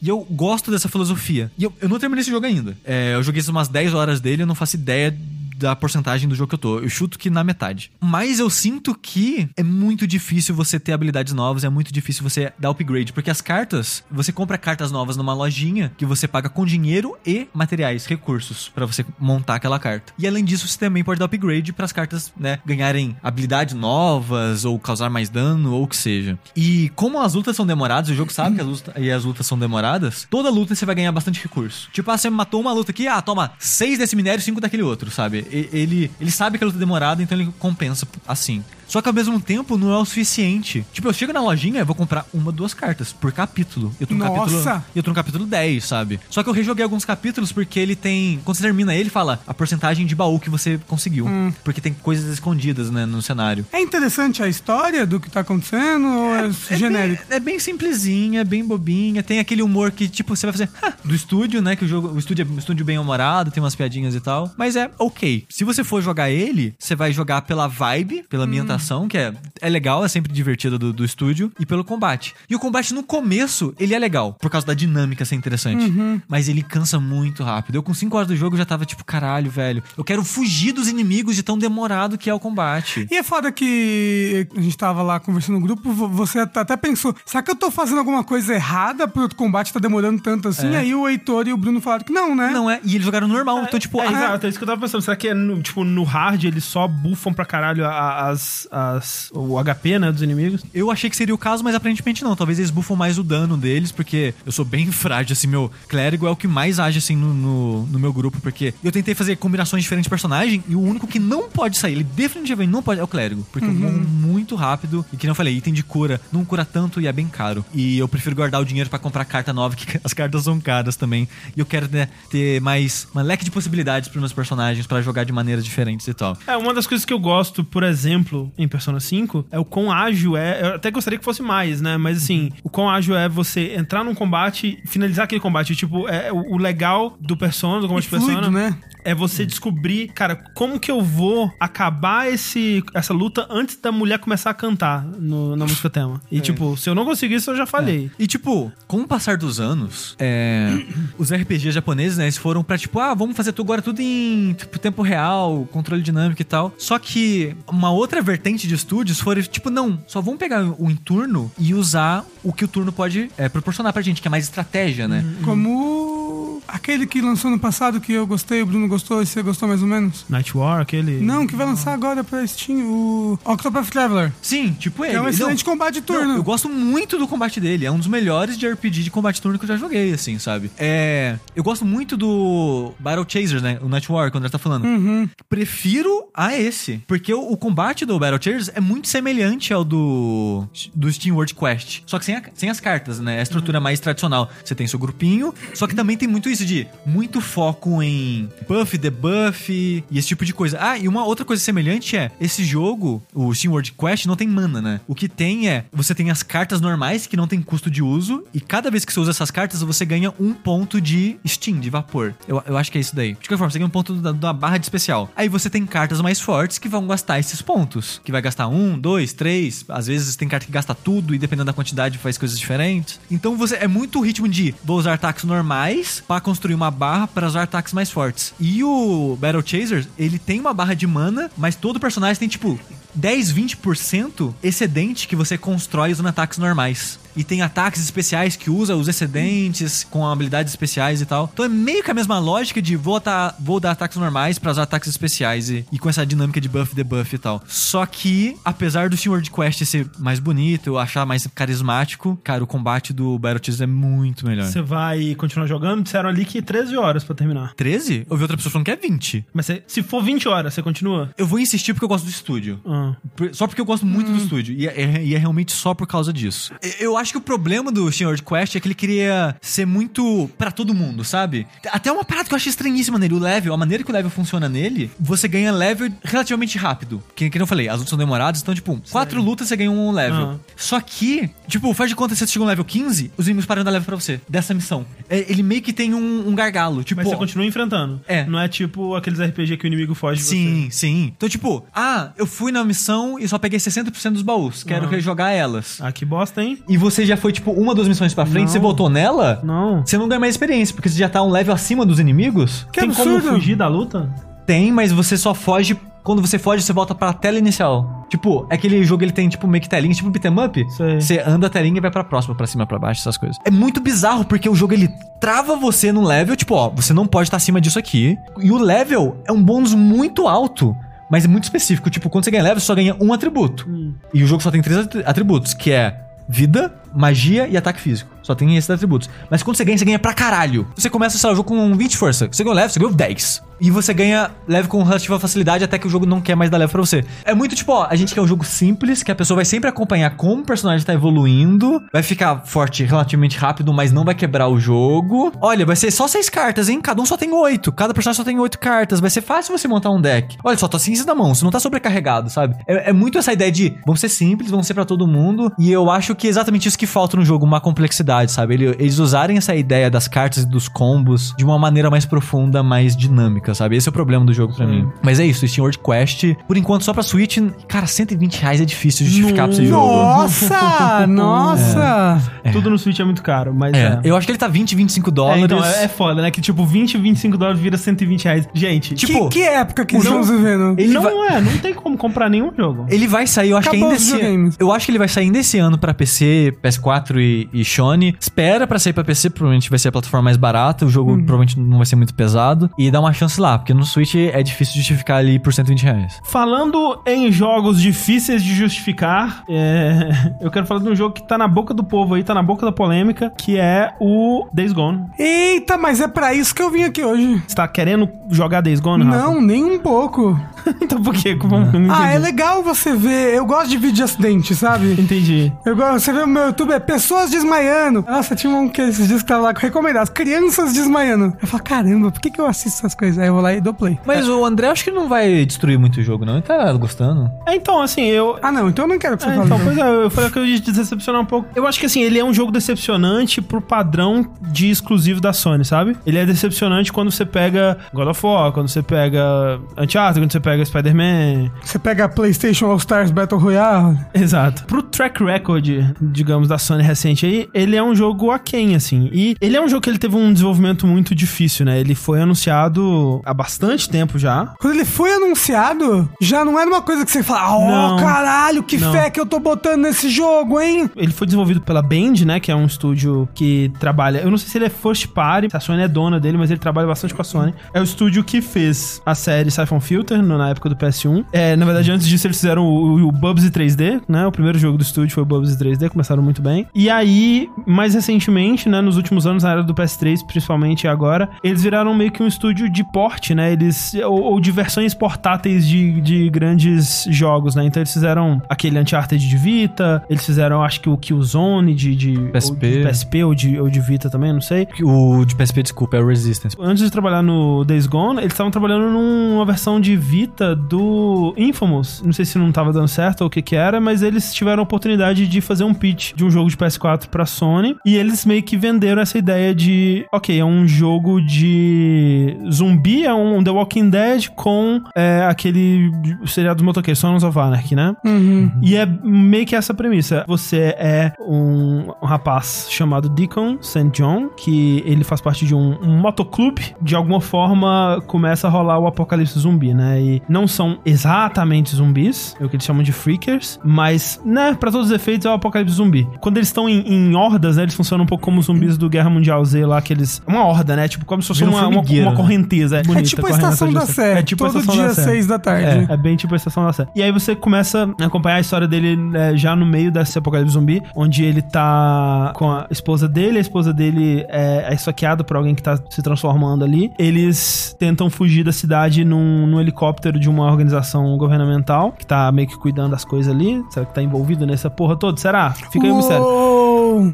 E eu gosto dessa filosofia. E eu, eu não terminei esse jogo ainda. É, eu joguei umas 10 horas dele, eu não faço ideia da porcentagem do jogo que eu tô. Eu chuto que na metade. Mas eu sinto que é muito difícil você ter habilidades novas, é muito difícil você dar upgrade, porque as cartas, você compra cartas novas numa lojinha que você paga com dinheiro e materiais, recursos pra você montar aquela carta. E além disso, você também pode dar upgrade para as cartas, né, ganharem habilidades novas ou causar mais dano ou o que seja. E como as lutas são demoradas, o jogo sabe que as lutas, e as lutas são demoradas, toda luta você vai ganhar bastante recurso. Tipo, ah, você matou uma luta aqui, ah, toma seis desse minério cinco daquele outro, sabe? Ele, ele sabe que a luta é demorada, então ele compensa assim. Só que ao mesmo tempo não é o suficiente. Tipo, eu chego na lojinha e vou comprar uma, duas cartas por capítulo. Eu tô no Nossa! capítulo. Eu tô no capítulo 10, sabe? Só que eu rejoguei alguns capítulos porque ele tem. Quando você termina ele, fala a porcentagem de baú que você conseguiu. Porque tem coisas escondidas, né, no cenário. É interessante a história do que tá acontecendo ou é, É genérico? Bem, é bem simplesinha, bem bobinha. Tem aquele humor que, tipo, você vai fazer "Ha", do estúdio, né? Que o jogo, o estúdio é um estúdio bem humorado, tem umas piadinhas e tal. Mas é ok. Se você for jogar ele, você vai jogar pela vibe, pela ambientação, que é, é legal, é sempre divertido do, do estúdio, e pelo combate. E o combate no começo, ele é legal, por causa da dinâmica ser interessante. Mas ele cansa muito rápido. Eu, com 5 horas do jogo, já tava tipo, caralho, velho. Eu quero fugir dos inimigos de tão demorado que é o combate. E é foda que a gente tava lá conversando no grupo, vo- você até pensou, será que eu tô fazendo alguma coisa errada pro combate tá demorando tanto assim? É. Aí o Heitor e o Bruno falaram que não, né? Não é? E eles jogaram normal, então, tipo, É, ah, exato, é isso que eu tava pensando. Será que é no, tipo, no hard eles só buffam pra caralho as, as, o HP, né, dos inimigos? Eu achei que seria o caso, mas aparentemente não. Talvez eles buffam mais o dano deles, porque eu sou bem (laughs) frágil, assim, meu clérigo é o que mais age, assim, no, no, no meu grupo, porque eu tentei fazer combinações diferentes de personagem e o único que não pode sair, ele definitivamente não pode, é o clérigo. Porque eu morro muito rápido e, que não eu falei, item de cura não cura tanto e é bem caro. E eu prefiro guardar o dinheiro pra comprar carta nova, (laughs) que as cartas são caras também. E eu quero, né, ter mais uma leque de possibilidades pros meus personagens pra jogar de maneiras diferentes e tal. É, uma das coisas que eu gosto, por exemplo, em Persona 5, é o quão ágil é. Eu até gostaria que fosse mais, né? Mas assim, o quão ágil é você entrar num combate e finalizar aquele combate. Tipo, é o o legal do Persona, do combate de fluido, Persona. né? É você descobrir, cara, como que eu vou acabar esse, essa luta antes da mulher começar a cantar no- na música tema. E, tipo, se eu não conseguir isso, eu já falhei. E tipo, com o passar dos anos, é, os RPGs japoneses, né, eles foram pra tipo, ah, vamos fazer agora tudo em tipo, tempo real, controle dinâmico e tal. Só que uma outra vertente de estúdios foram tipo, não, só vamos pegar o em turno e usar o que o turno pode é, proporcionar pra gente, que é mais estratégia, né? Como aquele que lançou no passado que eu gostei, o Bruno gostou e você gostou mais ou menos. Night War, aquele. Não, que vai lançar agora pra Steam, o Octopath Traveler. Sim, tipo ele. É um excelente Não, combate de turno. Não, eu gosto muito do combate dele. É um dos melhores de RPG de combate turno que eu já joguei, assim, sabe? É. Eu gosto muito do Battle Chasers, né? O Night War, quando ele tá falando. Uhum. Prefiro a esse. Porque o, o combate do Battle Chasers é muito semelhante ao do. do Steam World Quest. Só que sem, a- sem as cartas, né? A estrutura mais tradicional. Você tem seu grupinho. Só que também tem muito isso de muito foco em buff, debuff e esse tipo de coisa. Ah, e uma outra coisa semelhante é: esse jogo, o Steam World Quest, não tem mana, né? O que tem é. Você tem as cartas normais que não tem custo de uso. E cada vez que você usa essas cartas, você ganha um ponto de Steam, de vapor. Eu, eu acho que é isso daí. De qualquer forma, você ganha um ponto da, da barra de especial. Aí você tem cartas mais fortes que vão gastar esses pontos. Que vai gastar um, dois, três. Às vezes tem carta que gasta tudo e dependendo da quantidade faz coisas diferentes. Então você é muito ritmo de vou usar ataques normais para construir uma barra para usar ataques mais fortes. E o Battle Chaser, ele tem uma barra de mana, mas todo personagem tem tipo 10, 20% excedente que você constrói usando ataques normais. E tem ataques especiais que usa os excedentes com habilidades especiais e tal. Então é meio que a mesma lógica de vou, ata- vou dar ataques normais pra usar ataques especiais e, e com essa dinâmica de buff, debuff e tal. Só que, apesar do Sword Quest ser mais bonito, eu achar mais carismático, cara, o combate do Battletoads é muito melhor. Você vai continuar jogando? Disseram ali que 13 horas pra terminar. 13? Eu vi outra pessoa falando que é 20. Mas você- se for 20 horas, você continua? Eu vou insistir porque eu gosto do estúdio. Ah. Só porque eu gosto muito do estúdio. E é, e é realmente só por causa disso. Eu acho que o problema do Sword Quest é que ele queria ser muito pra todo mundo, sabe? Até uma parada que eu achei estranhíssima nele. O level, a maneira que o level funciona nele, você ganha level relativamente rápido. Que, que eu falei, as lutas são demoradas, então, tipo, quatro lutas você ganha um level. Aham. Só que, tipo, faz de conta que você chegou no level 15, os inimigos param de dar level pra você. Dessa missão. É, ele meio que tem um, um gargalo. Tipo, Mas você continua enfrentando. É. Não é tipo aqueles RPG que o inimigo foge de você. Sim, sim. Então, tipo, ah, eu fui na missão e só peguei 60% dos baús. Quero Aham. rejogar elas. Ah, que bosta, hein? E você já foi, tipo, uma, duas missões pra frente, Não. você voltou nela, Não. você não ganha mais experiência, porque você já tá um level acima dos inimigos. Que Tem como absurdo. fugir da luta? Tem, mas você só foge. Quando você foge, você volta pra tela inicial. Tipo, aquele jogo ele tem, tipo, meio que telinha, tipo beat'em up. Sei. Você anda a telinha e vai pra próxima, pra cima, pra baixo, essas coisas. É muito bizarro, porque o jogo ele trava você no level, tipo, ó, você não pode estar acima disso aqui. E o level é um bônus muito alto. Mas é muito específico. Tipo, quando você ganha level, você só ganha um atributo. Hum. E o jogo só tem três atri- atributos, que é vida, magia e ataque físico. Só tem esses atributos. Mas quando você ganha, você ganha pra caralho. Você começa, sei o jogo com 20 de força. Você ganhou level, você ganhou 10. E você ganha level com relativa facilidade até que o jogo não quer mais dar level pra você. É muito tipo, ó, a gente quer um jogo simples, que a pessoa vai sempre acompanhar como o personagem tá evoluindo, vai ficar forte relativamente rápido, mas não vai quebrar o jogo. Olha, vai ser só seis cartas, hein? Cada um só tem oito. Cada personagem só tem oito cartas. Vai ser fácil você montar um deck. Olha, só tá ciência na mão, você não tá sobrecarregado, sabe? É, é muito essa ideia de vamos ser simples, vamos ser pra todo mundo. E eu acho que é exatamente isso que falta no jogo, uma complexidade, sabe? Ele- eles usarem essa ideia das cartas e dos combos de uma maneira mais profunda, mais dinâmica, sabe? Esse é o problema do jogo pra mim. Mas é isso, Steam World Quest, por enquanto só pra Switch, cara, 120 reais é difícil justificar pra esse jogo. Nossa! (laughs) nossa! Tudo no Switch é muito caro, mas é. É, eu acho que ele tá 20, 25 É, dólares. então, é, é foda, né? Que tipo, 20, 25 dólares vira 120 reais. Gente, Tipo, que, que época que o estamos jogo- vivendo? ele não vai- é, não tem como comprar nenhum jogo. Ele vai sair, eu acho Acabou que ainda esse. Eu acho que ele vai sair ainda esse ano pra PC, PS4 e, e Sony. Espera pra sair pra PC, provavelmente vai ser a plataforma mais barata. O jogo provavelmente não vai ser muito pesado. E dá uma chance lá, porque no Switch é difícil justificar ali por 120 reais. Falando em jogos difíceis de justificar, é, (laughs) eu quero falar de um jogo que tá na boca do povo aí, tá na boca da polêmica, que é o Days Gone. Eita, mas é pra isso que eu vim aqui hoje. Você tá querendo jogar Days Gone, Rafa? Não, nem um pouco. (laughs) então por quê? Como, não Ah, é legal você ver. Eu gosto de vídeo de acidente, sabe? Entendi. Eu gosto, você vê o meu YouTube, é pessoas desmaiando. Nossa, tinha um que esses dias que tava lá recomendado, crianças desmaiando. Eu falo, caramba, por que, que eu assisto essas coisas? Aí eu vou lá e dou play. Mas o André acho que não vai destruir muito o jogo, não. Ele tá gostando. É, então, assim, eu, Ah, não, então eu não quero que você É, fale. então, pois é, eu falei que eu ia decepcionar um pouco. Eu acho que assim, ele é um jogo decepcionante pro padrão de exclusivo da Sony, sabe? Ele é decepcionante quando você pega God of War, quando você pega Uncharted, quando você pega Spider-Man. Você pega a PlayStation All Stars Battle Royale. Exato. Pro track record, digamos, da Sony recente aí, ele é um jogo aquém, assim. E ele é um jogo que ele teve um desenvolvimento muito difícil, né? Ele foi anunciado há bastante tempo já. Quando ele foi anunciado, já não era uma coisa que você fala, ó, Não. caralho, que Não. fé que eu tô botando nesse jogo, hein? Ele foi desenvolvido pela Band, né? Que é um estúdio que trabalha. Eu não sei se ele é first party, se a Sony é dona dele, mas ele trabalha bastante com a Sony. É o estúdio que fez a série Siphon Filter no- na época do PS1. É, na verdade, antes disso, eles fizeram o, o Bubsy 3D, né? O primeiro jogo do estúdio foi o Bubsy 3D, começaram muito bem. E aí, mais recentemente, né? Nos últimos anos, na era do PS3, principalmente agora, eles viraram meio que um estúdio de porte, né? Eles. Ou, ou de versões portáteis de, de grandes jogos, né? Então eles fizeram aquele Uncharted de Vita, eles fizeram, acho que o Killzone de, de PSP. ou de PSP ou de, ou de Vita também, não sei. O de PSP, desculpa, é o Resistance. Antes de trabalhar no Days Gone, eles estavam trabalhando numa versão de Vita do Infamous. Não sei se não tava dando certo ou o que que era, mas eles tiveram a oportunidade de fazer um pitch de um jogo de PS4 pra Sony. E eles meio que venderam essa ideia de, ok, é um jogo de zumbi, é um The Walking Dead com é, aquele seriado dos motoqueiros, Sons of Anarchy, né? Uhum. E é meio que essa premissa. Você é um, rapaz chamado Deacon St. John, que ele faz parte de um, um motoclube. De alguma forma, começa a rolar o apocalipse zumbi, né? E não são exatamente zumbis, é o que eles chamam de freakers, mas, né, pra todos os efeitos é o apocalipse zumbi. Quando eles estão em, em hordas, né, eles funcionam um pouco como os zumbis do Guerra Mundial Z lá, que eles... Uma horda, né, tipo como se fosse um uma, uma, uma né? correnteza. É, É bonita, tipo a correndo estação atrás da. Sé. É tipo a todo estação dia da seis da tarde. É, é bem tipo a estação da Sé. E aí você começa a acompanhar a história dele é, já no meio desse apocalipse zumbi, onde ele tá com a esposa dele, a esposa dele é, é esfaqueada por alguém que tá se transformando ali. Eles tentam fugir da cidade num, num helicóptero de uma organização governamental, que tá meio que cuidando das coisas ali. Será que tá envolvido nessa porra toda? Será? Fica aí o mistério.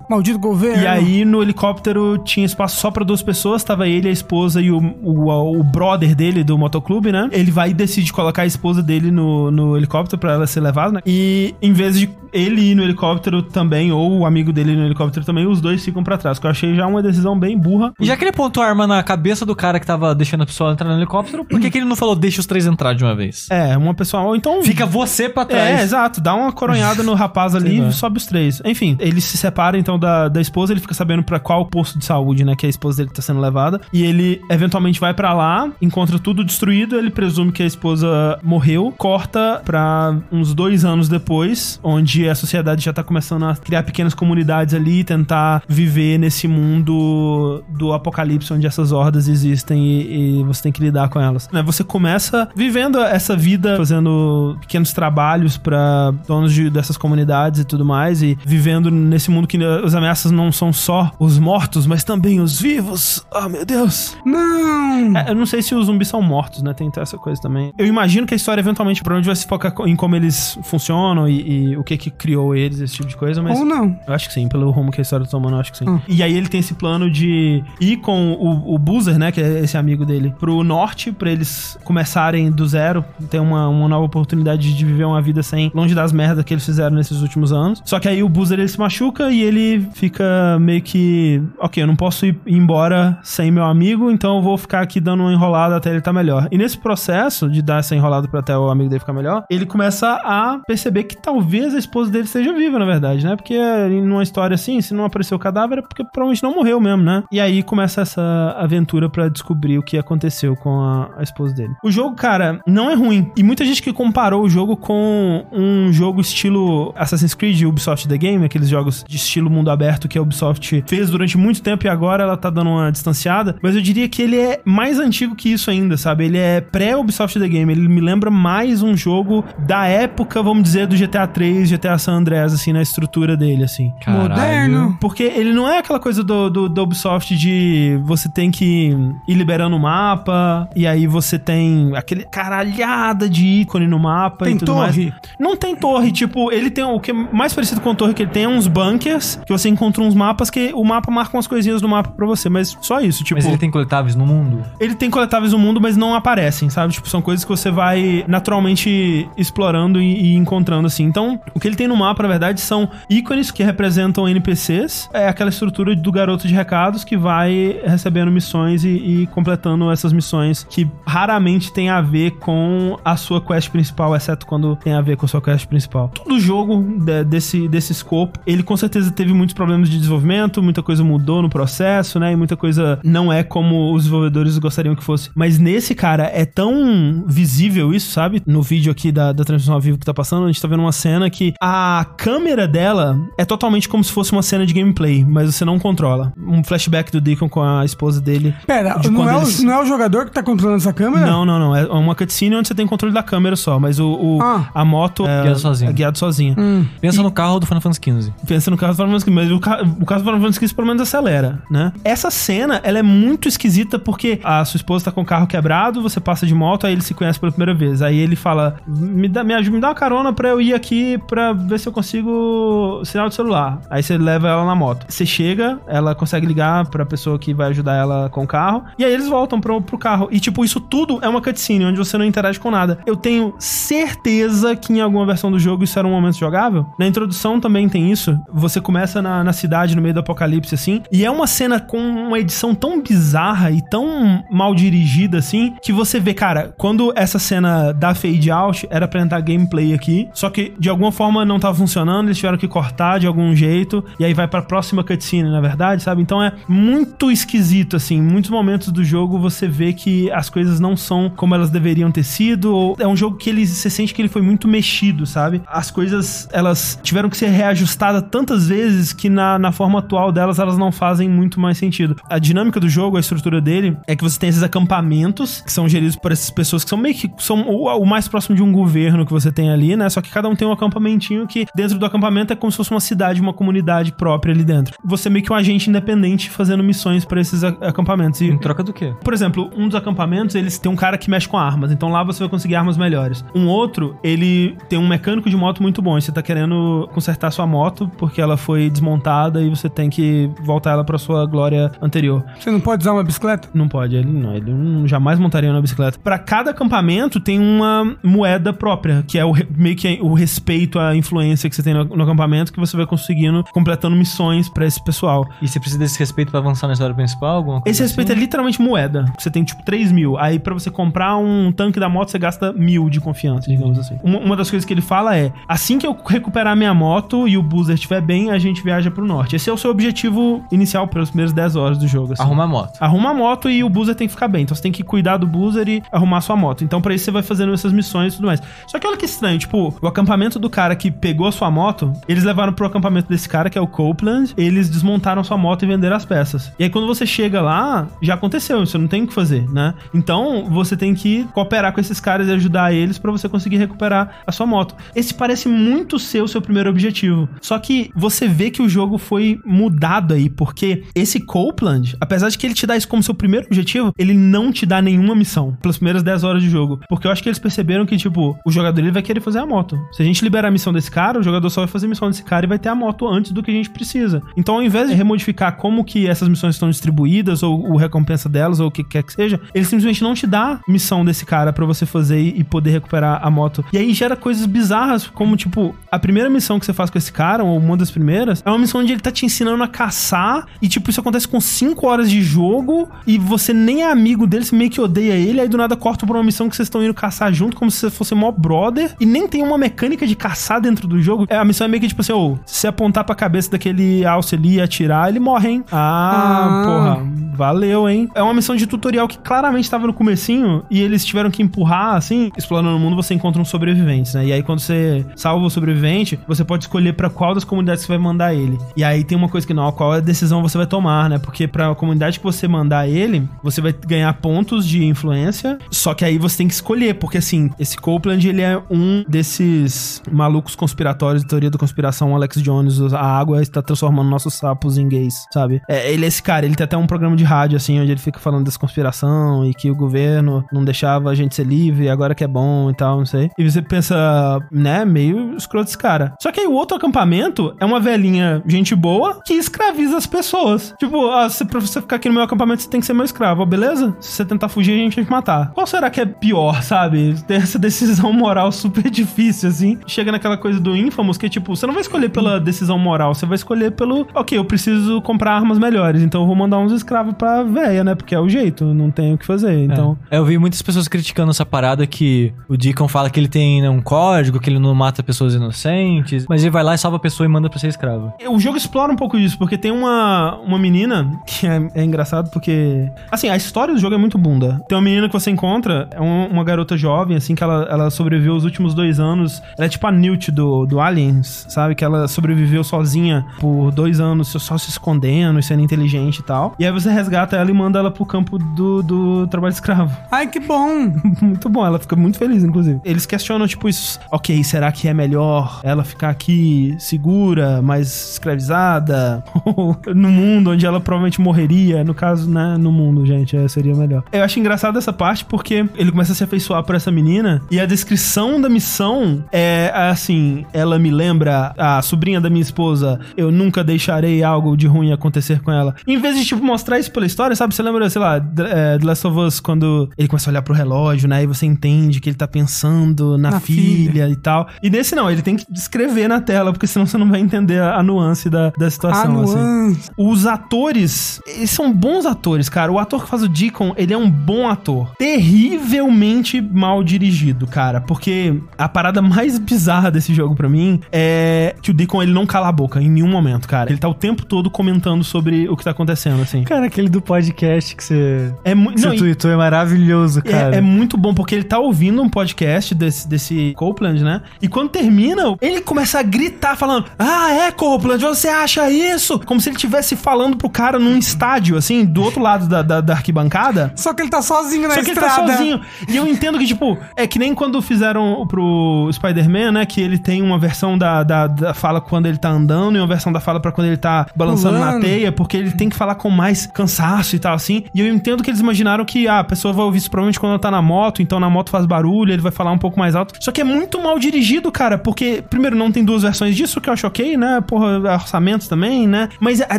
Maldito governo. E aí, no helicóptero, tinha espaço só pra duas pessoas. Tava ele, a esposa e o, o, o brother dele do motoclube, né? Ele vai e decide colocar a esposa dele no, no helicóptero pra ela ser levada, né? E em vez de ele ir no helicóptero também, ou o amigo dele ir no helicóptero também, os dois ficam pra trás. Que eu achei já uma decisão bem burra. E já que ele apontou a arma na cabeça do cara que tava deixando a pessoa entrar no helicóptero, por que, que ele não falou deixa os três entrar de uma vez? É, uma pessoa. Ou então. Fica você pra É, trás. exato. Dá uma coronhada no rapaz ali (laughs) e sobe os três. Enfim, ele se separa então da, da esposa, ele fica sabendo pra qual posto de saúde, né, que a esposa dele tá sendo levada. E ele eventualmente vai pra lá, encontra tudo destruído, ele presume que a esposa morreu, corta pra uns dois anos depois, onde a sociedade já tá começando a criar pequenas comunidades ali, tentar viver nesse mundo do apocalipse onde essas hordas existem e, e você tem que lidar com elas. Né, Você começa vivendo essa vida, fazendo pequenos trabalhos pra donos de- dessas comunidades e tudo mais, e vivendo nesse mundo que as ameaças não são só os mortos, mas também os vivos. Ah, meu Deus. Não! É, eu não sei se os zumbis são mortos, né? Tem essa coisa também. Eu imagino que a história eventualmente pra onde vai se focar em como eles funcionam e, e o que que criou eles, esse tipo de coisa, mas. Ou não. Eu acho que sim, pelo rumo que a história tá tomando, eu acho que sim. Hum. E aí ele tem esse plano de ir com o, o Boozer, né, que é esse amigo dele, pro norte, pra eles começarem do zero, ter uma, uma nova oportunidade de viver uma vida sem, longe das merdas que eles fizeram nesses últimos anos. Só que aí o Boozer, ele se machuca e ele fica meio que, ok, eu não posso ir embora sem meu amigo, então eu vou ficar aqui dando uma enrolada até ele tá melhor. E nesse processo de dar essa enrolada pra até o amigo dele ficar melhor, ele começa a perceber que talvez a esposa dele esteja viva, na verdade, né? Porque numa história assim, se não apareceu o cadáver, é porque provavelmente não morreu mesmo, né? E aí começa essa aventura pra descobrir o que aconteceu com a, a esposa dele. O jogo, cara, não é ruim. E muita gente que comparou o jogo com um jogo estilo Assassin's Creed, Ubisoft The Game, aqueles jogos de estilo mundo aberto que a Ubisoft fez durante muito tempo e agora ela tá dando uma distanciada. Mas eu diria que ele é mais antigo que isso ainda, sabe? Ele é pré-Ubisoft The Game. Ele me lembra mais um jogo da época, vamos dizer, do GTA 3, GTA San Andreas, assim, na estrutura dele, assim. Caralho. Moderno. Porque ele não é aquela coisa do, do, do Ubisoft de você tem que ir liberando o mapa, e aí você tem aquele caralhada de ícone no mapa Tem e tudo torre? mais. Não tem torre, tipo, ele tem o que é mais parecido com torre que ele tem é uns bunkers, que você encontra uns mapas que o mapa marca umas coisinhas no mapa pra você, mas só isso, tipo, Mas ele tem coletáveis no mundo? ele tem coletáveis no mundo, mas não aparecem, sabe? Tipo, são coisas que você vai naturalmente explorando e, e encontrando, assim. Então, o que ele tem no mapa, na verdade, são ícones que representam NPCs. É aquela estrutura do garoto de recados que vai recebendo missões e, e completando essas missões que raramente tem a ver com a sua quest principal, exceto quando tem a ver com a sua quest principal. Todo jogo de- desse, desse escopo, ele com certeza teve muitos problemas de desenvolvimento, muita coisa mudou no processo, né? E muita coisa não é como os desenvolvedores gostariam que fosse. Mas nesse, cara, é tão visível isso, sabe? No vídeo aqui da, da transmissão ao vivo que tá passando, a gente tá vendo uma cena que a câmera dela é totalmente como se fosse uma cena de gameplay, mas você não controla. Um flashback do Deacon com a esposa dele. Pera, de não é, eles- o, não é o jogador que tá controlando essa câmera? Não, não, não. É uma cutscene onde você tem controle da câmera só, mas o, o- Ah. a moto é Guiado sozinho. é guiado sozinha. Pensa no carro do Final Fantasy XV. Pensa no carro do Final Mas o, o carro do Fantasy XV pelo menos acelera, né? Essa cena, ela é muito esquisita porque a sua esposa tá com o carro quebrado, você passa de moto, aí ele se conhece pela primeira vez. Aí ele fala, me dá, me ajuda, me dá uma carona pra eu ir aqui pra ver se eu consigo sinal de celular. Aí você leva ela na moto. Você chega, ela consegue ligar pra pessoa que vai ajudar ela com o carro, e aí eles voltam pro, pro carro. E tipo, isso tudo é uma cutscene, onde você não interage com nada. Eu tenho certeza que em alguma versão do jogo isso era um momento jogável. Na introdução também tem isso. Você começa começa na, na cidade, no meio do apocalipse, assim. E é uma cena com uma edição tão bizarra e tão mal dirigida, assim, que você vê, cara, quando essa cena da fade out era pra entrar gameplay aqui, só que de alguma forma não tava funcionando, eles tiveram que cortar de algum jeito, e aí vai pra próxima cutscene, na verdade, sabe? Então é muito esquisito, assim. Em muitos momentos do jogo você vê que as coisas não são como elas deveriam ter sido, ou é um jogo que ele, você sente que ele foi muito mexido, sabe? As coisas, elas tiveram que ser reajustadas tantas vezes que na, na forma atual delas, elas não fazem muito mais sentido. A dinâmica do jogo, a estrutura dele, é que você tem esses acampamentos que são geridos por essas pessoas que são meio que são o, o mais próximo de um governo que você tem ali, né? Só que cada um tem um acampamentinho que dentro do acampamento é como se fosse uma cidade, uma comunidade própria ali dentro. Você é meio que um agente independente fazendo missões para esses acampamentos. E Em troca do quê? por exemplo, um dos acampamentos, eles tem um cara que mexe com armas, então lá você vai conseguir armas melhores. Um outro, ele tem um mecânico de moto muito bom, e você tá querendo consertar sua moto porque ela foi desmontada e você tem que voltar ela pra sua glória anterior. Você não pode usar uma bicicleta? Não pode, ele não, ele não, jamais montaria na bicicleta. Pra cada acampamento tem uma moeda própria, que é o, meio que o respeito à influência que você tem no, no acampamento, que você vai conseguindo, completando missões pra esse pessoal. E você precisa desse respeito pra avançar na história principal? Alguma coisa Esse respeito é assim? literalmente moeda. Você tem tipo 3 mil. Aí pra você comprar um tanque da moto, você gasta mil de confiança, digamos assim. Uma, uma das coisas que ele fala é: assim que eu recuperar minha moto e o booster estiver bem, a gente viaja pro norte. Esse é o seu objetivo inicial pelas primeiras 10 horas do jogo. assim. Arrumar a moto. Arruma a moto e o booster tem que ficar bem. Então você tem que cuidar do booster e arrumar sua moto. Então pra isso você vai fazendo essas missões e tudo mais. Só que olha que estranho, tipo, o acampamento do cara que pegou a sua moto, eles levaram pro acampamento desse cara, que é o Copeland, eles desmontaram sua moto e venderam as peças. E aí quando você chega lá, já aconteceu, você não tem o que fazer, né? Então você tem que cooperar com esses caras e ajudar eles pra você conseguir recuperar a sua moto. Esse parece muito ser o seu primeiro objetivo. Só que você vê que o jogo foi mudado aí, porque esse Copeland, apesar de que ele te dá isso como seu primeiro objetivo, ele não te dá nenhuma missão pelas primeiras 10 horas de jogo. Porque eu acho que eles perceberam que, tipo, o jogador ele vai querer fazer a moto. Se a gente liberar a missão desse cara, o jogador só vai fazer a missão desse cara e vai ter a moto antes do que a gente precisa. Então, ao invés de remodificar como que essas missões estão distribuídas, ou o recompensa delas, ou o que quer que seja, ele simplesmente não te dá missão desse cara pra você fazer e poder recuperar a moto. E aí gera coisas bizarras, como, tipo, a primeira missão que você faz com esse cara, ou uma das primeiras, é uma missão onde ele tá te ensinando a caçar, e, tipo, isso acontece com 5 horas de jogo, e você nem é amigo dele, você meio que odeia ele, aí do nada corta pra uma missão que vocês estão indo caçar junto, como se você fosse mó brother, e nem tem uma mecânica de caçar dentro do jogo. É, a missão é meio que tipo assim, ô, se apontar pra cabeça daquele alce ali e atirar, ele morre, hein? Ah, Ah. porra, valeu, hein? É uma missão de tutorial que claramente tava no comecinho, e eles tiveram que empurrar, assim, explorando o mundo, você encontra uns sobreviventes, né? E aí quando você salva o sobrevivente, você pode escolher pra qual das comunidades você vai mandar ele. E aí tem uma coisa que não, qual é a decisão você vai tomar, né? Porque pra comunidade que você mandar ele, você vai ganhar pontos de influência, só que aí você tem que escolher, porque assim, esse Copeland, ele é um desses malucos conspiratórios de teoria da conspiração, Alex Jones, a água está transformando nossos sapos em gays, sabe? É, ele é esse cara, ele tem até um programa de rádio, assim, onde ele fica falando dessa conspiração e que o governo não deixava a gente ser livre, agora que é bom e tal, não sei. E você pensa, né, meio escroto esse cara. Só que aí o outro acampamento é uma velhinha, gente boa, que escraviza as pessoas. Tipo, ah, se, pra você ficar aqui no meu acampamento, você tem que ser meu escravo, ó, beleza? Se você tentar fugir, a gente vai te matar. Qual será que é pior, sabe? Ter essa decisão moral (laughs) super difícil, assim. Chega naquela coisa do Infamous, que é tipo, você não vai escolher pela decisão moral, você vai escolher pelo, ok, eu preciso comprar armas melhores, então eu vou mandar uns escravos pra véia, né? Porque é o jeito, não tem o que fazer. Então, É, eu vi muitas pessoas criticando essa parada que o Deacon fala que ele tem né, um código, que ele não mata pessoas inocentes, mas ele vai lá e salva a pessoa e manda pra ser escravo. O jogo explora um pouco disso, porque tem uma, uma menina (laughs) que é, é engraçado porque. Assim, a história do jogo é muito bunda. Tem uma menina que você encontra, é um- uma garota jovem, assim, que ela, ela sobreviveu os últimos dois anos. Ela é tipo a Newt do, do Aliens, sabe? Que ela sobreviveu sozinha por dois anos, só se escondendo e sendo inteligente e tal. E aí você resgata ela e manda ela pro campo do, do trabalho escravo. (laughs) Ai, que bom. muito bom, ela fica muito feliz, inclusive. Eles questionam, tipo, isso. Ok, será que é melhor ela ficar aqui segura, mas escravizada? Ou (laughs) no mundo onde ela provavelmente morreria? No caso, né? No mundo, gente, é, seria melhor. Eu acho engraçado essa parte porque ele começa a se afeiçoar por essa menina e a descrição da missão é assim: ela me lembra a sobrinha da minha esposa, eu nunca deixarei algo de ruim acontecer com ela. Em vez de, tipo, mostrar isso pela história, sabe? Você lembra, sei lá, The, é, The Last of Us, quando ele começa a olhar pro relógio, né? E você entende que ele tá pensando na, Na filha, filha. e tal. E nesse não, ele tem que descrever na tela, porque senão você não vai entender a, a nuance da, da situação, assim. Os atores, eles são bons atores, cara. O ator que faz o Deacon, ele é um bom ator. Terrivelmente mal dirigido, cara. Porque a parada mais bizarra desse jogo pra mim é que o Deacon, ele não cala a boca em nenhum momento, cara. Ele tá o tempo todo comentando sobre o que tá acontecendo, assim. Cara, aquele do podcast que você, É muito. você tweetou é maravilhoso, cara. É, é muito bom, porque ele tá ouvindo um podcast desse, desse Copeland, né? E quando termina, ele começa a gritar, falando: Ah, é, Copeland, você acha isso? Como se ele estivesse falando pro cara num estádio, assim, do outro lado da, da, da arquibancada. Só que ele tá sozinho na Só que ele tá estrada. sozinho. E eu entendo que, tipo, é que nem quando fizeram pro Spider-Man, né? Que ele tem uma versão da, da, da fala quando ele tá andando e uma versão da fala pra quando ele tá balançando na Pulando. teia, porque ele tem que falar com mais cansaço e tal, assim. E eu entendo que eles imaginaram que ah, a pessoa vai ouvir isso provavelmente quando ela tá na moto, então na moto faz barulho, ele vai falar um pouco mais alto. Só que é muito mal dirigido, cara, porque, primeiro, não tem duas versões disso, que eu acho ok, né? Porra, orçamentos também, né? Mas a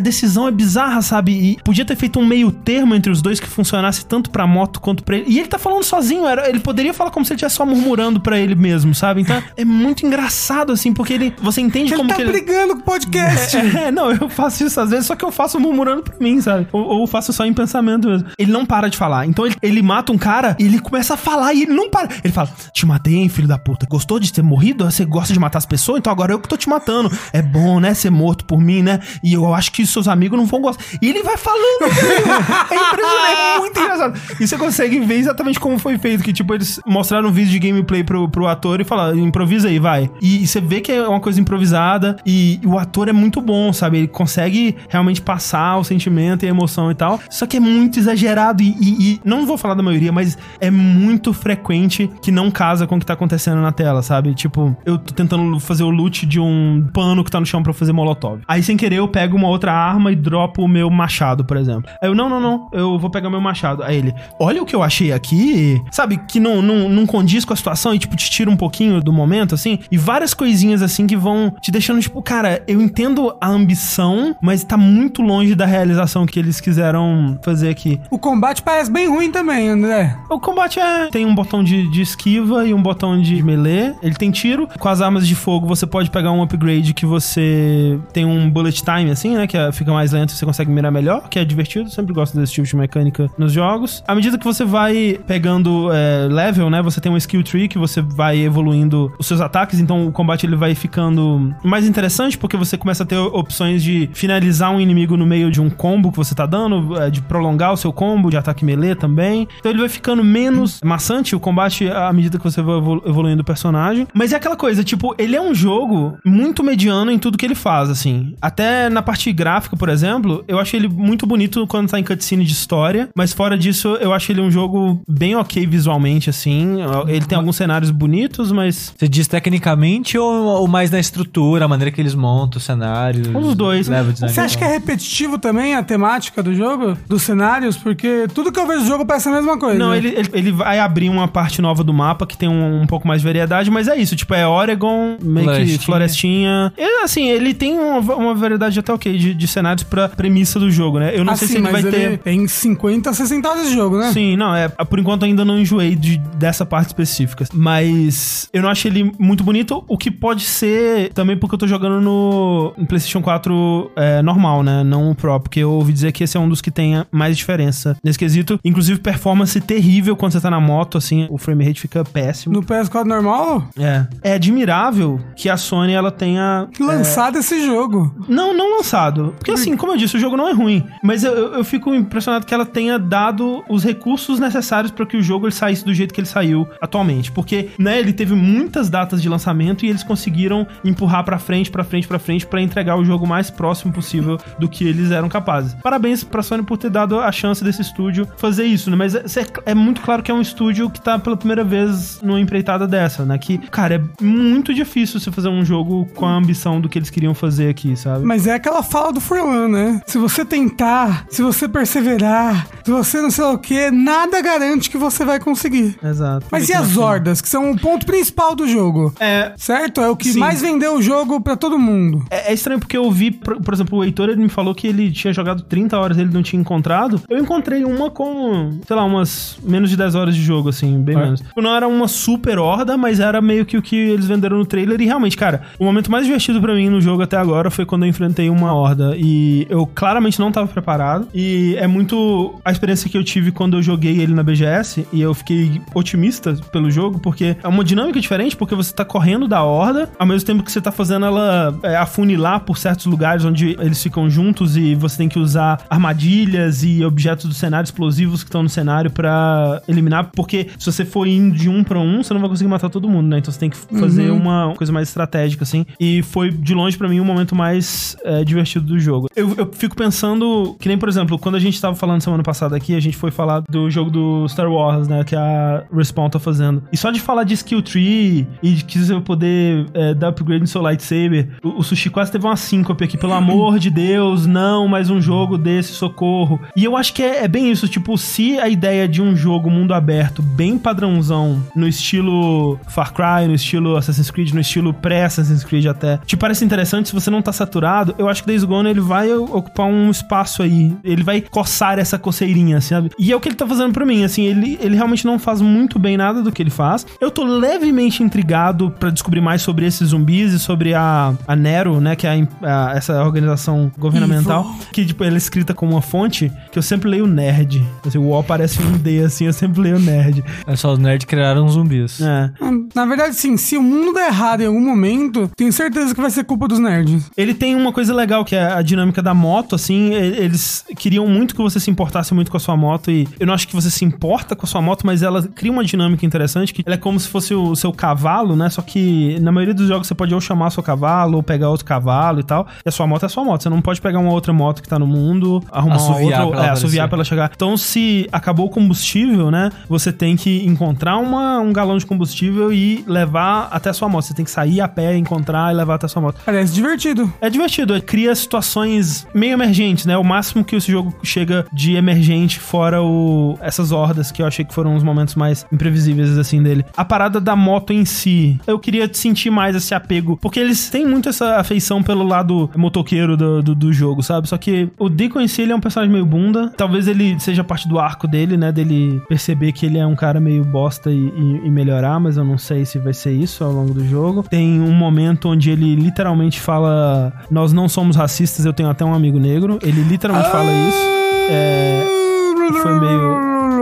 decisão é bizarra, sabe? E podia ter feito um meio termo entre os dois que funcionasse tanto pra moto quanto pra ele. E ele tá falando sozinho, era, ele poderia falar como se ele estivesse só murmurando pra ele mesmo, sabe? Então é muito engraçado, assim, porque ele. Você entende Ele como tá que ele. brigando com o podcast. (laughs) É, não, eu faço isso às vezes, só que eu faço murmurando pra mim, sabe? Ou, ou faço só em pensamento mesmo. Ele não para de falar. Então ele, ele mata um cara e ele começa a falar e ele não para. Ele fala: Te matei, hein, filho da puta. Gostou de ter morrido? Você gosta de matar as pessoas? Então agora eu que tô te matando. É bom, né? Ser morto por mim, né? E eu acho que seus amigos não vão gostar. E ele vai falando, velho. É impressionante, é muito engraçado. E você consegue ver exatamente como foi feito. Que, tipo, eles mostraram um vídeo de gameplay pro, pro ator e falaram, improvisa aí, vai. E, você vê que é uma coisa improvisada e o ator é muito bom, sabe? Ele consegue realmente passar o sentimento e a emoção e tal. Só que é muito exagerado e, e- e não vou falar da maioria, mas é muito frequente que não casa com o que tá acontecendo na tela, sabe? Tipo, eu tô tentando fazer o loot de um pano que tá no chão pra fazer molotov. Aí, sem querer, eu pego uma outra arma e dropo o meu machado, por exemplo. Aí eu, não, não, não, eu vou pegar meu machado. Aí ele, olha o que eu achei aqui, sabe? Que não, não, não condiz com a situação e, tipo, te tira um pouquinho do momento, assim. E várias coisinhas, assim, que vão te deixando, tipo, cara, eu entendo a ambição, mas tá muito longe da realização que eles quiseram fazer aqui. O combate parece bem ruim também, André. O combate é. Tem um botão de, de esquiva e um botão de melee. Ele tem tiro. Com as armas de fogo, você pode pegar um upgrade que você tem um bullet time, assim, né? Que é- fica mais lento e você consegue mirar melhor, que é divertido. Sempre gosto desse tipo de mecânica nos jogos. À medida que você vai pegando é, level, né? Você tem um skill tree que você vai evoluindo os seus ataques. Então o combate ele vai ficando mais interessante porque você começa a ter opções de finalizar um inimigo no meio de um combo que você tá dando, é, de prolongar o seu combo, de ataque melee também. Então ele vai ficando menos maçante o combate à medida que você vai evolu- evoluindo o personagem. Mas é aquela coisa, tipo, ele é um jogo muito mediano em tudo que ele faz, assim. Até na parte gráfica, por exemplo, eu acho ele muito bonito quando tá em cutscene de história. Mas fora disso, eu acho ele um jogo bem ok visualmente, assim. Ele tem alguns cenários bonitos, mas Você diz tecnicamente ou, ou mais na estrutura, a maneira que eles montam os cenários? Um dos dois. level design Você acha que é repetitivo também a temática do jogo? Dos cenários? Porque tudo que eu vejo no jogo parece a mesma coisa. Não, ele, ele, ele vai abrir uma parte nova do mapa que tem um, um pouco mais de variedade, mas é isso, tipo, é Oregon, meio que Florestinha. florestinha. E, assim, ele tem uma, uma variedade até ok de, de cenários pra premissa do jogo, né? Eu não sei assim, se ele vai ele ter. tem 50, 60 horas de jogo, né? Sim, não, é. Por enquanto ainda não enjoei de, dessa parte específica. Mas eu não acho ele muito bonito, o que pode ser também porque eu tô jogando no, no PlayStation 4 é, normal, né? Não o Pro, porque eu ouvi dizer que esse é um dos que tem mais diferença nesse quesito. Inclusive, performance terrível quando você tá na moto, assim, o frame rate fica péssimo. No PS4 normal, É. É admirável que a Sony ela tenha. lançado esse jogo. Não, não lançado. Porque assim, como eu disse, o jogo não é ruim. Mas eu, eu, fico impressionado que ela tenha dado os recursos necessários para que o jogo ele saísse do jeito que ele saiu atualmente. Porque, né, ele teve muitas datas de lançamento e eles conseguiram empurrar pra frente, pra frente, pra frente para entregar o jogo mais próximo possível do que eles eram capazes. Parabéns pra Sony por ter dado a chance desse estúdio fazer isso, né? Mas é, é muito claro que é um estúdio que tá pela primeira vez numa empreitada dessa, né? Que, cara, é muito difícil você fazer um jogo com a ambição do que eles queriam fazer aqui, sabe? Mas é aquela fala do Furlan, né? Se você tentar, se você perseverar, se você não sei o que, nada garante que você vai conseguir. Exato. Mas e as hordas, que são o ponto principal do jogo? É, Certo? É o que Sim. mais vendeu o jogo pra todo mundo. É, é estranho porque eu vi, por, por exemplo, o Heitor ele me falou que ele tinha jogado 30 horas e ele não tinha encontrado. Eu encontrei uma com, sei lá, umas menos de 10 horas de jogo, assim, bem É. menos. Não era uma super horda, mas era meio que o que eles venderam no trailer. E realmente, cara, o momento mais divertido pra mim no jogo até agora foi quando eu enfrentei uma horda. E eu claramente não tava preparado. E é muito a experiência que eu tive quando eu joguei ele na BGS. E eu fiquei otimista pelo jogo, porque é uma dinâmica diferente, porque você tá correndo da horda, ao mesmo tempo que você tá fazendo ela é, afunilar por certos lugares onde eles ficam juntos e você tem que usar armadilhas e objetos do cenário explosivos que estão no cenário pra eliminar, porque se você for indo de um pra um, você não vai conseguir matar todo mundo, né? Então você tem que fazer uma coisa mais estratégica, assim. E foi, de longe, pra mim, o momento mais é, divertido do jogo. Eu, eu fico pensando, que nem, por exemplo, quando a gente tava falando semana passada aqui, a gente foi falar do jogo do Star Wars, né? Que a Respawn tá fazendo. E só de falar de skill tree e de que você vai poder é, dar upgrade no seu lightsaber, o, o Sushi quase teve uma síncope aqui, pelo amor de Deus, não, mais um jogo desse, socorro. E eu acho que é, é bem isso, tipo, se a ideia de um jogo mundo aberto, bem padrãozão, no estilo Far Cry, no estilo Assassin's Creed, no estilo pré-Assassin's Creed até, te parece interessante, se você não tá saturado, eu acho que Days Gone ele vai ocupar um espaço aí, ele vai coçar essa coceirinha, sabe? E é o que ele tá fazendo pra mim, assim, ele, ele realmente não faz muito bem nada do que ele faz. Eu tô levemente intrigado pra descobrir mais sobre esses zumbis e sobre a, a Nero, né, que é a a- essa organização governamental, que, tipo, ela é escrita como uma fonte que eu sempre leio nerd. Assim, o O parece um D, assim, eu sempre leio nerd. É só os nerds criaram zumbis. É. Na verdade, sim, se o mundo der errado em algum momento, tenho certeza que vai ser culpa dos nerds. Ele tem uma coisa legal que é a dinâmica da moto, assim. Eles queriam muito que você se importasse muito com a sua moto. E eu não acho que você se importa com a sua moto, mas ela cria uma dinâmica interessante. Que ela é como se fosse o seu cavalo, né? Só que na maioria dos jogos você pode ou chamar seu cavalo, ou pegar outro cavalo e tal. E a sua moto é a sua moto. Você não pode pegar uma outra moto que tá no mundo, arrumar Assoviar uma outra. pra É, assoviar pra ela chegar. Então, se acabou o combustível, né? Você tem que encontrar uma, um galão de combustível e levar até a sua moto. Você tem que sair a pé, encontrar e levar até a sua moto. Parece divertido. É divertido, é- cria situações meio emergentes, né? O máximo que esse jogo chega de emergente, fora o essas hordas, que eu achei que foram os momentos mais imprevisíveis, assim, dele. A parada da moto em si, eu queria sentir mais esse apego, porque eles têm muito essa afeição pelo lado motoqueiro do, do, do jogo, sabe? Só que o Deacon em si, ele é um personagem meio bunda. Talvez ele seja parte do arco dele, né? Dele perceber que ele é um cara meio bosta e, e- e melhorar, mas eu não sei se vai ser isso ao longo do jogo. Tem um momento onde ele literalmente fala: Nós não somos racistas, eu tenho até um amigo negro. Ele literalmente fala isso. É, foi meio-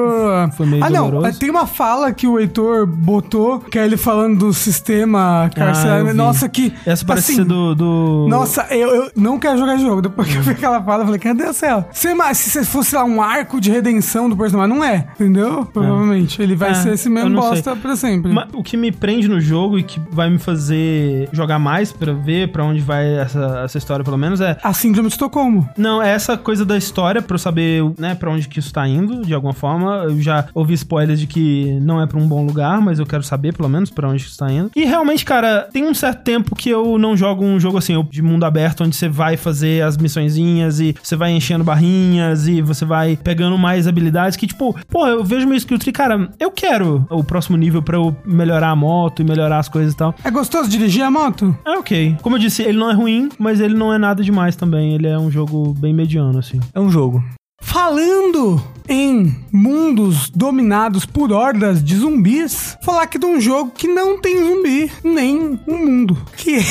foi meio Ah, não. doloroso. Tem uma fala que o Heitor botou, que é ele falando do sistema Ah, carcerário. vi. Nossa, que. Essa parece assim, do. do... Nossa, eu, eu não quero jogar jogo. Depois que eu vi aquela fala, eu falei, cadê o céu? Se, mas se fosse lá um arco de redenção do personagem, não é, entendeu? Provavelmente. Ele vai É, ser esse mesmo não bosta pra sempre. Ma- o que me prende no jogo e que vai me fazer jogar mais pra ver pra onde vai essa, essa história, pelo menos, é. A síndrome de Estocolmo. Não, é essa coisa da história pra eu saber, né, pra onde que isso tá indo, de alguma forma. Eu já ouvi spoilers de que não é pra um bom lugar, mas eu quero saber, pelo menos, pra onde que isso tá indo. E realmente, cara, tem um certo tempo que eu não jogo um jogo assim, de mundo aberto, onde você vai fazer as missõezinhas e você vai enchendo barrinhas e você vai pegando mais habilidades que, tipo, pô, eu vejo meu skill tree, cara, eu quero o próximo nível pra eu melhorar a moto e melhorar as coisas e tal. É gostoso dirigir a moto? É ok. Como eu disse, ele não é ruim, mas ele não é nada demais também. Ele é um jogo bem mediano, assim. É um jogo. Falando em mundos dominados por hordas de zumbis, falar aqui de um jogo que não tem zumbi, nem um mundo. Que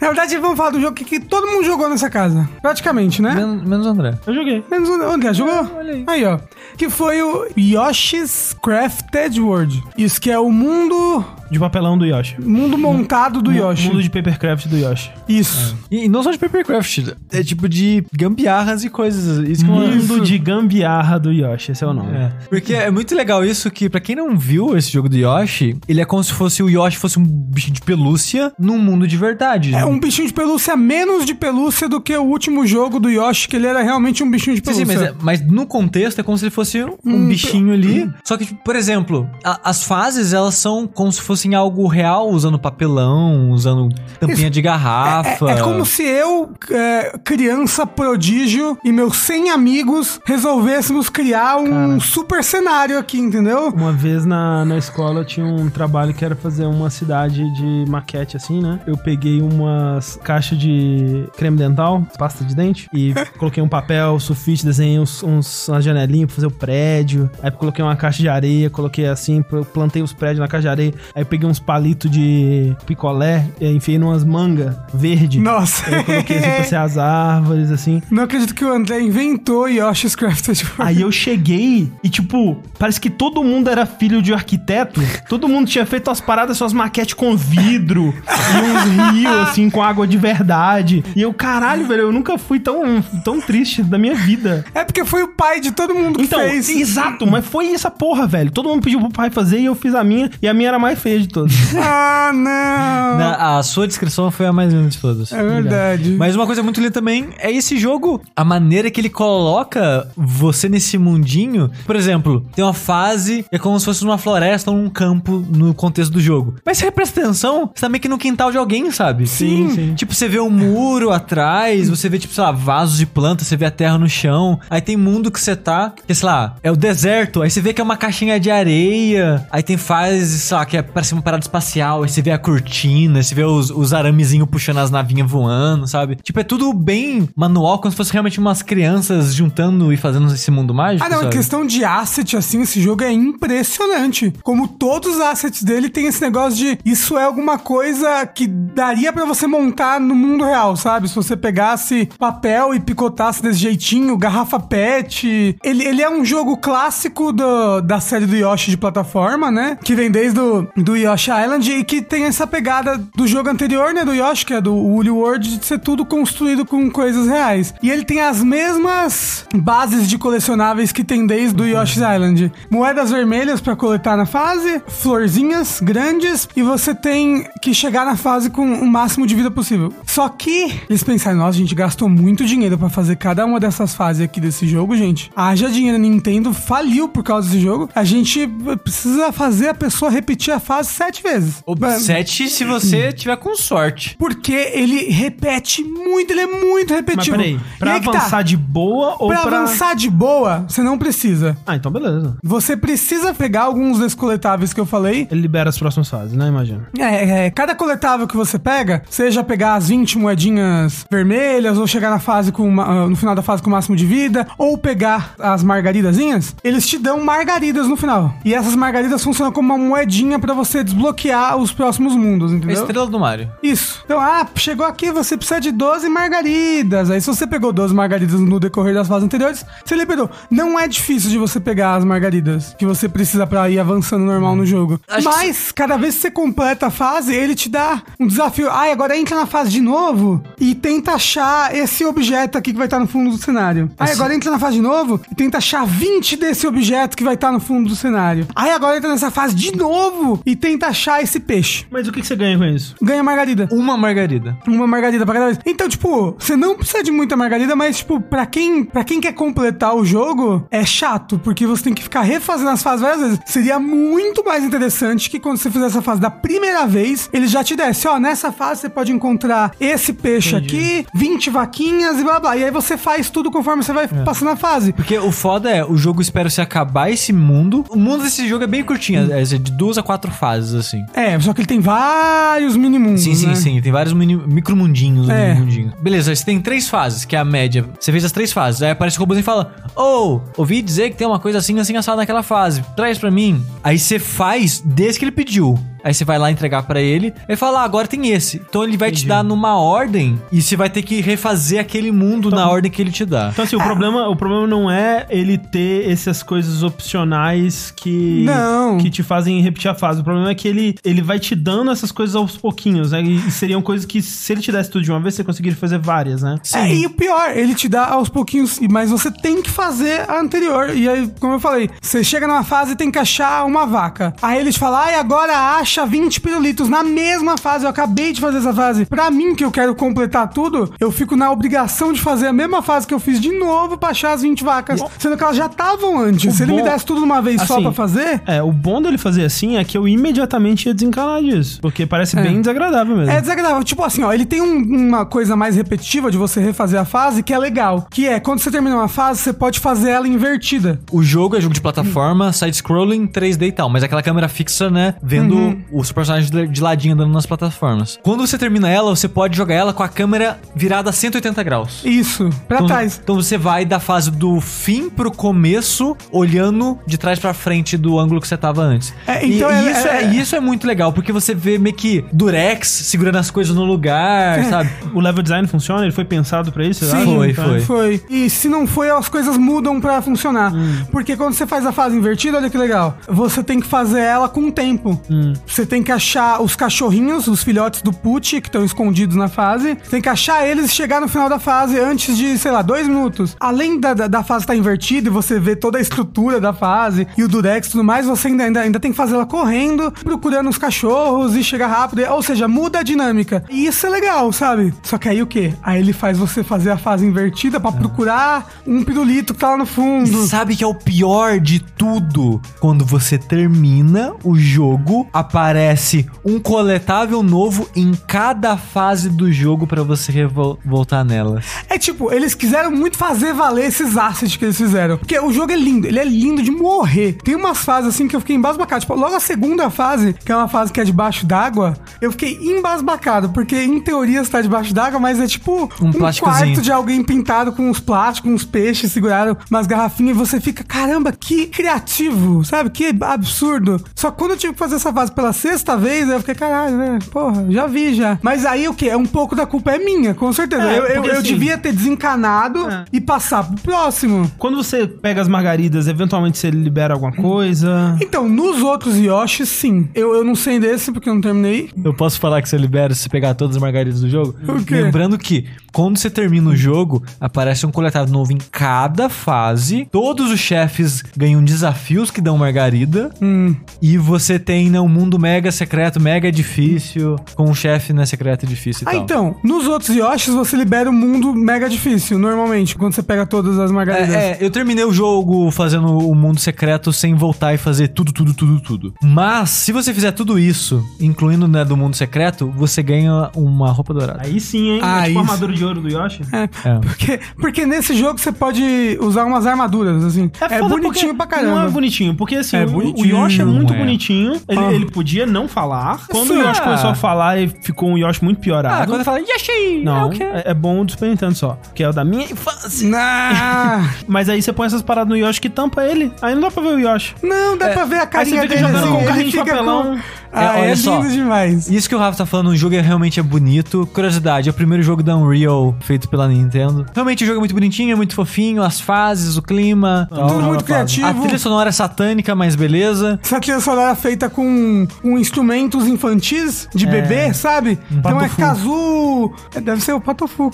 Na verdade, vamos falar do jogo que, que todo mundo jogou nessa casa. Praticamente, né? Men- menos André. Eu joguei. Menos o André, jogou? olha aí. Aí, ó. Que foi o Yoshi's Crafted World. Isso que é o mundo... De papelão do Yoshi. Mundo montado do Mu- Yoshi. Mundo de papercraft do Yoshi. Isso. E, e não só de Papercraft, é tipo de gambiarras e coisas. Isso que eu- Mundo de gambiarra do Yoshi, esse é o nome. É. Porque é muito legal isso que, pra quem não viu esse jogo do Yoshi, ele é como se fosse o Yoshi fosse um bichinho de pelúcia num mundo de verdade. É um bichinho de pelúcia menos de pelúcia do que o último jogo do Yoshi, que ele era realmente um bichinho de Sim, sim, pelúcia. mas, é- mas no contexto é como se ele fosse um Hum, bichinho ali. Só que, tipo, por exemplo, a- as fases, elas são como se fosse fossem algo real, usando papelão, usando tampinha de garrafa. É, é como se eu, é, criança prodígio, e meus 100 amigos resolvêssemos criar um super cenário aqui, entendeu? Uma vez na, na escola eu tinha um trabalho que era fazer uma cidade de maquete assim, né? Eu peguei umas caixas de creme dental, pasta de dente, e (laughs) coloquei um papel, sulfite, desenhei uns, uns, umas janelinhas pra fazer o prédio. Aí coloquei uma caixa de areia, coloquei assim, pl- plantei os prédios na caixa de areia. Aí peguei uns palitos de picolé, e enfiei numas mangas verde. Nossa. Aí eu coloquei assim pra ser as árvores, assim. Não acredito que o André inventou Yoshi's Crafted World. Aí eu cheguei e, tipo, parece que todo mundo era filho de arquiteto. Todo mundo tinha feito as paradas, suas maquetes com vidro e uns rios, assim, com água de verdade. E eu, caralho, velho, eu nunca fui tão, tão triste da minha vida. É porque foi o pai de todo mundo que Então, fez. exato, mas foi essa porra, velho. Todo mundo pediu pro pai fazer e eu fiz a minha. E a minha era a mais feia de todas. (laughs) Ah, não. Na- a sua descrição foi a mais linda de todas. É verdade. Mas uma coisa muito linda também é esse jogo, a maneira que ele coloca você nesse mundinho. Por exemplo, tem uma fase é como se fosse numa floresta ou num campo no contexto do jogo. Mas você presta atenção, você tá meio que no quintal de alguém, sabe? Sim, sim. Tipo, você vê um muro atrás, você vê, tipo, sei lá, vasos de planta, você vê a terra no chão. Aí tem mundo que você tá, que, sei lá, é o deserto. Aí você vê que é uma caixinha de areia. Aí tem fases, sei lá, que é parece uma parada espacial. Aí você vê a cortina, você vê os, os aramezinhos puxando as navinhas voando, sabe? Tipo, é tudo bem manual, como se fosse realmente umas crianças juntando e fazendo esse mundo mágico. Ah, não, sabe? questão de asset, assim, esse jogo é impressionante. Como todos os assets dele tem esse negócio de isso é alguma coisa que daria pra você montar no mundo real, sabe? Se você pegasse papel e picotasse desse jeitinho, garrafa pet. Ele, ele é um jogo clássico do- da série do Yoshi de plataforma, né? Que vem desde o do Yoshi Island e que tem essa pegada do jogo anterior, né? Do Yoshi, que é do Woolly World, de ser tudo construído com coisas reais. E ele tem as mesmas bases de colecionáveis que tem desde o Yoshi's Island. Moedas vermelhas pra coletar na fase, florzinhas grandes e você tem que chegar na fase com o máximo de vida possível. Só que eles pensaram, nossa, a gente gastou muito dinheiro pra fazer cada uma dessas fases aqui desse jogo, gente. Haja dinheiro, Nintendo faliu por causa desse jogo. A gente precisa fazer a pessoa repetir a fase sete vezes. Ou sete se você tiver com sorte. Porque ele repete muito, ele é muito Mas repetitivo. peraí, E pra tá. avançar de boa ou Pra pra... avançar de boa, você não precisa. Ah, então beleza. Você precisa pegar alguns desses coletáveis que eu falei. Ele libera as próximas fases, né? Imagina. É, é, cada coletável que você pega, seja pegar as 20 moedinhas vermelhas, ou chegar na fase com uma- ah, no final da fase com o máximo de vida, ou pegar as margaridazinhas, eles te dão margaridas no final. E essas margaridas funcionam como uma moedinha pra você desbloquear os próximos mundos, A entendeu? estrela do Mario. Isso. Então, ah, chegou aqui, você precisa de 12 margaridas. Aí, se você pegou 12 margaridas no decorrer das fases anteriores, você liberou. Não é difícil de você pegar as margaridas que você precisa pra ir avançando normal no jogo. Acho que Mas, cada vez que você completa a fase, ele te dá um desafio. Ah, agora entra na fase de novo e tenta achar esse objeto aqui que vai estar no fundo do cenário. Aí, agora entra na fase de novo e tenta achar 20 desse objeto que vai estar no fundo do cenário. Aí, agora entra nessa fase de novo e tenta achar esse peixe. Mas o que, que você ganha com isso? Ganha margarida. Uma margarida. Uma margarida pra cada vez. Então, tipo, você não precisa de muita margarida, mas, tipo, pra quem, pra quem quer completar o jogo, é chato, porque você tem que ficar refazendo as fases várias vezes. Seria muito mais interessante que quando você fizer essa fase da primeira vez, ele já te desse, ó, nessa fase você pode encontrar esse peixe aqui, 20 vaquinhas e blá blá. E aí você faz tudo conforme você vai passando a fase. Porque o foda é, o jogo espera se acabar esse mundo. O mundo desse jogo é bem curtinho, é de duas a quatro fases, assim. É, só que ele tem vários mini-mundos, Sim, sim, né? sim. Tem vários mini, micromundinhos. É. mini-mundinhos. Beleza, você tem três fases, que é a média. Você fez as três fases. Aí aparece o robôzinho e fala: Ô, ouvi dizer que tem uma coisa assim, assim, assada naquela fase. Traz pra mim. Aí você faz desde que ele pediu. Aí você vai lá entregar pra ele. Ele fala: ah, agora tem esse. Então ele vai te dar numa ordem e você vai ter que refazer aquele mundo na ordem que ele te dá. Então, assim, o, problema, o problema não é ele ter essas coisas opcionais que, Não. que te fazem repetir a fase. O problema é que ele, ele vai te dando essas coisas aos pouquinhos, né? E seriam coisas que, se ele te desse tudo de uma vez, você conseguiria fazer várias, né? É, e o pior, ele te dá aos pouquinhos, mas você tem que fazer a anterior. E aí, como eu falei, você chega numa fase e tem que achar uma vaca. Aí ele te fala, ai, agora acha acha 20 pirulitos na mesma fase, eu acabei de fazer essa fase. Pra mim, que eu quero completar tudo, eu fico na obrigação de fazer a mesma fase que eu fiz de novo pra achar as 20 vacas. Sendo que elas já estavam antes. O Se ele me bom- desse tudo de uma vez só Assim, pra fazer. É, o bom dele fazer assim é que eu imediatamente ia desencanar disso. Porque parece bem desagradável mesmo. É desagradável. Tipo assim, ó, ele tem um- uma coisa mais repetitiva de você refazer a fase que é legal. Que é, quando você termina uma fase, você pode fazer ela invertida. O jogo é jogo de plataforma, side-scrolling, 3D e tal, mas é aquela câmera fixa, né? Vendo Uhum. Os personagens de de ladinho andando nas plataformas. Quando você termina ela, você pode jogar ela com a câmera virada a 180 graus. Isso, pra Então, trás. então você vai da fase do fim pro começo, olhando de trás pra frente do ângulo que você tava antes. É, E- então e, é- isso, é, é- isso é muito legal, porque você vê meio que Durex segurando as coisas no lugar, sabe? O level design funciona? Ele foi pensado pra isso? acha? Foi, foi. Foi. E se não foi, as coisas mudam pra funcionar. Hum. Porque quando você faz a fase invertida, olha que legal. Você tem que fazer ela com tempo. Hum. Você tem que achar os cachorrinhos, os filhotes do Put, que estão escondidos na fase. Você tem que achar eles e chegar no final da fase antes de, sei lá, dois minutos. Além da, da, da fase estar invertida e você ver toda a estrutura da fase e o Durex e tudo mais, você ainda, ainda, ainda tem que fazer ela correndo, procurando os cachorros e chegar rápido. Ou seja, muda a dinâmica. E isso é legal, sabe? Só que aí o quê? Aí ele faz você fazer a fase invertida pra procurar um pirulito que tá lá no E fundo. sabe que é o pior de tudo? Quando você termina o jogo, aparece um coletável novo em cada fase do jogo pra você voltar nela. É tipo, eles quiseram muito fazer valer esses assets que eles fizeram. Porque o jogo é lindo, ele é lindo de morrer. Tem umas fases assim que eu fiquei embasbacado. Tipo, logo a segunda fase, que é uma fase que é debaixo d'água, eu fiquei embasbacado. Porque em teoria está debaixo d'água, mas é tipo Um um, quarto de alguém pintado com uns plásticos, uns peixes seguraram umas garrafinhas e você fica, caramba, que criativo, sabe? Que absurdo. Só quando eu tive que fazer essa fase pela sexta vez, eu fiquei, caralho, né? Porra, já vi já. Mas aí o que? É um pouco da culpa é minha, com certeza. É, eu, eu, eu assim- devia ter desencanado É. e passar pro próximo. Quando você pega as margaridas, eventualmente você libera alguma coisa. Então, nos outros Yoshi, sim. Eu, eu não sei desse porque eu não terminei. Eu posso falar que você libera se você pegar todas as margaridas do jogo? O quê? Lembrando que quando você termina o jogo, aparece um coletável novo em cada fase. Todos os chefes ganham desafios que dão margarida. Hum. E você tem né, um mundo mega secreto, mega difícil, com um chefe né, secreto e difícil e Ah, tal. então, nos outros Yoshis você libera um mundo mega difícil, normalmente, quando você pega todas as margaridas. É, é, eu terminei o jogo fazendo o mundo secreto sem voltar e fazer tudo, tudo, tudo, tudo. Mas, se você fizer tudo isso, incluindo né, do mundo secreto, você ganha uma roupa dourada. Aí sim, hein? Ah, é tipo armadura de ouro do Yoshi. É, É. Porque, porque nesse jogo você pode usar umas armaduras, assim. É, foda bonitinho pra caramba. Não é bonitinho, porque assim, É o- o, Yoshi é muito é. bonitinho. Ele, Ah. ele podia não falar. Quando o Isso Yoshi é. começou a falar, ele ficou um Yoshi muito Ah, piorado. quando fala Yoshi! Não, é o quê? é, é bom do Super Nintendo só. Que é o da minha infância. Ah, (laughs) Mas aí você põe essas paradas no Yoshi que tampa ele. Aí não dá pra ver o Yoshi. não, dá pra ver a Aí você carinha fica dele. jogando assim, com ele carrinho de fica papelão. com- Ah, olha é, só. lindo demais. Isso que o Rafa tá falando, o jogo é, realmente é bonito. Curiosidade, é o primeiro jogo da Unreal feito pela Nintendo. Realmente o jogo é muito bonitinho, é muito fofinho, as fases, o clima. tal. Tudo muito A criativo. trilha sonora é satânica, mas beleza. Essa trilha sonora é feita com, com instrumentos infantis de bebê, sabe? então é. Kazu. é, Deve ser o Patofu.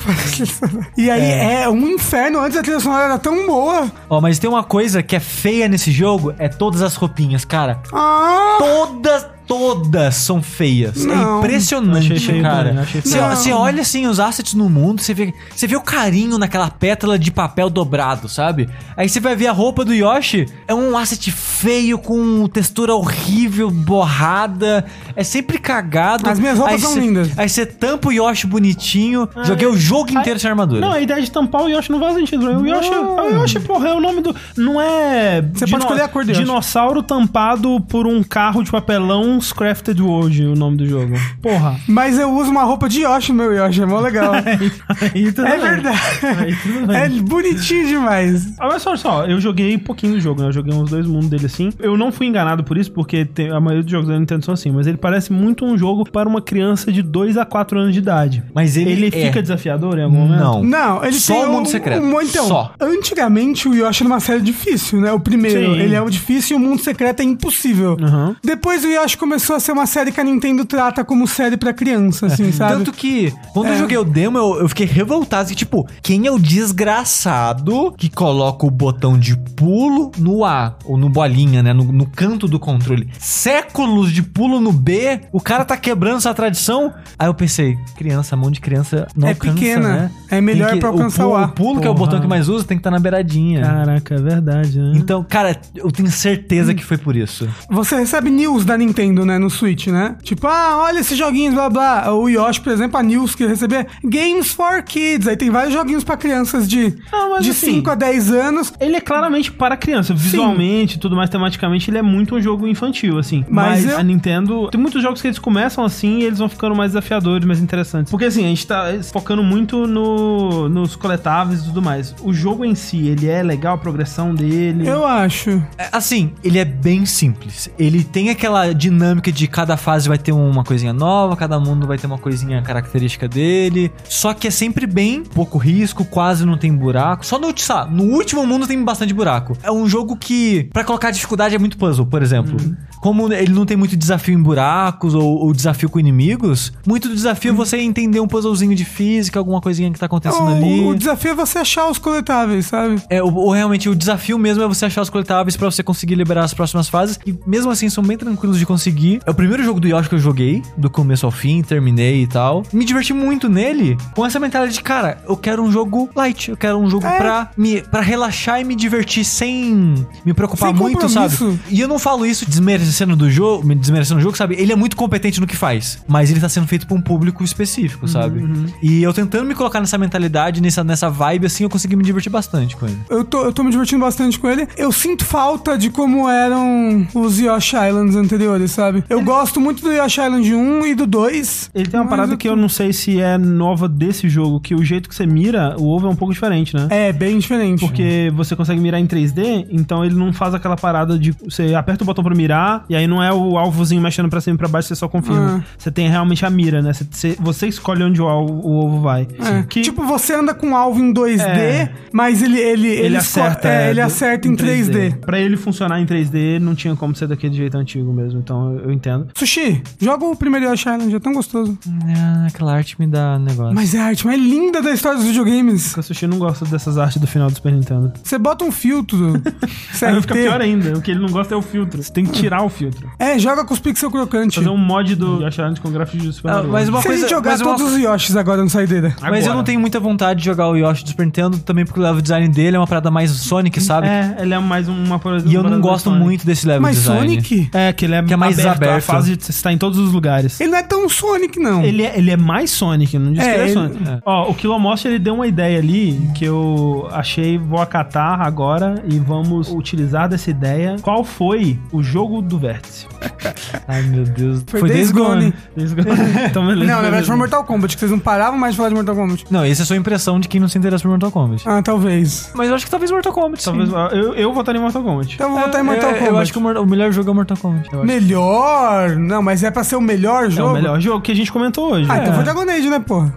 (laughs) e aí é. um inferno. Antes a trilha sonora era tão boa. Ó, mas tem uma coisa que é feia nesse jogo, é todas as roupinhas, cara. Ah! Todas, todas são feias. Não. é impressionante, achei feio cara. achei feio. Você, você olha assim os assets no mundo, você vê, você vê o carinho naquela pétala de papel dobrado, sabe? Aí você vai ver a roupa do Yoshi, é um asset feio com textura horrível, borrada, é sempre cagado. As minhas roupas Aí são você- lindas. Aí você tampa o Yoshi bonitinho, joguei o jogo inteiro sem armadura. Não, a ideia de tampar o Yoshi não faz sentido. O Yoshi, o Yoshi, porra, é o nome do. Não é. Você pode escolher a cor Yoshi. Dinossauro tampado por um carro de papelão Crafted World, o nome do jogo. Porra. Mas eu uso uma roupa de Yoshi no meu Yoshi, é mó legal. (laughs) Aí tudo é bem. verdade. Aí tudo bem. É bonitinho demais. Ah, mas só, só, eu joguei pouquinho do jogo, né? Eu joguei uns dois mundos dele assim. Eu não fui enganado por isso, porque tem- a maioria dos jogos da Nintendo são assim, mas ele parece muito um jogo para uma criança de 2 a 4 anos de idade. Mas ele é. fica desafiador em algum momento? Não. Não, ele Só tem o mundo um- secreto. um- então, Só. antigamente o Yoshi era uma série difícil, né? O primeiro, Sim. ele é o difícil e o mundo secreto é impossível. Uhum. Depois o Yoshi começou a ser uma série que a Nintendo trata como série pra criança, assim, sabe? Tanto que, quando eu É. joguei o demo, eu, eu fiquei revoltado. Assim, tipo, quem é o desgraçado que coloca o botão de pulo no A, ou no bolinha, né? No, no canto do controle. Séculos de pulo no B, o cara tá quebrando essa tradição. Aí eu pensei, criança, a mão de criança não É alcança, pequena. né? É melhor Tem pra alcançar o o pulo, A. O pulo, que é o Porra. botão que mais usa, tem que estar na beiradinha. Caraca, é verdade, né? Então, cara, eu tenho certeza que foi por isso. Você recebe news da Nintendo, né, no Switch, né? Tipo, ah, olha esses joguinhos, blá blá. O Yoshi, por exemplo, a news que recebia Games for Kids. Aí tem vários joguinhos pra crianças de, Não, mas de assim, 5 a 10 anos. Ele é claramente para criança, visualmente e tudo mais, tematicamente, ele é muito um jogo infantil, assim. Mas Mas, eu- a Nintendo. Tem muitos jogos que eles começam assim e eles vão ficando mais desafiadores, mais interessantes. Porque assim, a gente tá focando muito no, nos coletáveis e tudo mais. O jogo em si, ele é legal, a progressão dele. Eu acho. É, Assim, ele é bem simples. Ele tem aquela dinâmica de cada fase vai ter uma coisinha nova, cada mundo vai ter uma coisinha característica dele. Só que é sempre bem pouco risco, quase não tem buraco. Só no, no último mundo tem bastante buraco. É um jogo que, pra colocar dificuldade, é muito puzzle, por exemplo. Como ele não tem muito desafio em buracos ou, ou desafio com inimigos, muito do desafio é você entender um puzzlezinho de física, alguma coisinha que tá acontecendo ali. O, o desafio é você achar os coletáveis, sabe? É, o, o- realmente o desafio mesmo é você achar os coletáveis pra você conseguir liberar as próximas fases. E mesmo assim são bem tranquilos de conseguir. É o primeiro jogo do Yoshi que eu joguei, do começo ao fim, terminei e tal. Me diverti muito nele com essa mentalidade de, cara, eu quero um jogo light, eu quero um jogo É. pra, me, pra relaxar e me divertir sem me preocupar Sem muito, sabe? E eu não falo isso desmerecendo do jogo, me desmerecendo o jogo, sabe? Ele é muito competente no que faz, mas ele tá sendo feito pra um público específico, sabe? E eu tentando me colocar nessa mentalidade, nessa, nessa vibe, assim, eu consegui me divertir bastante com ele. Eu tô, eu tô me divertindo bastante com ele. Eu sinto falta de como eram os Yoshi Islands anteriores, sabe? Eu gosto muito do Yoshi Island 1 e do 2. Ele tem uma parada eu que tô- eu não sei se é nova desse jogo, que o jeito que você mira, o ovo é um pouco diferente, né? É, bem diferente. Porque você consegue mirar em 3D, então ele não faz aquela parada de você aperta o botão pra mirar, e aí não é o alvozinho mexendo pra cima e pra baixo, você só confirma. Ah. Você tem realmente a mira, né? Você, você- escolhe onde o, al- o ovo vai. É. Que Tipo, você anda com o alvo em 2D, É. mas ele, ele, ele, esco- acerta. é, ele do- acerta em 3D. Pra ele funcionar em 3D, não tinha como ser daquele jeito antigo mesmo, então eu, eu entendo. Sushi, joga o primeiro Yoshi Island, é tão gostoso. É, aquela arte me dá negócio. Mas é a arte mais linda da história dos videogames. Porque o Sushi não gosta dessas artes do final do Super Nintendo. Você bota um filtro. (laughs) Aí fica pior ainda. O que ele não gosta é o filtro. Você tem que tirar o filtro. É, joga com os pixel crocante. Fazer um mod do Yoshi Island com gráfico de Super Ah, Mario. mas uma Se a gente jogar mas uma- todos os Yoshis agora no saideira. Mas eu não tenho muita vontade de jogar o Yoshi do Super Nintendo, também porque o level design dele é uma parada mais Sonic, sabe? É, ele é mais uma coisa E eu não gosto muito desse level Mas design. Sonic, É, que ele é, Que é mais aberto. A fase de- está em todos os lugares. ele não é tão Sonic, não. Ele é, ele é mais Sonic, não diz É, que ele é ele- Sonic. é. Ó, o Kilomost ele deu uma ideia ali que eu achei, vou acatar agora e vamos utilizar dessa ideia. Qual foi o jogo do vértice? (laughs) Ai, meu Deus. Foi Days Gone. Days Gone. (laughs) (laughs) então, beleza. Não, na verdade foi Mortal Kombat, que vocês não paravam mais de falar de Mortal Kombat. Não, essa é a sua impressão de quem não se interessa por Mortal Kombat. Ah, talvez. Mas eu acho que talvez Mortal Kombat, sim. Talvez, eu, eu votaria em Mortal Kombat. Então eu vou votar em É, Mortal eu, Kombat. eu acho que o, o melhor jogo é Mortal Kombat. Melhor? Não, mas é pra ser o melhor É jogo? o melhor jogo que a gente comentou hoje. Ah, então É. foi Dragon Age, né, porra?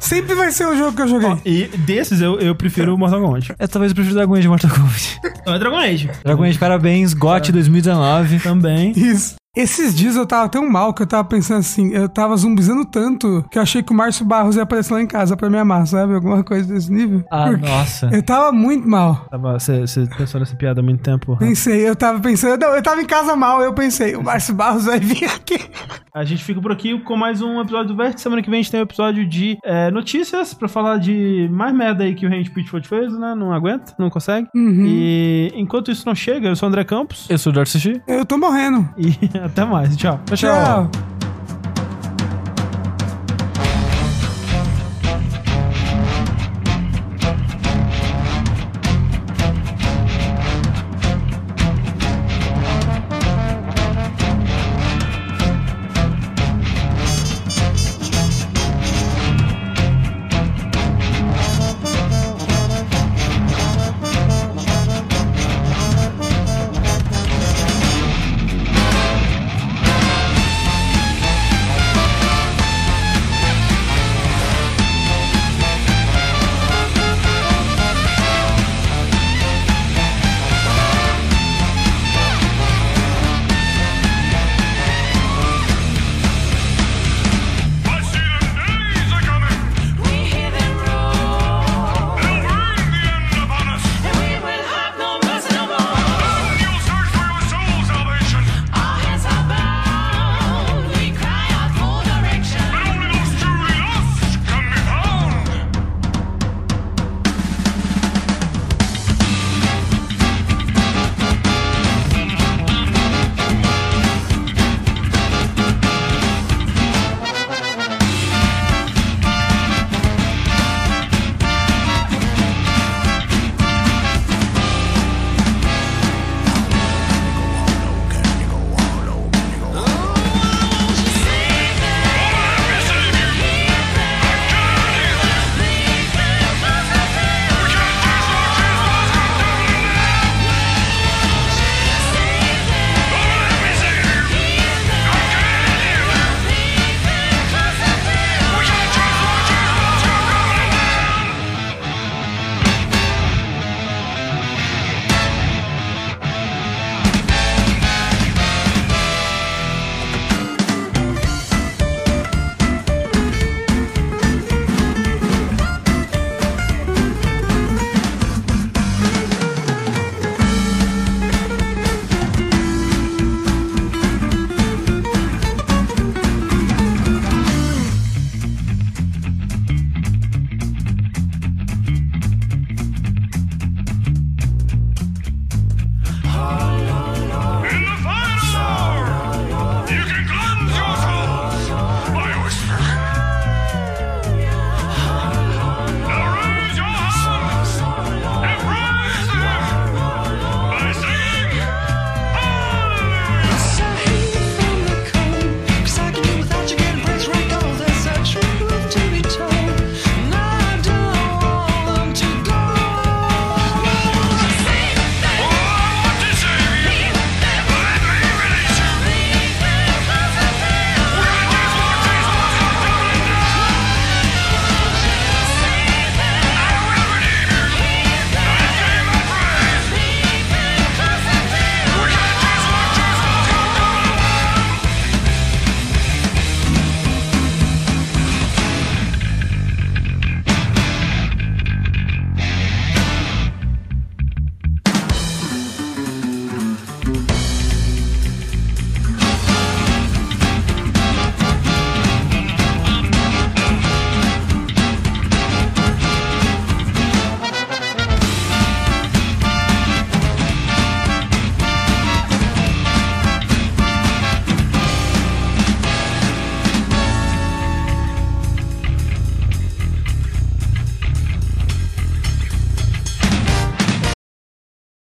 Sempre vai ser o jogo que eu joguei. E desses eu, eu prefiro o Mortal Kombat. É, talvez eu prefiro Dragon Age Mortal Kombat. Então é Dragon Age. Dragon Age, parabéns. GOT 2019. Também. Isso. Esses dias eu tava tão mal que eu tava pensando assim, eu tava zumbizando tanto que eu achei que o Márcio Barros ia aparecer lá em casa pra me amar, sabe? Alguma coisa desse nível. Ah, Porque nossa. Eu tava muito mal. Você pensou nessa piada há muito tempo? Rafa? Pensei, eu tava pensando, não, eu tava em casa mal, eu pensei, o Márcio Barros vai vir aqui. A gente fica por aqui com mais um episódio do Vértice. Semana que vem a gente tem um episódio de é, notícias pra falar de mais merda aí que o Range Pitchford fez, né? Não aguenta, não consegue. E enquanto isso não chega, eu sou o André Campos. Eu sou o Darcy. Eu tô morrendo. E (laughs) até mais. Tchau. Tchau.